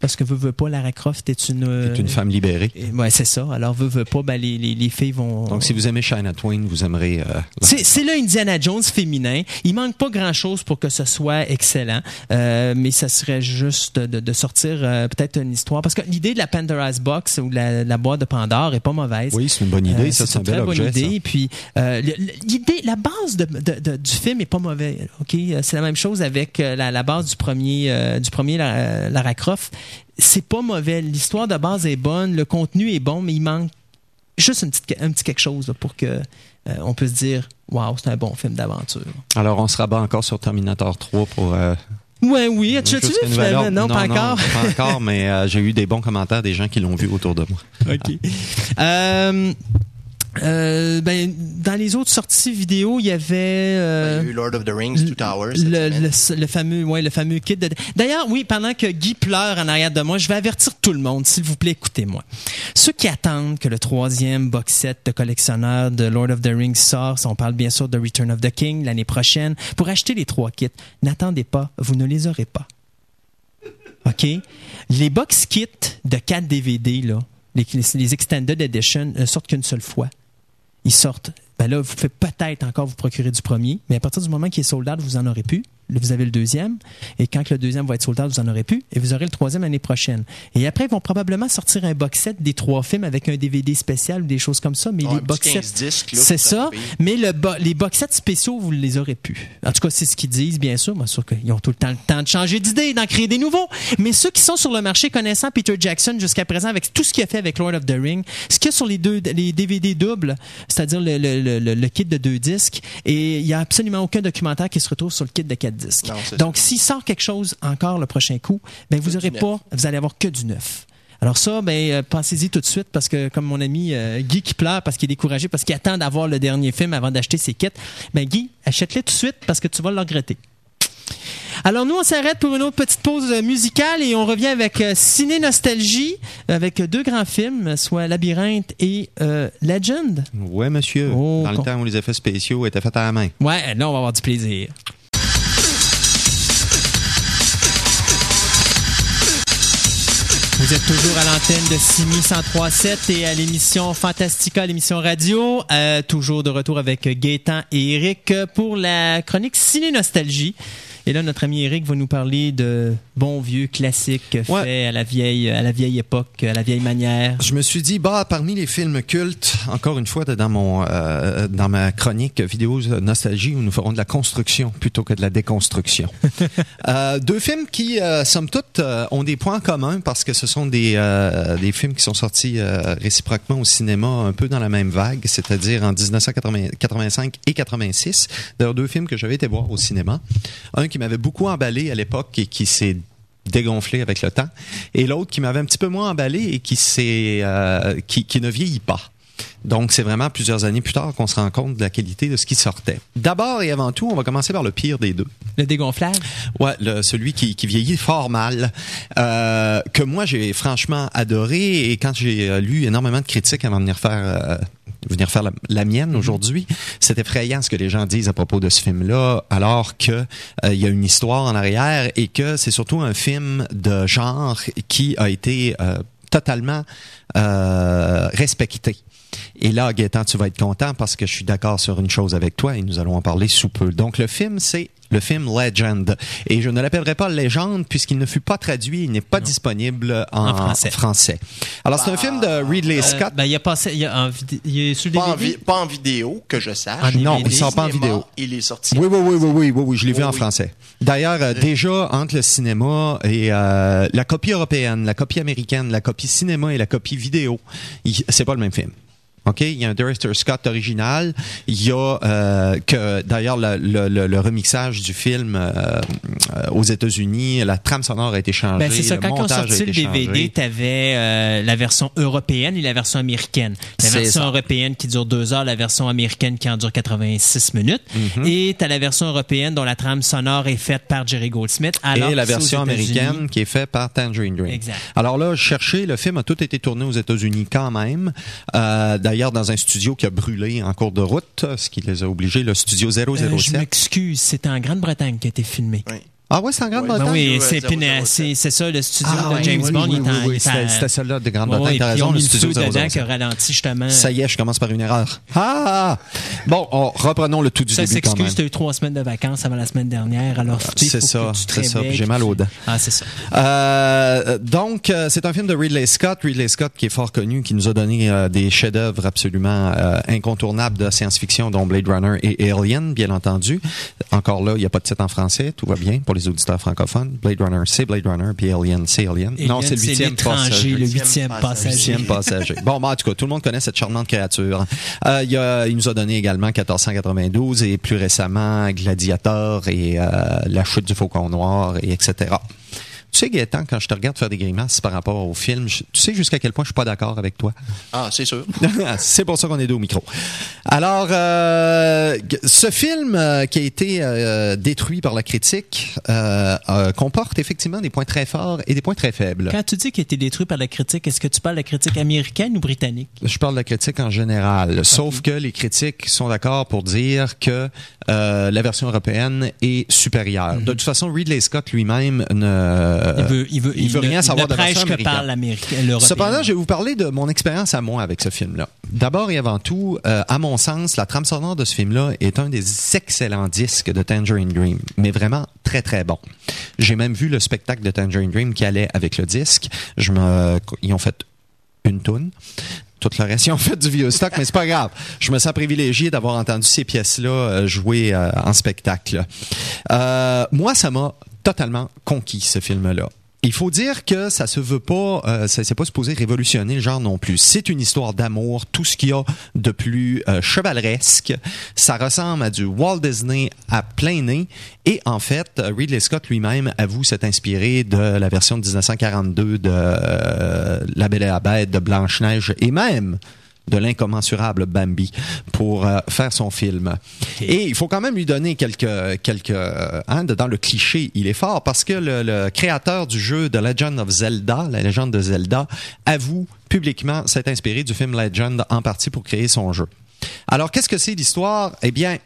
S2: parce que veut, veut pas, Lara Croft est une...
S7: est une femme libérée.
S2: Et- Ouais, c'est ça. Alors, veut, veut pas, ben, les, les, les filles vont...
S7: Donc, si vous aimez Shania Twain, vous aimerez... euh,
S2: C'est c'est le Indiana Jones féminin. Il manque pas grand-chose pour que ce soit excellent, euh, mais ça serait juste de, de sortir euh, peut-être une histoire. Parce que l'idée de la Pandora's Box ou la, la boîte de Pandore est pas mauvaise.
S7: Oui, c'est une bonne idée.
S2: Euh,
S7: ça, c'est un
S2: très
S7: bel
S2: bonne
S7: objet.
S2: idée.
S7: ça.
S2: Puis euh, l'idée, la base de, de- de- du film est pas mauvaise. Ok, Euh, c'est la même chose avec euh, la, la base du premier euh, du premier Lara, Lara Croft. C'est pas mauvais. L'histoire de base est bonne, le contenu est bon, mais il manque juste une petite, un petit quelque chose là, pour que euh, on puisse dire waouh, c'est un bon film d'aventure.
S7: Alors, on se rabat encore sur Terminator 3 pour... euh,
S2: Ouais, oui. Tu vu finalement? Non, pas encore.
S7: pas encore, mais euh, j'ai eu des bons commentaires des gens qui l'ont vu autour de moi.
S2: OK. Euh, ben, dans les autres sorties vidéo, il y avait euh,
S4: Il y a eu Lord of the Rings, Two Towers. cette
S2: le, le- le fameux, ouais, le fameux kit. De... D'ailleurs, oui, pendant que Guy pleure en arrière de moi, je vais avertir tout le monde, s'il vous plaît, écoutez-moi. Ceux qui attendent que le troisième box set de collectionneur de Lord of the Rings sort, on parle bien sûr de Return of the King l'année prochaine, pour acheter les trois kits, n'attendez pas, vous ne les aurez pas. OK? Les box kits de 4 DVD, là, les, les Extended Edition, ne sortent qu'une seule fois. Ils sortent. Ben là, vous pouvez peut-être encore vous procurer du premier, mais à partir du moment qu'il est sold out, vous en aurez plus. Vous avez le deuxième, et quand le deuxième va être sold out, vous en aurez plus, et vous aurez le troisième l'année prochaine. Et après, ils vont probablement sortir un box set des trois films avec un DVD spécial ou des choses comme ça, mais les box
S4: 15
S2: sets, c'est ça. Mais le bo- les box sets spéciaux, vous ne les aurez plus. En tout cas, c'est ce qu'ils disent, bien sûr. Bien sûr qu'ils ont tout le temps le temps de changer d'idée, d'en créer des nouveaux. Mais ceux qui sont sur le marché connaissant Peter Jackson jusqu'à présent, avec tout ce qu'il a fait avec Lord of the Ring, ce qu'il y a sur les deux les DVD doubles, c'est-à-dire le, le, le, le- le kit de deux disques, et il n'y a absolument aucun documentaire qui se retrouve sur le kit de quatre
S4: Non, c'est
S2: Donc, s'il sort quelque chose encore le prochain coup, ben vous aurez pas, vous allez avoir que du neuf. Alors ça, ben euh, pensez-y tout de suite parce que comme mon ami euh, Guy qui pleure parce qu'il est découragé parce qu'il attend d'avoir le dernier film avant d'acheter ses kits, ben Guy, achète-les tout de suite parce que tu vas le regretter. Alors nous, on s'arrête pour une autre petite pause euh, musicale et on revient avec euh, Ciné Nostalgie avec deux grands films, soit Labyrinthe et euh, Legend.
S7: Ouais, monsieur.
S2: Oh,
S7: Dans le temps où les effets spéciaux étaient faits à la main.
S2: Ouais, là on va avoir du plaisir. Vous êtes toujours à l'antenne de Simi 1037 et à l'émission Fantastica, l'émission radio. Euh, toujours de retour avec Gaëtan et Eric pour la chronique Ciné Nostalgie. Et là, notre ami Eric va nous parler de bons vieux classiques
S7: Ouais.
S2: faits à la vieille, à la vieille époque, à la vieille manière.
S7: Je me suis dit, bah, parmi les films cultes, encore une fois, dans mon, euh, dans ma chronique vidéo nostalgie, où nous ferons de la construction plutôt que de la déconstruction. Euh, deux films qui, euh, somme toute, euh, ont des points communs parce que ce sont des, euh, des films qui sont sortis euh, réciproquement au cinéma un peu dans la même vague, c'est-à-dire en 1985 et 86. D'ailleurs, deux films que j'avais été voir au cinéma. Un qui m'avait beaucoup emballé à l'époque et qui s'est dégonflé avec le temps, et l'autre qui m'avait un petit peu moins emballé et qui, s'est, euh, qui, qui ne vieillit pas. Donc, c'est vraiment plusieurs années plus tard qu'on se rend compte de la qualité de ce qui sortait. D'abord et avant tout, on va commencer par le pire des deux.
S2: Le dégonflage?
S7: Ouais, le- celui qui, qui vieillit fort mal, euh, que moi j'ai franchement adoré et quand j'ai euh, lu énormément de critiques avant de venir faire euh, venir faire la, la mienne aujourd'hui, c'est effrayant ce que les gens disent à propos de ce film-là, alors que euh, il y a une histoire en arrière et que c'est surtout un film de genre qui a été euh, totalement euh, respecté. Et là, Gaëtan, tu vas être content parce que je suis d'accord sur une chose avec toi et nous allons en parler sous peu. Donc, le film, c'est le film Legend. Et je ne l'appellerai pas Légende puisqu'il ne fut pas traduit, il n'est pas disponible en,
S2: En français.
S7: français. Alors, c'est un film de Ridley
S2: Euh,
S7: Scott.
S2: ben, il y a passé, il y a il est sur
S4: Pas en,
S2: DVD.
S4: pas en vidéo, que je sache.
S2: En
S7: Non, il sort pas en vidéo.
S4: Il est sorti.
S7: Oui, oui, oui, oui, oui, oui, oui, je l'ai vu en
S4: oui.
S7: français. D'ailleurs, euh, déjà, entre le cinéma et euh, la copie européenne, la copie américaine, la copie cinéma et la copie vidéo, c'est pas le même film. OK? Il y a un Director Scott original. Il y a euh, que d'ailleurs le, le, le- le remixage du film euh, aux États-Unis, la trame sonore a été changée.
S2: Ben, c'est ça, quand
S7: a
S2: sorti le DVD,
S7: changé.
S2: t'avais euh, la version européenne et la version américaine. La version
S7: ça.
S2: européenne qui dure deux heures, la version américaine qui en dure 86 minutes.
S7: Mhm.
S2: Et t'as la version européenne dont la trame sonore est faite par Jerry Goldsmith. Alors
S7: et la version américaine qui est faite par Tangerine Dream.
S2: Exact.
S7: Alors là, je cherchais, le film a tout été tourné aux États-Unis quand même. Euh, D'ailleurs, dans un studio qui a brûlé en cours de route, ce qui les a obligés, le studio
S2: Euh, je
S7: 007.
S2: m'excuse, c'était en Grande-Bretagne qui a été filmé.
S4: Oui.
S7: Ah ouais, c'est en. Grande-Bretagne?
S2: Ben oui, c'est Pina-
S4: 007.
S2: c'est ça, le studio
S7: Ah,
S2: de James
S7: oui,
S2: Bond.
S7: oui, oui, c'était celle-là de Grande-Bretagne. T'as raison, le studio
S2: dedans
S7: 007.
S2: qui a ralenti justement.
S7: Ça y est, je commence par une erreur. Ah! Bon, on, reprenons le tout du
S2: Ça
S7: début quand même.
S2: s'excuse, t'as eu trois semaines de vacances avant la semaine dernière, alors sais,
S7: C'est ça,
S2: que tu te
S7: c'est ça, j'ai mal aux dents.
S2: Ah, c'est ça.
S7: Euh, donc, euh, c'est un film de Ridley Scott. Ridley Scott qui est fort connu, qui nous a donné euh, des chefs-d'œuvre absolument euh, incontournables de science-fiction, dont Blade Runner et Alien, bien entendu. Encore là, il n'y a pas de titre en français, tout va bien pour les auditeurs francophones. Blade Runner, c'est Blade Runner, puis Alien, c'est Alien. non, c'est le huitième passager.
S2: le
S4: Huitième passager.
S2: passager.
S7: Huitième passager. Bon, ben, en tout cas, tout le monde connaît cette charmante créature. Euh, il, y a- il nous a donné également 1492 et plus récemment Gladiator et euh, La chute du Faucon Noir et etc. Tu sais, Gaëtan, quand je te regarde faire des grimaces par rapport au film, je- tu sais jusqu'à quel point je suis pas d'accord avec toi.
S4: Ah, c'est sûr.
S7: C'est pour ça qu'on est deux au micro. Alors, euh, ce film euh, qui a été euh, détruit par la critique euh, euh, comporte effectivement des points très forts et des points très faibles.
S2: Quand tu dis qu'il a été détruit par la critique, est-ce que tu parles de la critique américaine ou britannique?
S7: Je parle de la critique en général, sauf que les critiques sont d'accord pour dire que euh, la version européenne est supérieure. De toute façon, Ridley Scott lui-même ne
S2: Il veut, il veut,
S7: il veut
S2: ne-
S7: rien savoir
S2: ne
S7: de
S2: prêche que par.
S7: Cependant, je vais vous parler de mon expérience à moi avec ce film-là. D'abord et avant tout, euh, à mon sens, la trame sonore de ce film-là est un des excellents disques de Tangerine Dream, mais vraiment très très bon. J'ai même vu le spectacle de Tangerine Dream qui allait avec le disque. Je me, ils ont fait une toune. Tout le reste, ils ont fait du vieux stock, mais c'est pas grave. Je me sens privilégié d'avoir entendu ces pièces-là euh, jouer euh, en spectacle. Euh, moi, ça m'a totalement conquis, ce film-là. Il faut dire que ça se veut pas, euh, ça c'est pas supposé révolutionner le genre non plus. C'est une histoire d'amour, tout ce qu'il y a de plus euh, chevaleresque. Ça ressemble à du Walt Disney à plein nez. Et en fait, euh, Ridley Scott lui-même avoue s'être inspiré de la version de 1942 de euh, La Belle et la Bête, de Blanche Neige et même de l'incommensurable Bambi pour euh, faire son film. Et il faut quand même lui donner quelques quelques euh, hein, dans le cliché, il est fort parce que le, le créateur du jeu The Legend of Zelda, la légende de Zelda, avoue publiquement s'être inspiré du film Legend en partie pour créer son jeu. Alors qu'est-ce que c'est l'histoire? Eh bien,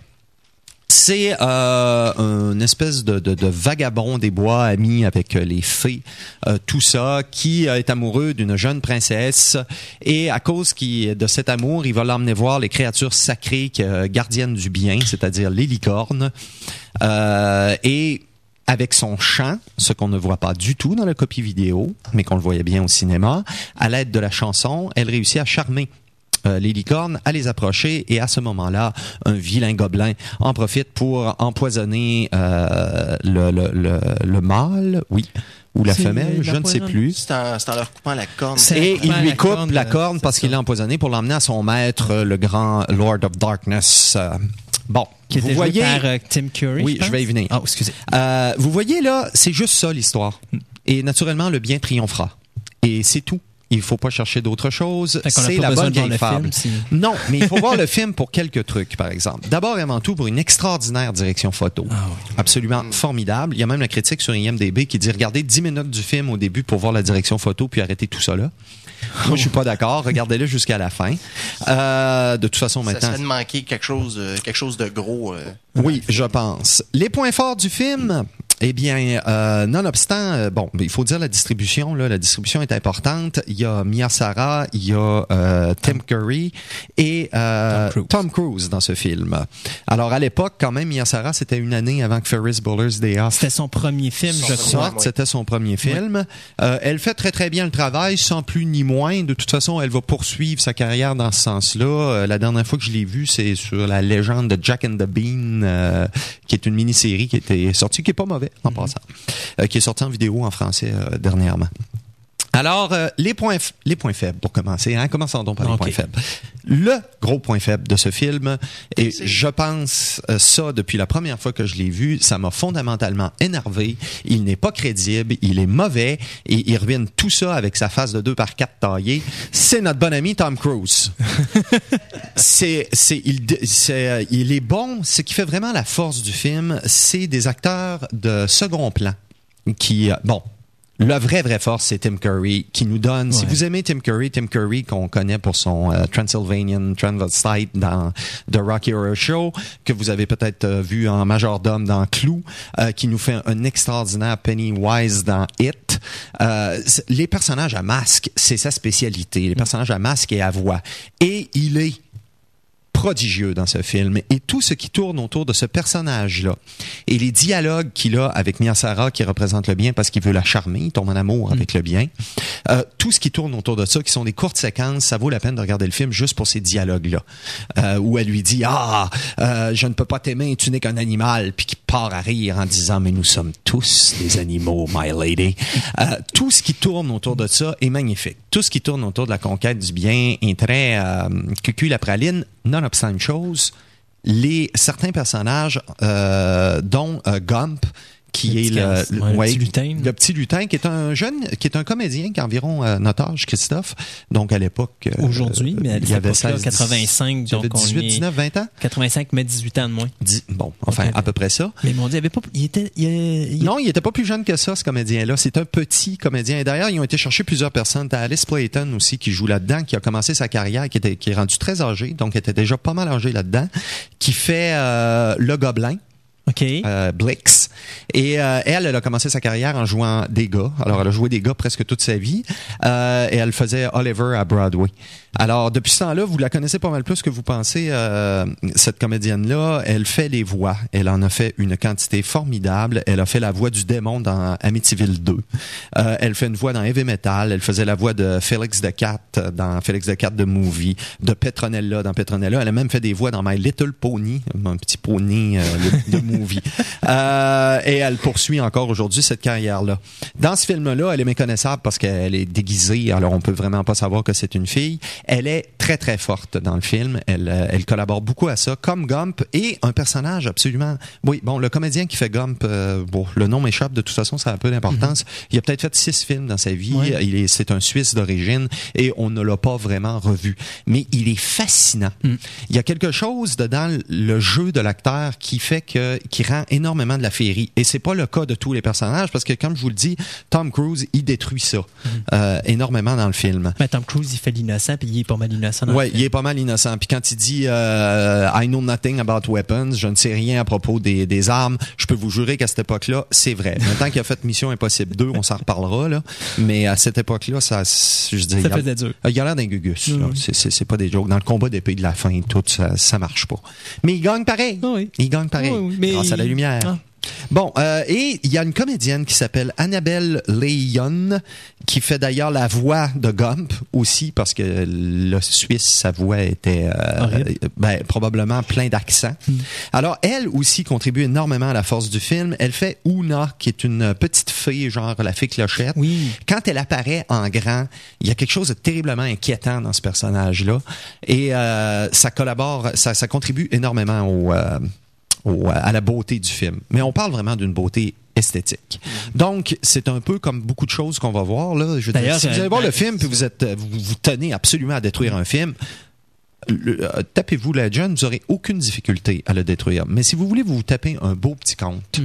S7: C'est euh, une espèce de, vagabond des bois ami avec euh, les fées, euh, tout ça, qui est amoureux d'une jeune princesse et à cause de cet amour, il va l'emmener voir les créatures sacrées gardiennes du bien, c'est-à-dire les licornes. Et avec son chant, ce qu'on ne voit pas du tout dans la copie vidéo, mais qu'on le voyait bien au cinéma, à l'aide de la chanson, elle réussit à charmer euh, les licornes à les approcher et à ce moment-là, un vilain gobelin en profite pour empoisonner euh, le, le, le, le mâle, oui, ou la femelle,
S2: la
S7: je ne sais plus.
S4: C'est en, c'est en leur coupant la corne.
S7: Et il lui
S2: la
S7: coupe
S2: corne,
S7: la
S2: euh,
S7: corne parce qu'il l'a empoisonné pour l'emmener à son maître, euh, le grand Lord of Darkness. Euh, Bon,
S2: Qui
S7: vous
S2: était
S7: voyez...
S2: joué par euh, Tim Curry.
S7: Oui,
S2: pense.
S7: je vais y venir.
S2: Ah, excusez.
S7: Euh, vous voyez là, c'est juste ça l'histoire. Et naturellement, le bien triomphera. Et c'est tout. Il faut pas chercher d'autre chose.
S2: Fait qu'on a
S7: C'est la bonne vieille
S2: le
S7: fable.
S2: film,
S7: Non, mais il faut voir le film pour quelques trucs, par exemple. D'abord et avant tout, pour une extraordinaire direction photo.
S2: Ah
S7: Absolument formidable. Il y a même la critique sur IMDB qui dit regardez 10 minutes du film au début pour voir la direction photo, puis arrêtez tout ça là. Moi, je suis pas d'accord. Regardez-le jusqu'à la fin. Euh, de toute façon,
S4: Ça
S7: maintenant,
S4: serait de manquer quelque chose, euh, quelque chose de gros. euh.
S7: oui, je pense. Les points forts du film, eh bien, euh, nonobstant, euh, bon, il faut dire la distribution. Là, la distribution est importante. Il y a Mia Sara, il y a euh, Tim Curry et euh,
S2: Tom Cruise.
S7: Tom Cruise dans ce film. Alors, à l'époque, quand même, Mia Sara, c'était une année avant que Ferris Bueller's Day Off
S2: C'était son premier film,
S4: Son
S2: je crois.
S7: C'était son premier film. Elle fait très très bien le travail, sans plus ni moins. De toute façon, elle va poursuivre sa carrière dans ce sens-là. La dernière fois que je l'ai vue, c'est sur la légende de Jack and the Bean, qui est une mini-série qui était sortie, qui est pas mauvais en passant, euh, qui est sortie en vidéo en français euh, dernièrement. Alors, euh, les, points les points faibles, pour commencer. Hein? Commençons donc par les points faibles. Le gros point faible de ce film, et je pense euh, ça depuis la première fois que je l'ai vu, ça m'a fondamentalement énervé. Il n'est pas crédible, il est mauvais, et il revient tout ça avec sa face de 2 par 4 taillée. C'est notre bon ami Tom Cruise. c'est, c'est, il, c'est, euh, il est bon. Ce qui fait vraiment la force du film, c'est des acteurs de second plan qui, euh, bon, la vraie, vraie force, c'est Tim Curry qui nous donne. Si vous aimez Tim Curry, Tim Curry qu'on connaît pour son euh, Transylvanian Transvestite dans The Rocky Horror Show, que vous avez peut-être euh, vu en majordome dans Clou, euh, qui nous fait un extraordinaire Pennywise dans It. Euh, les personnages à masque, c'est sa spécialité. Les personnages à masque et à voix. Et il est prodigieux dans ce film et tout ce qui tourne autour de ce personnage-là. Et les dialogues qu'il a avec Mia Sara qui représente le bien parce qu'il veut la charmer, il tombe en amour avec le bien. Euh, tout ce qui tourne autour de ça, qui sont des courtes séquences, ça vaut la peine de regarder le film juste pour ces dialogues-là. Euh, où elle lui dit ah euh, je ne peux pas t'aimer, tu n'es qu'un animal, puis qui part à rire en disant mais nous sommes tous des animaux, my lady. Euh, tout ce qui tourne autour de ça est magnifique. Tout ce qui tourne autour de la conquête du bien est très euh, la praline, nonobstant une chose, les certains personnages, euh, dont euh, Gump, qui
S2: Le
S7: est le,
S2: ouais, le
S7: ouais,
S2: petit lutin.
S7: le petit lutin, qui est un jeune, qui est un comédien qui a environ euh, notre âge, Christophe. Donc à l'époque, euh,
S2: Aujourd'hui, mais à
S7: il y avait
S2: cette époque-là,
S7: 16,
S2: 85,
S7: il avait
S2: donc on
S7: 18,
S2: est-
S7: 19, 20 ans.
S2: 85, mais 18 ans de moins.
S7: Dix- bon, enfin à peu près ça.
S2: Mais mon Dieu, il avait pas, il était, il, il-
S7: Non, il était pas plus jeune que ça, ce comédien-là. C'est un petit comédien. Et d'ailleurs, ils ont été chercher plusieurs personnes. T'as Alice Playton aussi qui joue là-dedans, qui a commencé sa carrière, qui, était, qui est rendu très âgé, donc était déjà pas mal âgé là-dedans, qui fait euh, le gobelin.
S2: OK.
S7: euh, Blix. Et euh, elle, elle a commencé sa carrière en jouant des gars. Alors, elle a joué des gars presque toute sa vie. Euh, et elle faisait Oliver à Broadway. Alors, depuis ce temps-là, vous la connaissez pas mal plus que vous pensez. euh, cette comédienne-là, elle fait les voix. Elle en a fait une quantité formidable. Elle a fait la voix du démon dans Amityville 2. Euh, elle fait une voix dans Heavy Metal. Elle faisait la voix de Félix de Cat dans Félix de Cat de Movie, de Petronella dans Petronella. Elle a même fait des voix dans My Little Pony, un petit pony euh, de, de movie. Euh, et elle poursuit encore aujourd'hui cette carrière-là. Dans ce film-là, elle est méconnaissable parce qu'elle est déguisée, alors on peut vraiment pas savoir que c'est une fille. Elle est très très forte dans le film. Elle, euh, elle collabore beaucoup à ça, comme Gump et un personnage absolument. Oui, bon, le comédien qui fait Gump, euh, bon, le nom m'échappe de toute façon, ça a peu d'importance. Il a peut-être fait six films dans sa vie. Il est, c'est un Suisse d'origine et on ne l'a pas vraiment revu. Mais il est fascinant. Il y a quelque chose dedans le jeu de l'acteur qui fait que qui rend énormément de la féerie. Et c'est pas le cas de tous les personnages parce que, comme je vous le dis, Tom Cruise, il détruit ça
S2: Mhm.
S7: euh, énormément dans le film.
S2: Mais Tom Cruise, il fait l'innocent, puis il est pas mal innocent. film.
S7: il est pas mal innocent. Puis quand il dit euh, I know nothing about weapons, je ne sais rien à propos des, des armes, je peux vous jurer qu'à cette époque-là, c'est vrai. Maintenant qu'il a fait Mission Impossible 2, on s'en reparlera là. Mais à cette époque-là, ça, je dis,
S2: Ça
S7: il a-
S2: dur.
S7: il a l'air d'un gugus. là. C'est- pas des jokes. Dans le combat d'épée de la fin, tout ça, ça marche pas. Mais il gagne pareil.
S2: Ah oui.
S7: Il gagne pareil.
S2: Oui, mais
S7: grâce à la lumière.
S2: Ah.
S7: Bon, euh, et il y a une comédienne qui s'appelle Annabelle Leyon, qui fait d'ailleurs la voix de Gump aussi, parce que le Suisse, sa voix était euh.
S2: Hmm.
S7: ben, probablement plein d'accents. Alors, elle aussi contribue énormément à la force du film. Elle fait Una, qui est une petite fille, genre la fée clochette.
S2: Oui.
S7: Quand elle apparaît en grand, il y a quelque chose de terriblement inquiétant dans ce personnage-là. Et euh, ça collabore, ça, ça contribue énormément au, euh, au- à la beauté du film. Mais on parle vraiment d'une beauté esthétique. Donc, c'est un peu comme beaucoup de choses qu'on va voir. Là. Je dire, si vous allez
S2: euh,
S7: voir le
S2: euh,
S7: film puis vous, êtes, euh, vous, vous tenez absolument à détruire un film, le- euh, tapez-vous la jeune, vous aurez aucune difficulté à le détruire. Mais si vous voulez vous taper un beau petit conte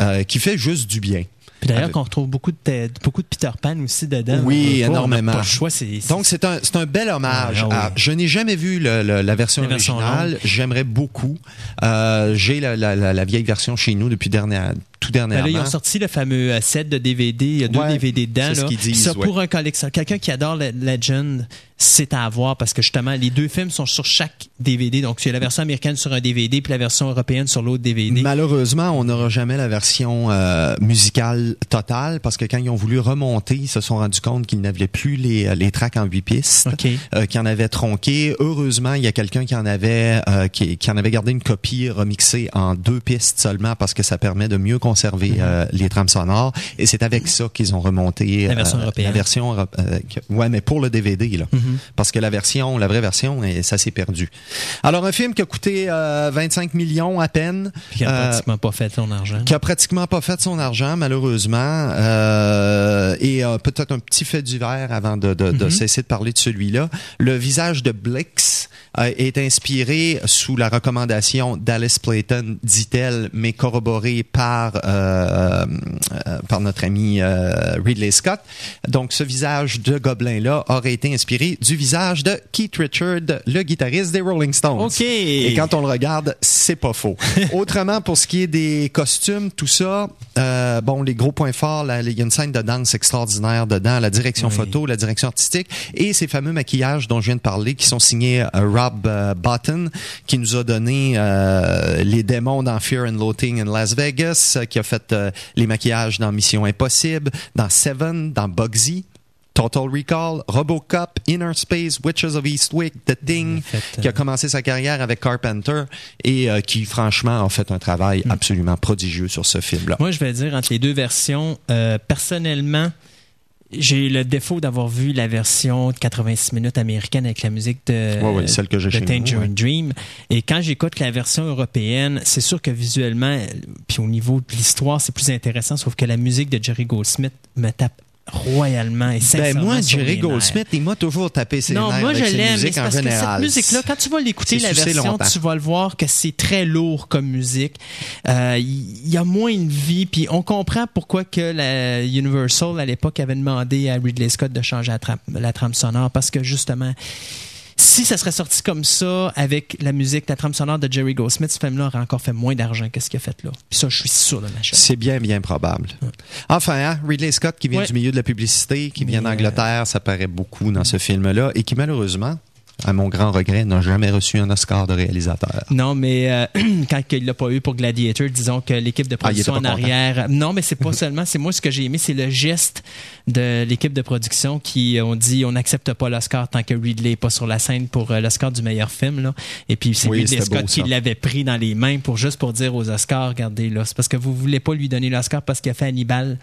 S7: euh, qui fait juste du bien,
S2: Puis d'ailleurs,
S7: Avec-
S2: qu'on retrouve beaucoup de, beaucoup de Peter Pan aussi dedans.
S7: Oui, énormément.
S2: Pas le choix, c'est. c'est-
S7: Donc, c'est un, c'est un bel hommage.
S2: Ouais, ah
S7: à- je n'ai jamais vu le- le- la version
S2: La
S7: originale. J'aimerais beaucoup. Euh, J'ai la, la- la- la vieille version chez nous depuis dernière, tout
S2: Ben là, ils ont sorti le fameux euh, set de DVD. Il y a deux
S7: Ouais,
S2: DVD dedans.
S7: c'est ce
S2: là.
S7: qu'ils disent,
S2: Ça,
S7: ouais.
S2: pour un collectionneur, quelqu'un qui adore le- Legend, c'est à avoir parce que justement, les deux films sont sur chaque DVD. Donc, il y a la version américaine sur un DVD puis la version européenne sur l'autre DVD.
S7: Malheureusement, on n'aura jamais la version euh, musicale totale parce que quand ils ont voulu remonter, ils se sont rendus compte qu'ils n'avaient plus les, les tracks en huit pistes,
S2: OK.
S7: euh, qu'ils en avaient tronqué. Heureusement, il y a quelqu'un qui en avait euh, qui, qui en avait gardé une copie remixée en deux pistes seulement parce que ça permet de mieux conserver
S2: Mhm.
S7: euh, les trames sonores. Et c'est avec ça qu'ils ont remonté
S2: La version
S7: euh,
S2: européenne.
S7: La version euh, ouais, mais pour le DVD là,
S2: Mhm.
S7: parce que la version, la vraie version, ça s'est perdu. Alors un film qui a coûté euh, 25 millions à peine.
S2: Puis qui a pratiquement pas fait son argent.
S7: qui a pratiquement pas fait son argent malheureusement et peut-être un petit fait divers avant de, de, de cesser de parler de celui-là le visage de Blix est inspiré sous la recommandation d'Alice Playton dit-elle mais corroboré par euh, euh, par notre ami euh, Ridley Scott donc ce visage de gobelin là aurait été inspiré du visage de Keith Richard le guitariste des Rolling Stones
S2: OK.
S7: et quand on le regarde, c'est pas faux. Autrement, pour ce qui est des costumes, tout ça, euh, bon, les gros points forts, il y a une scène de danse extraordinaire dedans, la direction
S2: Oui.
S7: photo, la direction artistique et ces fameux maquillages dont je viens de parler, qui sont signés Rob euh, Botton, qui nous a donné euh, les démons dans Fear and Loathing in Las Vegas, euh, qui a fait les maquillages dans Mission Impossible, dans Seven, dans Bugsy. Total Recall, Robocop, Inner Space, Witches of Eastwick, The Thing,
S2: fait,
S7: qui a commencé sa carrière avec Carpenter et euh, qui, franchement, a fait un travail absolument prodigieux sur ce film-là.
S2: Moi, je vais dire entre les deux versions, euh, personnellement, j'ai le défaut d'avoir vu la version de 86 minutes américaine avec la musique de,
S7: Ouais, ouais, celle que j'ai
S2: de
S7: chez nous,
S2: Tangerine
S7: ouais.
S2: Dream. Et quand j'écoute la version européenne, c'est sûr que visuellement, puis au niveau de l'histoire, c'est plus intéressant, sauf que la musique de Jerry Goldsmith me tape royalement et
S7: Ben moi, Jerry. Goldsmith, il m'a toujours tapé ses
S2: Non,
S7: nerfs
S2: moi je
S7: ses
S2: l'aime, mais
S7: musiques
S2: c'est
S7: en
S2: parce que cette musique-là, quand tu vas l'écouter la version,
S7: longtemps.
S2: tu vas le voir que c'est très lourd comme musique. Euh, Il y a moins de vie, puis on comprend pourquoi que la Universal à l'époque avait demandé à Ridley Scott de changer la trame sonore parce que justement. Si ça serait sorti comme ça, avec la musique, la trame sonore de Jerry Goldsmith, ce film-là aurait encore fait moins d'argent que ce qu'il a fait là. Puis ça, je suis sûr de ma chose.
S7: C'est bien, bien probable. Enfin, hein, Ridley Scott, qui vient
S2: Ouais.
S7: du milieu de la publicité, qui vient
S2: Mais, euh,
S7: d'Angleterre, ça paraît beaucoup dans ce film-là, et qui malheureusement, à mon grand regret, n'a jamais reçu un Oscar de réalisateur.
S2: Non, mais euh, quand il l'a pas eu pour Gladiator, disons que l'équipe de
S7: Ah,
S2: production en arrière. Non, mais c'est pas seulement. C'est moi ce que j'ai aimé, c'est le geste de l'équipe de production qui ont dit on n'accepte pas l'Oscar tant que Ridley est pas sur la scène pour euh, l'Oscar du meilleur film. Là. Et puis c'est
S7: Oui,
S2: Ridley
S7: beau,
S2: Scott qui l'avait pris dans les mains pour juste pour dire aux Oscars, regardez là, c'est parce que vous voulez pas lui donner l'Oscar parce qu'il a fait Hannibal.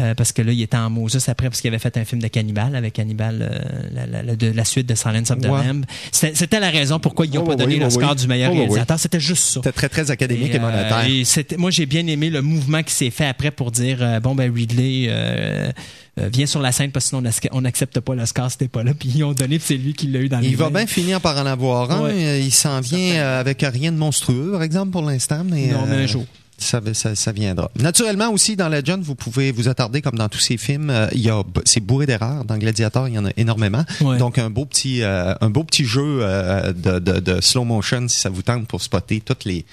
S2: Euh, parce que là, il était en Moses après, parce qu'il avait fait un film de cannibale avec Hannibal, euh, la, la- la- de la suite de Silence of the
S7: Ouais.
S2: Lamb. C'était la raison pourquoi ils n'ont
S7: Oh,
S2: pas donné
S7: oui,
S2: l'Oscar
S7: oui.
S2: du meilleur
S7: Oh, oui.
S2: réalisateur. C'était juste ça.
S7: C'était très, très académique et,
S2: Et, euh,
S7: monétaire.
S2: et c'était- moi, j'ai bien aimé le mouvement qui s'est fait après pour dire euh, bon, ben, Ridley, euh, euh, viens sur la scène parce que sinon on n'ac- on n'accepte pas l'Oscar, c'était pas là. Puis ils ont donné, c'est lui qui l'a eu dans les
S7: Il va
S2: mains.
S7: bien finir par en avoir un.
S2: Ouais.
S7: Euh, Il s'en vient euh, avec rien de monstrueux, par exemple, pour l'instant. Mais,
S2: Non, mais
S7: euh,
S2: un jour.
S7: Ça, ça, ça viendra. Naturellement aussi dans Legend, vous pouvez vous attarder comme dans tous ces films. euh, il y a c'est bourré d'erreurs. Dans Gladiator, il y en a énormément.
S2: Ouais.
S7: Donc un beau petit euh, un beau petit jeu euh, de, de, de slow motion si ça vous tente pour spotter toutes les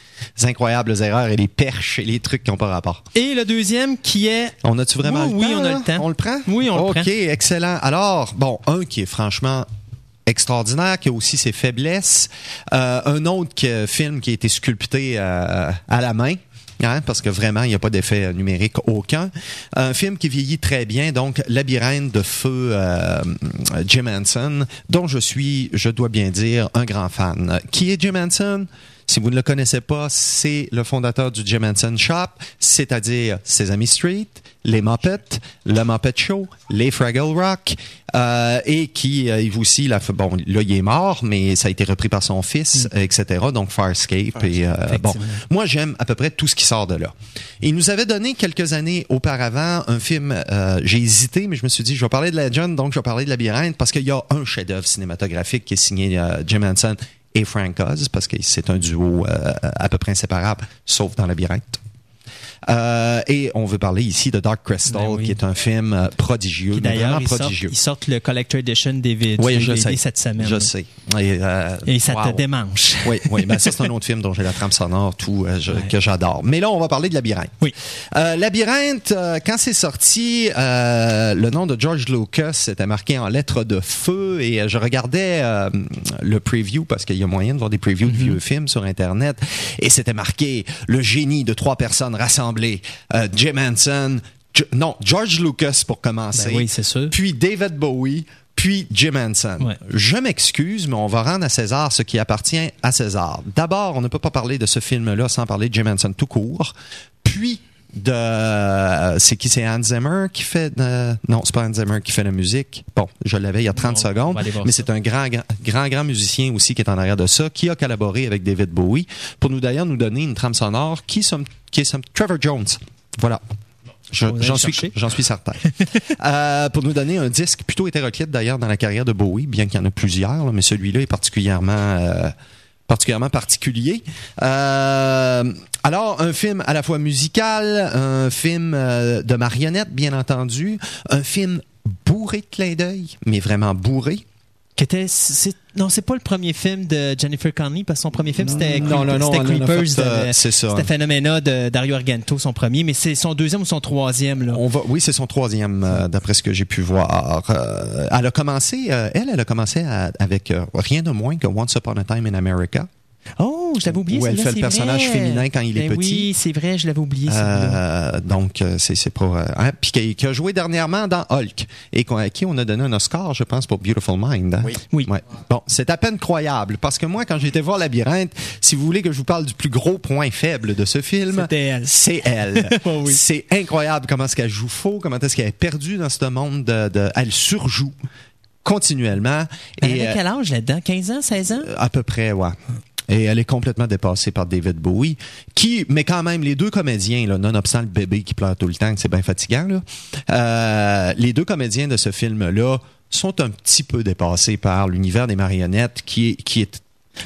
S7: incroyables erreurs et les perches et les trucs qui n'ont pas rapport.
S2: Et le deuxième qui est
S7: On a-tu vraiment
S2: Oui,
S7: le
S2: oui,
S7: temps?
S2: on a le temps.
S7: On le prend?
S2: Oui, on le
S7: OK,
S2: prend.
S7: excellent. Alors, bon, un qui est franchement extraordinaire, qui a aussi ses faiblesses. Un autre que- film qui a été sculpté à la main. Hein, parce que vraiment, il n'y a pas d'effet euh, numérique aucun. Un film qui vieillit très bien, donc Labyrinthe de feu euh, Jim Henson, dont je suis, je dois bien dire, un grand fan. Qui est Jim Henson? Si vous ne le connaissez pas, c'est le fondateur du Jim Henson Shop, c'est-à-dire Sesame Street, les Muppets, le Muppet Show, les Fraggle Rock, euh, et qui euh, il aussi, là, bon, là il est mort, mais ça a été repris par son fils, etc. Donc Farscape et euh, bon, moi j'aime à peu près tout ce qui sort de là. Il nous avait donné quelques années auparavant un film, euh, j'ai hésité, mais je me suis dit je vais parler de Legend, donc je vais parler de Labyrinthe parce qu'il y a un chef-d'œuvre cinématographique qui est signé euh, Jim Henson et Frank Oz, parce que c'est un duo euh, à peu près inséparable, sauf dans Labyrinthe. Euh, et on veut parler ici de Dark Crystal,
S2: Ben oui.
S7: qui est un film euh, prodigieux,
S2: d'ailleurs, ils sortent,
S7: prodigieux.
S2: ils sortent le Collector Edition DVD,
S7: Oui, je
S2: DVD
S7: sais.
S2: cette semaine.
S7: Je sais. Et, euh,
S2: Et ça
S7: wow.
S2: te démange.
S7: Oui, oui. Ben, ça, c'est un autre film dont j'ai la trame sonore, tout, euh, je- que j'adore. Mais là, on va parler de Labyrinthe.
S2: Oui.
S7: Labyrinthe, quand c'est sorti, le nom de George Lucas était marqué en lettres de feu et je regardais le preview parce qu'il y a moyen de voir des previews de vieux films sur Internet et c'était marqué le génie de trois personnes rassemblées. Euh, Jim Henson, non, George Lucas pour commencer.
S2: Ben oui, c'est sûr.
S7: Puis David Bowie, puis Jim Henson.
S2: Ouais.
S7: Je m'excuse, mais on va rendre à César ce qui appartient à César. D'abord, on ne peut pas parler de ce film-là sans parler de Jim Henson tout court. Puis de euh, c'est qui? C'est Hans Zimmer qui fait non c'est pas Hans Zimmer qui fait la musique. Bon je l'avais il y a 30
S2: Non, on
S7: secondes mais c'est un grand, grand grand grand musicien aussi qui est en arrière de ça qui a collaboré avec David Bowie pour nous d'ailleurs nous donner une trame sonore qui, somme- qui est Trevor Jones. Voilà. Je- J'en suis,
S2: chercher.
S7: j'en suis certain. Euh, pour nous donner un disque plutôt hétéroclite d'ailleurs dans la carrière de Bowie, bien qu'il y en a plusieurs, là, mais celui-là est particulièrement euh, particulièrement particulier. Euh, alors, un film à la fois musical, un film euh, de marionnettes, bien entendu, un film bourré de clins d'œil, mais vraiment bourré.
S2: Qui était, c'est, non, c'est pas le premier film de Jennifer Connelly, parce que son premier film, c'était, Creepers.
S7: euh,
S2: de-
S7: c'est ça.
S2: C'était Phenomena de Dario Argento, son premier, mais c'est son deuxième ou son troisième, là?
S7: On va, oui, c'est son troisième, euh, d'après ce que j'ai pu voir. Euh, elle a commencé, euh, elle, elle a commencé à- avec rien de moins que Once Upon a Time in America.
S2: Oh, je l'avais oublié.
S7: Où elle fait le
S2: c'est
S7: personnage
S2: vrai.
S7: féminin quand il est
S2: Ben
S7: petit.
S2: Oui, c'est vrai, je l'avais oublié.
S7: Euh, donc, euh, c'est c'est pas... euh, hein, puis qui, qui a joué dernièrement dans Hulk et à qui on a donné un Oscar, je pense, pour Beautiful Mind. hein?
S4: Oui.
S2: Oui.
S7: Ouais. Bon, c'est à peine croyable parce que moi, quand j'ai été voir Labyrinthe, si vous voulez que je vous parle du plus gros point faible de ce film,
S2: C'était elle.
S7: c'est elle.
S2: Oh oui.
S7: C'est incroyable comment est-ce qu'elle joue faux, comment est-ce qu'elle est perdue dans ce monde de, de- elle surjoue continuellement
S2: Elle
S7: et
S2: avait
S7: euh,
S2: quel âge là-dedans? 15 ans, 16 ans?
S7: à peu près, ouais. Et elle est complètement dépassée par David Bowie, qui, mais quand même, les deux comédiens, là, nonobstant le bébé qui pleure tout le temps, c'est bien fatigant, là, euh, les deux comédiens de ce film-là sont un petit peu dépassés par l'univers des marionnettes, qui est, qui est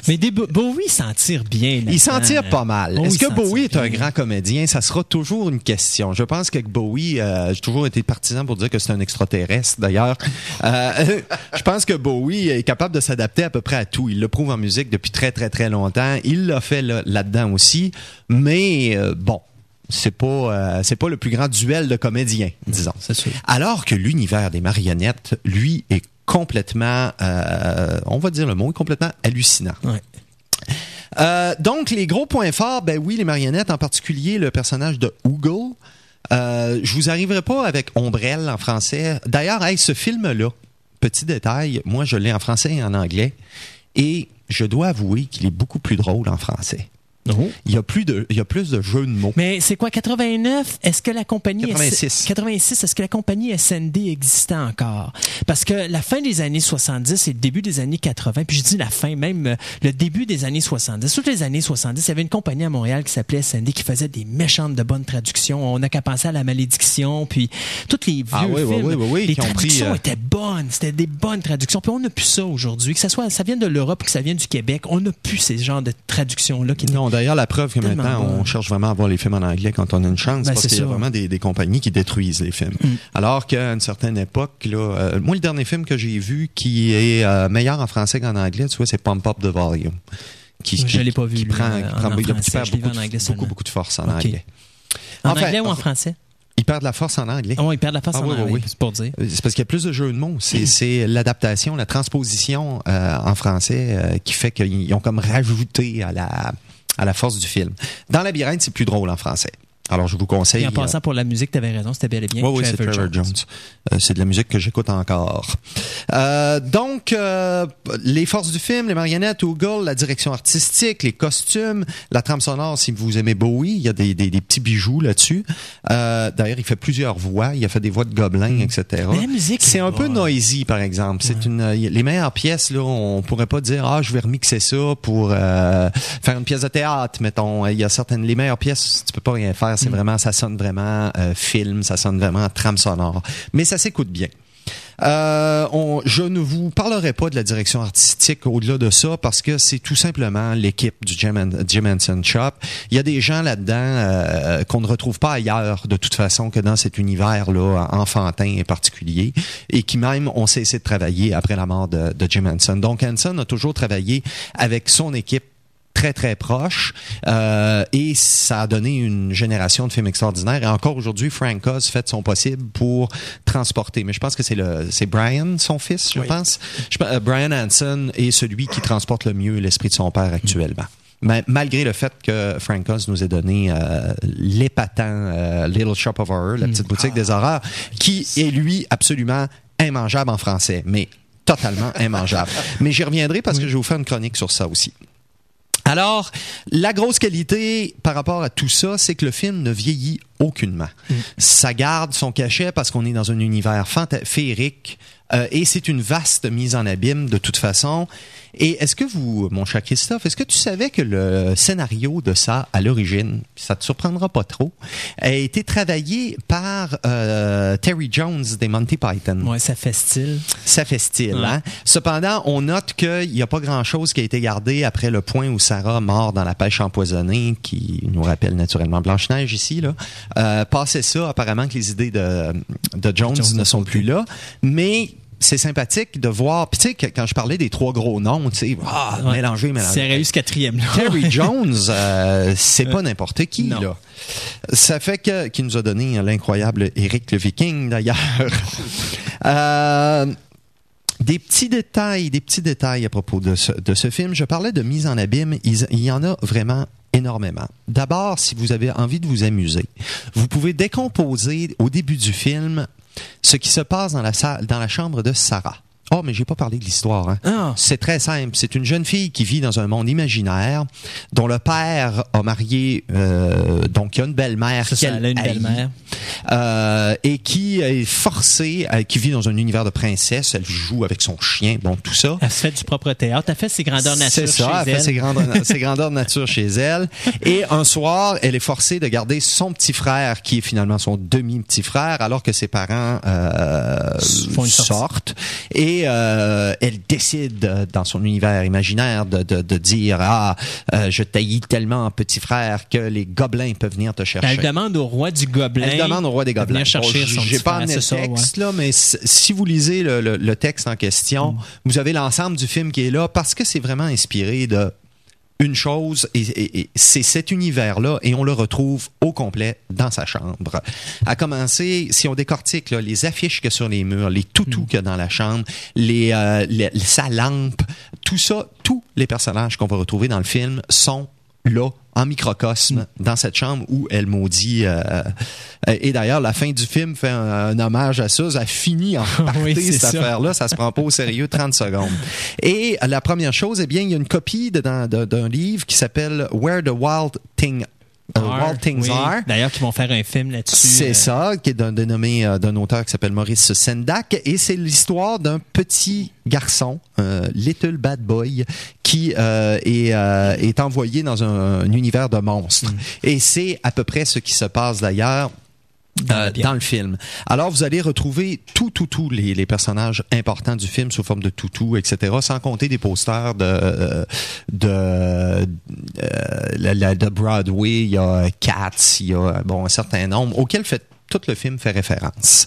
S2: Mais des Bo- Bowie s'en tire bien.
S7: il s'en tire pas mal. Est-ce que Bowie est un
S2: bien.
S7: grand comédien? Ça sera toujours une question. Je pense que Bowie, euh, j'ai toujours été partisan pour dire que c'est un extraterrestre, d'ailleurs. Euh, je pense que Bowie est capable de s'adapter à peu près à tout. Il le prouve en musique depuis très, très, très longtemps. Il l'a fait là- là-dedans aussi. Mais euh, bon, c'est pas, euh, c'est pas le plus grand duel de comédiens, disons.
S2: C'est sûr.
S7: Alors que l'univers des marionnettes, lui, est complètement, euh, on va dire le mot, complètement hallucinant.
S2: Ouais.
S7: Euh, donc, les gros points forts, ben oui, les marionnettes, en particulier le personnage de Oogle. Euh, je vous arriverai pas avec Ombrelle en français. D'ailleurs, hey, ce film-là, petit détail, moi je l'ai en français et en anglais, et je dois avouer qu'il est beaucoup plus drôle en français. Il y a plus de, il y a plus de jeux de mots.
S2: Mais c'est quoi, 89? Est-ce que la compagnie...
S7: 86.
S2: 86, est-ce que la compagnie SND existait encore? Parce que la fin des années 70 et le début des années 80, puis je dis la fin, même euh, le début des années 70, toutes les années 70, il y avait une compagnie à Montréal qui s'appelait SND qui faisait des méchantes de bonnes traductions. On n'a qu'à penser à La Malédiction, puis tous les vieux
S7: Ah oui, oui,
S2: films.
S7: oui,
S2: les
S7: qui pris,
S2: traductions
S7: euh,
S2: étaient bonnes, c'était des bonnes traductions. Puis on n'a plus ça aujourd'hui. Que ça soit, ça vienne de l'Europe ou que ça vienne du Québec, on n'a plus ces genres de traductions-là qui étaient
S7: Non, D'ailleurs, la preuve que maintenant,
S2: bon.
S7: on cherche vraiment à voir les films en anglais quand on a une chance,
S2: Ben,
S7: parce
S2: c'est
S7: qu'il y a vraiment des, des compagnies qui détruisent les films.
S2: Mm.
S7: Alors qu'à une certaine époque, là, euh, moi, le dernier film que j'ai vu qui est euh, meilleur en français qu'en anglais, tu vois, c'est Pump Up the Volume. Qui,
S2: Je l'ai pas vu,
S7: Qui
S2: lui,
S7: prend,
S2: euh,
S7: qui il
S2: français.
S7: perd beaucoup, de- beaucoup, beaucoup de force en anglais.
S2: En
S7: Enfin,
S2: anglais ou en
S7: enfin,
S2: français?
S7: Il perd de la force en anglais.
S2: Ah oui, ils perdent la face
S7: Ah
S2: en
S7: oui,
S2: anglais,
S7: oui.
S2: c'est pour dire.
S7: C'est parce qu'il y a plus de jeux de mots. C'est, c'est l'adaptation, la transposition euh, en français euh, qui fait qu'ils ont comme rajouté à la, à la force du film. Dans Labyrinthe, c'est plus drôle en français. Alors, je vous conseille.
S2: Et en passant pour la musique, tu avais raison, c'était bel et bien
S7: oui, oui, c'est Trevor Jones. Euh, c'est de la musique que j'écoute encore. Euh, donc, euh, les forces du film, les marionnettes, Google, la direction artistique, les costumes, la trame sonore, si vous aimez Bowie, il y a des, des, des petits bijoux là-dessus. Euh, D'ailleurs, il fait plusieurs voix. Il a fait des voix de gobelins, etc.
S2: Mm. Mais la musique,
S7: C'est un peu noisy, par exemple. C'est une les meilleures pièces là, on pourrait pas dire ah je vais remixer ça pour faire une pièce de théâtre, mettons. Il y a certaines les meilleures pièces, tu peux pas rien faire.
S2: Mm.
S7: C'est vraiment ça sonne vraiment euh, film, ça sonne vraiment trame sonore, mais ça s'écoute bien. Euh, on- je ne vous parlerai pas de la direction artistique au-delà de ça parce que c'est tout simplement l'équipe du Jim, Jim Henson Shop. Il y a des gens là-dedans euh, qu'on ne retrouve pas ailleurs de toute façon que dans cet univers-là enfantin et particulier et qui même ont cessé de travailler après la mort de, de Jim Henson. Donc Henson a toujours travaillé avec son équipe très très proche euh, et ça a donné une génération de films extraordinaires et encore aujourd'hui Frank Oz fait son possible pour transporter mais je pense que c'est le c'est Brian son fils je
S2: Oui.
S7: pense je, euh, Brian Hanson est celui qui transporte le mieux l'esprit de son père actuellement Mais malgré le fait que Frank Oz nous ait donné euh, l'épatant euh, Little Shop of Horror, la petite boutique des horreurs, qui est lui absolument immangeable en français, mais totalement immangeable. mais j'y reviendrai parce que je vais vous faire une chronique sur ça aussi. Alors, la grosse qualité par rapport à tout ça, c'est que le film ne vieillit aucunement. Ça garde son cachet parce qu'on est dans un univers féerique euh, et c'est une vaste mise en abîme de toute façon. Et est-ce que vous, mon cher Christophe, est-ce que tu savais que le scénario de ça, à l'origine, ça te surprendra pas trop, a été travaillé par euh, Terry Jones des Monty Python?
S2: Ouais, ça fait style.
S7: Ça fait style.
S2: Ouais.
S7: Hein? Cependant, on note qu'il n'y a pas grand-chose qui a été gardé après le point où Sarah mort dans la pêche empoisonnée, qui nous rappelle naturellement Blanche-Neige ici. Là. Euh, passé ça, apparemment que les idées de, de Jones,
S2: Jones
S7: ne sont plus là. Mais c'est sympathique de voir... Puis tu sais, quand je parlais des trois gros noms, tu sais, ah,
S2: Ouais.
S7: mélanger, mélanger.
S2: C'est ce quatrième là.
S7: Terry Jones, euh, c'est pas n'importe qui,
S2: Non.
S7: là. Ça fait que, qui nous a donné l'incroyable Eric le Viking, d'ailleurs. Euh, des petits détails, des petits détails à propos de ce, de ce film. Je parlais de mise en abîme. Il, il y en a vraiment énormément. D'abord, si vous avez envie de vous amuser, vous pouvez décomposer au début du film ce qui se passe dans la salle, dans la chambre de Sarah. Oh, mais j'ai pas parlé de l'histoire. Hein.
S2: Ah.
S7: C'est très simple. C'est une jeune fille qui vit dans un monde imaginaire, dont le père a marié, euh, donc il y a une belle-mère
S2: ça,
S7: qu'elle
S2: elle a une belle-mère.
S7: euh, et qui est forcée, euh, qui vit dans un univers de princesse. Elle joue avec son chien, bon tout ça.
S2: Elle se fait du propre théâtre. Elle fait ses grandeurs nature
S7: C'est ça,
S2: chez
S7: elle fait ses grandeurs, ses grandeurs de nature chez elle. Et un soir, elle est forcée de garder son petit frère, qui est finalement son demi-petit frère, alors que ses parents euh,
S2: Font une
S7: sortent. Et euh, elle décide, dans son univers imaginaire, de, de, de dire Ah, euh, je taillis tellement, petit frère, que les gobelins peuvent venir te chercher.
S2: Elle demande au roi du gobelin.
S7: Elle demande au roi des
S2: de
S7: gobelins.
S2: venir chercher
S7: Bon,
S2: son
S7: J'ai
S2: petit
S7: pas
S2: frère,
S7: amené le
S2: c'est ça, ouais.
S7: texte, là, mais si vous lisez le, le- le texte en question,
S2: Mm.
S7: vous avez l'ensemble du film qui est là parce que c'est vraiment inspiré de une chose et, et- et c'est cet univers-là et on le retrouve au complet dans sa chambre. À commencer, si on décortique là, les affiches qu'il y a sur les murs, les toutous
S2: Mm.
S7: qu'il y a dans la chambre, les, euh, les- sa lampe, tout ça, tous les personnages qu'on va retrouver dans le film sont là en microcosme dans cette chambre où elle maudit euh, euh, et d'ailleurs la fin du film fait un, un hommage à ça. Ça finit en partie
S2: Oui,
S7: cette
S2: ça.
S7: affaire là ça se prend pas au sérieux 30 secondes. Et la première chose eh bien il y a une copie d'un livre qui s'appelle Where the Wild Thing euh, Wild Things
S2: Oui.
S7: Are
S2: D'ailleurs, qui vont faire un film là-dessus.
S7: c'est
S2: euh,
S7: ça, qui est d'un dénommé euh, d'un auteur qui s'appelle Maurice Sendak, et c'est l'histoire d'un petit garçon, euh, Little Bad Boy, qui euh, est, est envoyé dans un, un univers de monstres.
S2: Mm.
S7: Et c'est à peu près ce qui se passe d'ailleurs. Euh, dans le film. Alors, vous allez retrouver tout, tout, tout les, les personnages importants du film sous forme de toutou, etc., sans compter des posters de, euh, de euh, la- de Broadway, il y a Cats, il y a bon un certain nombre auquel fait tout le film fait référence.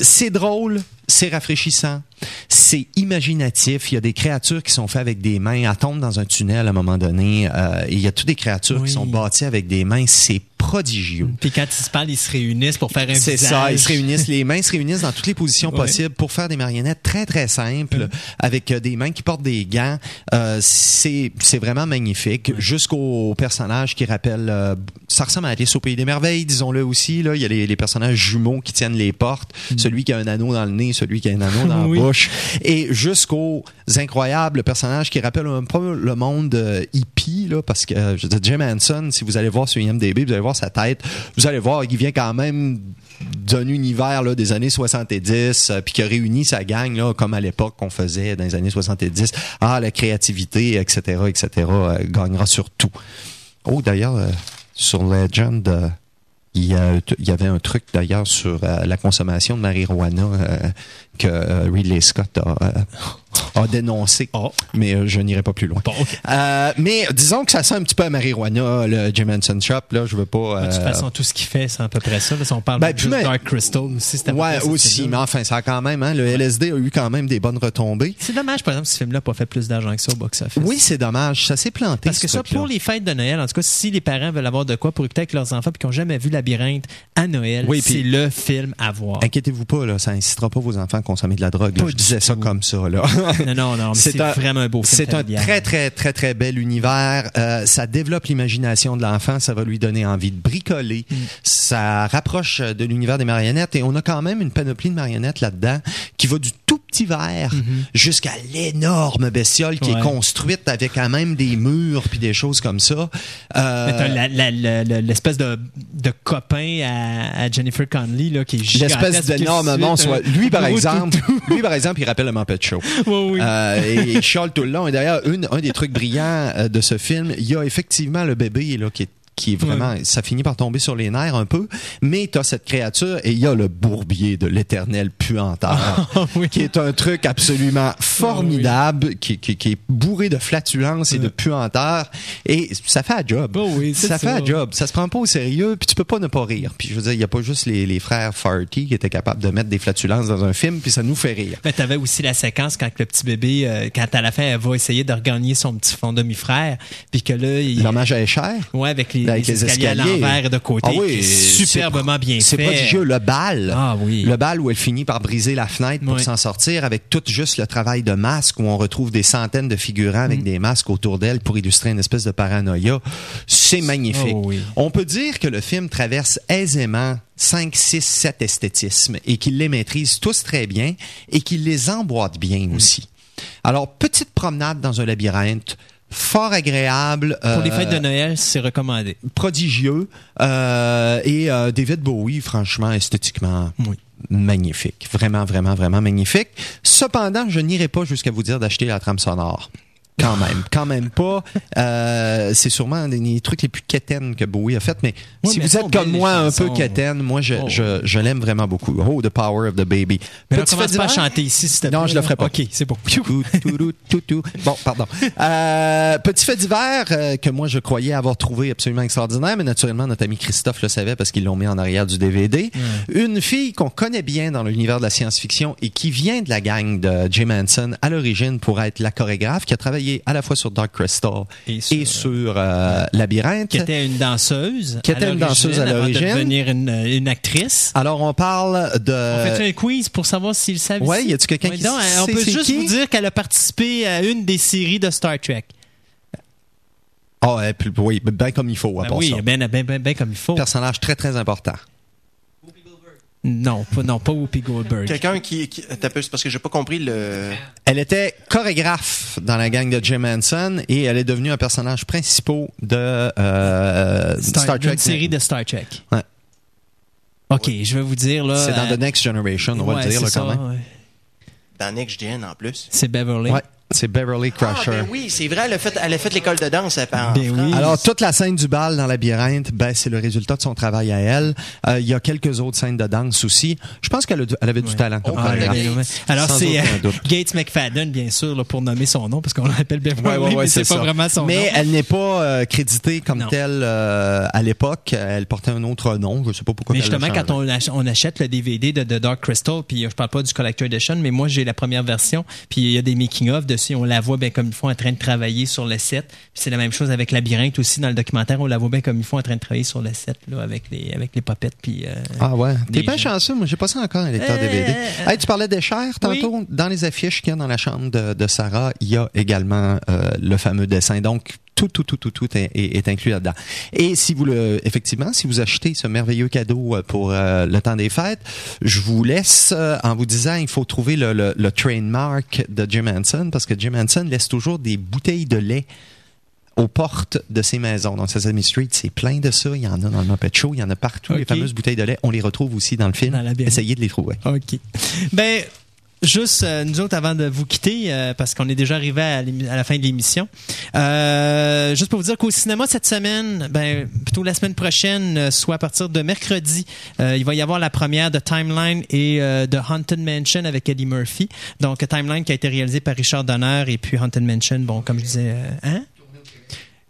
S7: C'est drôle, c'est rafraîchissant, c'est imaginatif. Il y a des créatures qui sont faites avec des mains. Elles tombent dans un tunnel à un moment donné. Euh, il y a toutes des créatures
S2: Oui.
S7: qui sont bâties avec des mains. C'est prodigieux.
S2: Puis quand ils se parlent, ils se réunissent pour faire un
S7: C'est ça, ils se réunissent, les mains se réunissent dans toutes les positions
S2: Ouais.
S7: possibles pour faire des marionnettes très très simples avec euh, des mains qui portent des gants. Euh, c'est vraiment magnifique. Jusqu'au personnage qui rappelle, euh, ça ressemble à Alice au pays des merveilles, disons-le aussi. Là, il y a les, les personnages jumeaux qui tiennent les portes, celui qui a un anneau dans le nez, celui qui a un anneau dans
S2: Oui.
S7: la bouche, et jusqu'aux incroyables personnages qui rappellent un peu le monde euh, hippie là, parce que euh, je Jim Henson, si vous allez voir sur IMDb, vous allez voir sa tête, vous allez voir qu'il vient quand même d'un univers là, des années 70 euh, puis qui a réuni sa gang là, comme à l'époque qu'on faisait dans les années 70 ah la créativité etc etc gagnera sur tout. Oh d'ailleurs sur Legend il y, a- il y avait un truc d'ailleurs sur euh, la consommation de marijuana euh, que euh, Ridley Scott a, euh, a dénoncé,
S2: Oh.
S7: mais euh, je n'irai pas plus loin.
S2: Bon.
S7: Euh, mais disons que ça sent un petit peu à marijuana, le Jim Henson Shop. Là, je veux pas.
S2: De toute façon, tout ce qu'il fait, c'est à peu près ça. Là, si on parle
S7: Ben,
S2: de
S7: mais-
S2: Dark Crystal aussi, c'est
S7: Ouais, aussi, mais enfin, ça a quand même, hein, le LSD a eu quand même des bonnes retombées.
S2: C'est dommage, par exemple, ce film-là n'a pas fait plus d'argent que ça au box-office.
S7: Oui, c'est dommage, ça s'est planté.
S2: Parce que ça, pour les fêtes de Noël, en tout cas, si les parents veulent avoir de quoi pour écouter avec leurs enfants puis qui n'ont jamais vu Labyrinthe à Noël,
S7: Oui,
S2: c'est le film à voir.
S7: Inquiétez-vous pas, là, ça incitera pas vos enfants consommer de la drogue. là. Je disais ça comme ça. Là.
S2: Non, non, non, c'est
S7: un-
S2: vraiment un beau film
S7: C'est un très, très, très, très bel univers. Euh, ça développe l'imagination de l'enfant. Ça va lui donner envie de bricoler.
S2: Mm.
S7: Ça rapproche de l'univers des marionnettes. Et on a quand même une panoplie de marionnettes là-dedans qui va du tout petit verre jusqu'à l'énorme bestiole qui
S2: Mm-hmm. Ouais.
S7: est construite avec quand même des murs puis des choses comme ça. Euh,
S2: l'espèce de, de copain à, à Jennifer Connelly là, qui est.
S7: L'espèce d'énorme monstre. Lui, par
S2: gros
S7: exemple, lui, par exemple, il rappelle le Muppet Show.
S2: Oui, oui.
S7: Euh, et il chiale tout le long. Et d'ailleurs, un des trucs brillants euh, de ce film, il y a effectivement le bébé là, qui est qui est vraiment, ça finit par tomber sur les nerfs un peu, mais t'as cette créature et il y a le bourbier de l'éternel puanteur,
S2: Ah, oui.
S7: qui est un truc absolument formidable, qui, qui, qui est bourré de flatulences et de puanteur, et ça fait un job.
S2: Oh oui,
S7: ça fait un job. Ça se prend pas au sérieux, puis tu peux pas ne pas rire. Puis je veux dire, il y a pas juste les, les frères Farty qui étaient capables de mettre des flatulences dans un film, puis ça nous fait rire.
S2: Mais t'avais aussi la séquence quand le petit bébé, euh, quand à la fin, elle va essayer de regagner son petit fond demi-frère, puis que là, il...
S7: L'hommage à Escher.
S2: Ouais, avec les,
S7: Avec
S2: les escaliers, à l'envers et de côté,
S7: Ah oui,
S2: qui est
S7: c'est
S2: superbement bien
S7: C'est
S2: fait.
S7: prodigieux. Le bal.
S2: Ah oui.
S7: Le bal où elle finit par briser la fenêtre pour
S2: Oui.
S7: s'en sortir avec tout juste le travail de masque où on retrouve des centaines de figurants
S2: Mm.
S7: avec des masques autour d'elle pour illustrer une espèce de paranoïa. C'est magnifique.
S2: Oh oui.
S7: On peut dire que le film traverse aisément 5, 6, 7 esthétismes et qu'il les maîtrise tous très bien et qu'il les emboîte bien
S2: Mm.
S7: aussi. Alors, petite promenade dans un labyrinthe, fort agréable.
S2: Pour les
S7: euh,
S2: fêtes de Noël, c'est recommandé.
S7: prodigieux euh, et euh, David Bowie, franchement, esthétiquement.
S2: Oui.
S7: Magnifique, vraiment, vraiment, vraiment magnifique. Cependant, je n'irai pas jusqu'à vous dire d'acheter la trame sonore. Quand même, quand même pas. Euh, c'est sûrement les, les trucs les plus quétaines que Bowie a fait, mais si
S2: mais
S7: vous êtes comme moi un peu quétaine, moi je,
S2: Oh.
S7: je, je l'aime vraiment beaucoup. Oh, The Power of the Baby.
S2: Mais
S7: Petit
S2: commence
S7: fait
S2: pas à
S7: divers?
S2: chanter ici, te
S7: Non, je le ferai pas.
S2: OK, c'est bon.
S7: Bon, pardon. Euh, petit fait divers euh, que moi je croyais avoir trouvé absolument extraordinaire, mais naturellement notre ami Christophe le savait parce qu'ils l'ont mis en arrière du DVD. Une fille qu'on connaît bien dans l'univers de la science-fiction et qui vient de la gang de Jim Henson à l'origine pour être la chorégraphe, qui a travaillé à la fois sur Dark Crystal
S2: Et
S7: et
S2: sur,
S7: sur, euh, Labyrinthe.
S2: Qui était une danseuse.
S7: Qui était une danseuse à
S2: avant de
S7: l'origine.
S2: devenir une, une actrice.
S7: Alors on parle de.
S2: On fait un quiz pour savoir s'il savait. Ici?
S7: y a-tu quelqu'un qui
S2: donc,
S7: sait
S2: On peut juste
S7: qui?
S2: vous dire qu'elle a participé à une des séries de Star Trek.
S7: Ah, puis- oui, bien comme il faut à
S2: Ben
S7: part
S2: oui,
S7: ça.
S2: ben, ben, ben, ben comme il faut.
S7: Personnage très très important.
S2: Non, pas, non, pas Whoopi Goldberg.
S4: Quelqu'un qui, qui t'as peu- c'est parce que j'ai pas compris le.
S7: Elle était chorégraphe dans la gang de Jim Henson et elle est devenue un personnage principal de euh, Star, Trek.
S2: Une série de Star Trek.
S7: Ouais.
S2: OK, je vais vous dire là.
S7: C'est dans
S2: euh,
S7: The Next Generation, on va
S2: ouais,
S7: le dire là, quand
S2: ça,
S7: même.
S2: ouais.
S4: Dans Next Gen en plus.
S2: C'est Beverly.
S7: Ouais. C'est Beverly
S4: Ah,
S7: Crusher.
S4: ben oui, c'est vrai, elle a fait, elle a fait l'école de danse.
S2: Ben oui.
S7: Alors, toute la scène du bal dans Labyrinthe, ben, c'est le résultat de son travail à elle. Euh, Il y a quelques autres scènes de danse aussi. Je pense qu'elle a du- elle avait du talent comme
S4: Oh,
S2: Ouais. Alors, c'est euh. Gates McFadden, bien sûr, là, pour nommer son nom, parce qu'on l'appelle Beverly,
S7: Ouais, ouais, ouais,
S2: mais c'est pas
S7: ça.
S2: vraiment son
S7: Mais
S2: nom.
S7: elle n'est pas euh, créditée comme
S2: Non.
S7: telle euh, à l'époque. Elle portait un autre nom. Je sais pas pourquoi.
S2: Mais justement, quand on, ach- on achète le DVD de, de Dark Crystal, puis euh, je parle pas du Collector Edition, mais moi j'ai la première version, puis il y a des making-of dessus, on la voit bien comme il faut en train de travailler sur le set. C'est la même chose avec Labyrinthe aussi dans le documentaire, on la voit bien comme il faut en train de travailler sur le set là, avec les avec les popettes. Puis euh,
S7: Ah ouais. T'es
S2: gens.
S7: chanceux. Moi, j'ai pas ça encore un lecteur
S2: Euh,
S7: DVD.
S2: euh,
S7: Hey, tu parlais des chers tantôt. Dans les affiches qu'il y a dans la chambre de, de Sarah, il y a également euh, le fameux dessin. Donc, tout, tout, tout, tout, tout est, inclus là-dedans. Et si vous le, effectivement, si vous achetez ce merveilleux cadeau euh, pour euh, le temps des fêtes, je vous laisse euh, en vous disant, il faut trouver le, le, le trademark de Jim Henson parce que Jim Henson laisse toujours des bouteilles de lait aux portes de ces maisons. Donc, Sesame Street, c'est plein de ça. Il y en a dans le Muppet Show, il y en a partout. Les fameuses bouteilles de lait, on les retrouve aussi dans le film.
S2: Dans la bière.
S7: Essayez de les trouver.
S2: OK. Ben, juste euh, nous autres, avant de vous quitter, euh, parce qu'on est déjà arrivé à, la fin de l'émission, euh, juste pour vous dire qu'au cinéma cette semaine, ben, plutôt la semaine prochaine, euh, soit à partir de mercredi, euh, il va y avoir la première de Timeline et euh, de Haunted Mansion avec Eddie Murphy. Donc, Timeline qui a été réalisé par Richard Donner et puis Haunted Mansion, bon, comme je disais, hein?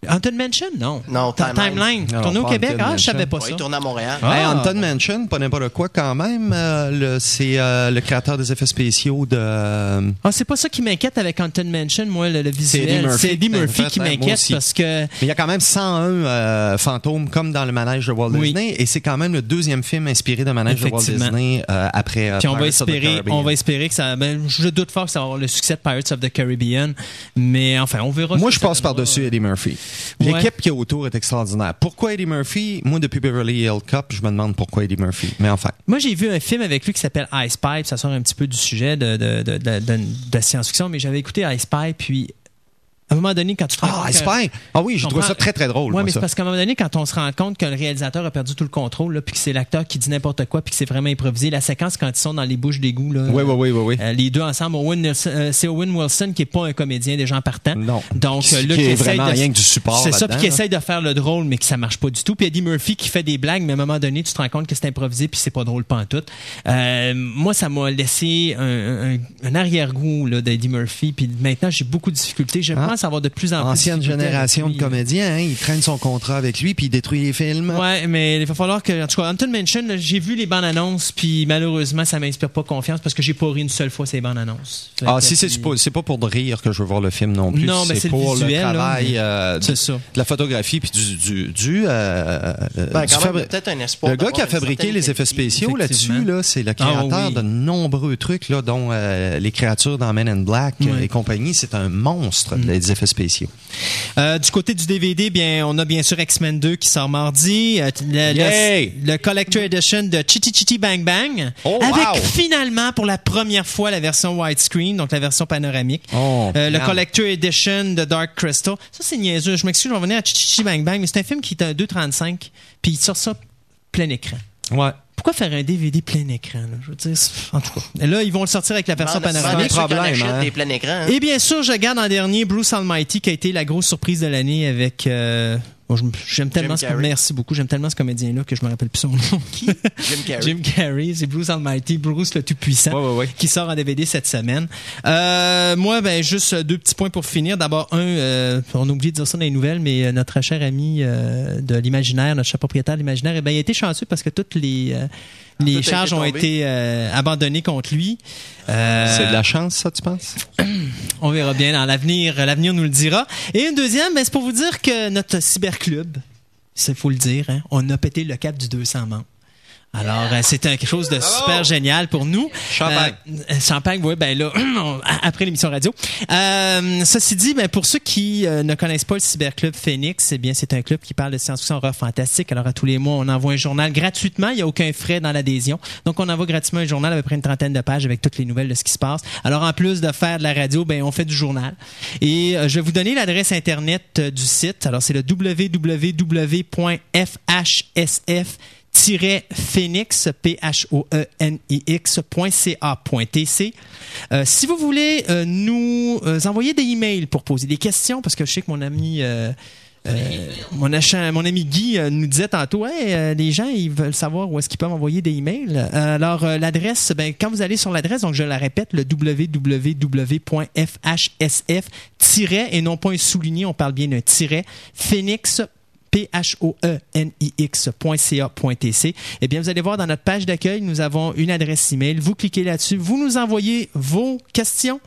S2: Haunted Mansion? Non.
S4: Non, Timeline.
S2: Tourné au Québec? Ah, je savais pas ça.
S4: il tourne à Montréal.
S2: Ah.
S7: Hey, Anton Mansion, pas n'importe quoi quand même. Euh, c'est euh, le créateur des effets spéciaux de... euh,
S2: Ah, c'est pas ça qui m'inquiète avec Haunted Mansion, moi, le, visuel.
S7: Murphy
S2: C'est Eddie Murphy
S7: fait,
S2: qui
S7: hein,
S2: m'inquiète parce que
S7: Mais il y a quand même 101 euh, fantômes comme dans le manège de Walt
S2: Oui.
S7: Disney et c'est quand même le deuxième film inspiré de manège de Walt. Disney euh, après euh,
S2: Puis on va
S7: Pirates of the
S2: espérer, on va espérer que ça. Ben, je doute fort que ça va avoir le succès de Pirates of the Caribbean, mais enfin, on verra.
S7: Moi, je passe par-dessus Eddie Murphy.
S2: Ouais.
S7: L'équipe qui est autour est extraordinaire. Pourquoi Eddie Murphy? Moi, depuis Beverly Hill Cup, je me demande pourquoi Eddie Murphy. Mais enfin.
S2: Moi, j'ai vu un film avec lui qui s'appelle Ice Pipe. Ça sort un petit peu du sujet de, de, de- de science-fiction, mais j'avais écouté Ice Pipe, puis à un moment donné, quand tu te rends
S7: Ah, Spy! Ah oui, je trouve ça très, très drôle. Moi,
S2: mais c'est parce qu'à un moment donné, quand on se rend compte que le réalisateur a perdu tout le contrôle, là, puis que c'est l'acteur qui dit n'importe quoi, puis que c'est vraiment improvisé, la séquence quand ils sont dans les bouches d'égout, là.
S7: Oui, oui, oui, oui, oui.
S2: Euh, les deux ensemble, euh, c'est Owen Wilson qui est pas un comédien des gens partants.
S7: Non.
S2: Donc
S7: Qui-
S2: euh, là,
S7: qui est
S2: essaye
S7: vraiment
S2: de-
S7: rien que du support
S2: C'est ça, puis qui essaye de faire le drôle, mais que ça marche pas du tout. Puis Eddie Murphy qui fait des blagues, mais à un moment donné, tu te rends compte que c'est improvisé, puis c'est pas drôle pas en tout. Euh, moi, ça m'a laissé un, un- un arrière-goût là, d'Eddie Murphy, puis maintenant j'ai beaucoup de difficultés. Je
S7: Ah.
S2: pense avoir de plus en plus
S7: Ancienne génération de comédiens, hein, il traîne son contrat avec lui puis il détruit les films.
S2: Ouais, mais il va falloir que. En tout cas, Haunted Mansion, j'ai vu les bandes annonces, puis malheureusement, ça m'inspire pas confiance parce que j'ai pas ri une seule fois ces bandes annonces. Fait
S7: Ah, si, c'est
S2: puis-
S7: c'est pas, c'est pour de rire que je veux voir le film non plus.
S2: Non, mais c'est le
S7: pour
S2: visuel,
S7: le
S2: là,
S7: travail
S2: mais-
S7: euh,
S2: C'est
S7: de,
S2: ça.
S7: de la photographie puis du du, du, euh, euh,
S4: Ben,
S7: du fabri-
S4: peut-être un espoir
S7: Le gars qui a fabriqué les effets spéciaux là-dessus, là, c'est le créateur
S2: Ah, oui.
S7: de nombreux trucs, là, dont euh, les créatures dans Men in Black et compagnie. C'est un monstre
S2: Mm.
S7: Des effets spéciaux.
S2: Euh, du côté du DVD, bien, on a bien sûr X-Men 2 qui sort mardi. Euh, le, le- le Collector Edition de Chitty Chitty Bang Bang.
S7: Oh,
S2: avec
S7: wow!
S2: finalement, pour la première fois, la version widescreen, donc la version panoramique.
S7: Oh,
S2: Euh, le. Collector Edition de Dark Crystal. Ça, c'est niaiseux. Je m'excuse, je vais revenir à Chitty Chitty Bang Bang, mais c'est un film qui est un 2.35, puis il sort ça plein écran.
S7: Ouais.
S2: Pourquoi faire un DVD plein écran? Là? Je veux dire, en tout cas. Et là, ils vont le sortir avec la version
S4: Demande-
S2: panoramique.
S7: problème, hein.
S4: des hein.
S2: Et bien sûr, je garde en dernier Bruce Almighty qui a été la grosse surprise de l'année avec. euh, j'aime tellement ce
S4: Carrey.
S2: merci beaucoup. J'aime tellement ce comédien-là que je me rappelle plus son nom. Qui?
S4: Jim Carrey.
S2: Jim Carrey, c'est Bruce Almighty, Bruce le tout puissant,
S7: Ouais, ouais, ouais.
S2: qui sort en DVD cette semaine. Euh, moi, ben juste euh, deux petits points pour finir. D'abord, un, euh, on a oublié de dire ça dans les nouvelles, mais euh, notre cher ami euh, de l'imaginaire, notre cher propriétaire de l'imaginaire, eh ben, il a été chanceux parce que toutes les euh, les charges ont été euh, abandonnées contre lui. Euh,
S7: C'est de la chance, ça, tu penses?
S2: on verra bien dans l'avenir. L'avenir nous le dira. Et une deuxième, ben, c'est pour vous dire que notre cyberclub, il faut le dire, hein, on a pété le cap du 200 membres. Alors, euh, c'est un- quelque chose de super génial pour nous.
S7: Champagne.
S2: Euh, champagne, oui, ben là, après l'émission radio. Euh, ceci dit, ben, pour ceux qui euh, ne connaissent pas le Cyberclub Phoenix, eh bien, c'est un club qui parle de science-fiction horreur fantastique. Alors, à tous les mois, on envoie un journal gratuitement. Il n'y a aucun frais dans l'adhésion. Donc, on envoie gratuitement un journal à peu près une trentaine de pages avec toutes les nouvelles de ce qui se passe. Alors, en plus de faire de la radio, ben, on fait du journal. Et euh, je vais vous donner l'adresse Internet euh, du site. Alors, c'est le www.fhsf phoenix, P-H-O-E-N-I-X.ca.tc. Euh, si vous voulez euh, nous euh, envoyer des emails pour poser des questions, parce que je sais que mon ami... mon, achat- mon ami Guy nous disait tantôt, Hey, les gens ils veulent savoir où est-ce qu'ils peuvent envoyer des emails. Alors l'adresse, ben quand vous allez sur l'adresse, donc je la répète, le www.fhsf et non pas un souligné, on parle bien d'un tiret Phoenix E P-H-O-E-N-I-X.ca.tc. Eh bien, vous allez voir dans notre page d'accueil, nous avons une adresse email. Vous cliquez là-dessus, vous nous envoyez vos questions.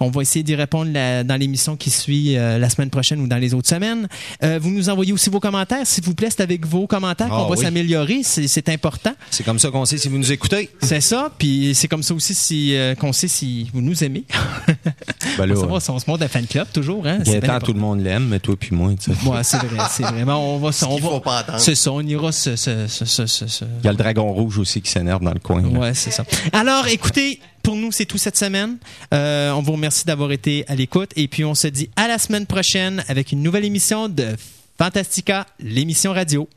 S2: On va essayer d'y répondre la- dans l'émission qui suit euh, la semaine prochaine ou dans les autres semaines. Euh, vous nous envoyez aussi vos commentaires. S'il vous plaît, c'est avec vos commentaires
S8: Ah
S2: qu'on va
S8: oui.
S2: s'améliorer. C'est c'est important.
S8: C'est comme ça qu'on sait si vous nous écoutez.
S2: C'est ça. Puis c'est comme ça aussi si, euh, qu'on sait si vous nous aimez.
S8: Ben là,
S2: on, savoir si on se monte un fan club toujours. Hein? Important.
S8: tout le monde l'aime, mais toi puis moi.
S2: Ouais, c'est vrai, c'est vrai. On va, on va-
S4: faut pas entendre.
S2: C'est ça, on ira se- se- se-
S8: Il y a le dragon rouge aussi qui s'énerve dans le coin. là.
S2: Ouais, c'est ça. Alors, écoutez, pour nous, c'est tout cette semaine. Euh, on vous remercie d'avoir été à l'écoute et puis on se dit à la semaine prochaine avec une nouvelle émission de Fantastica, l'émission radio.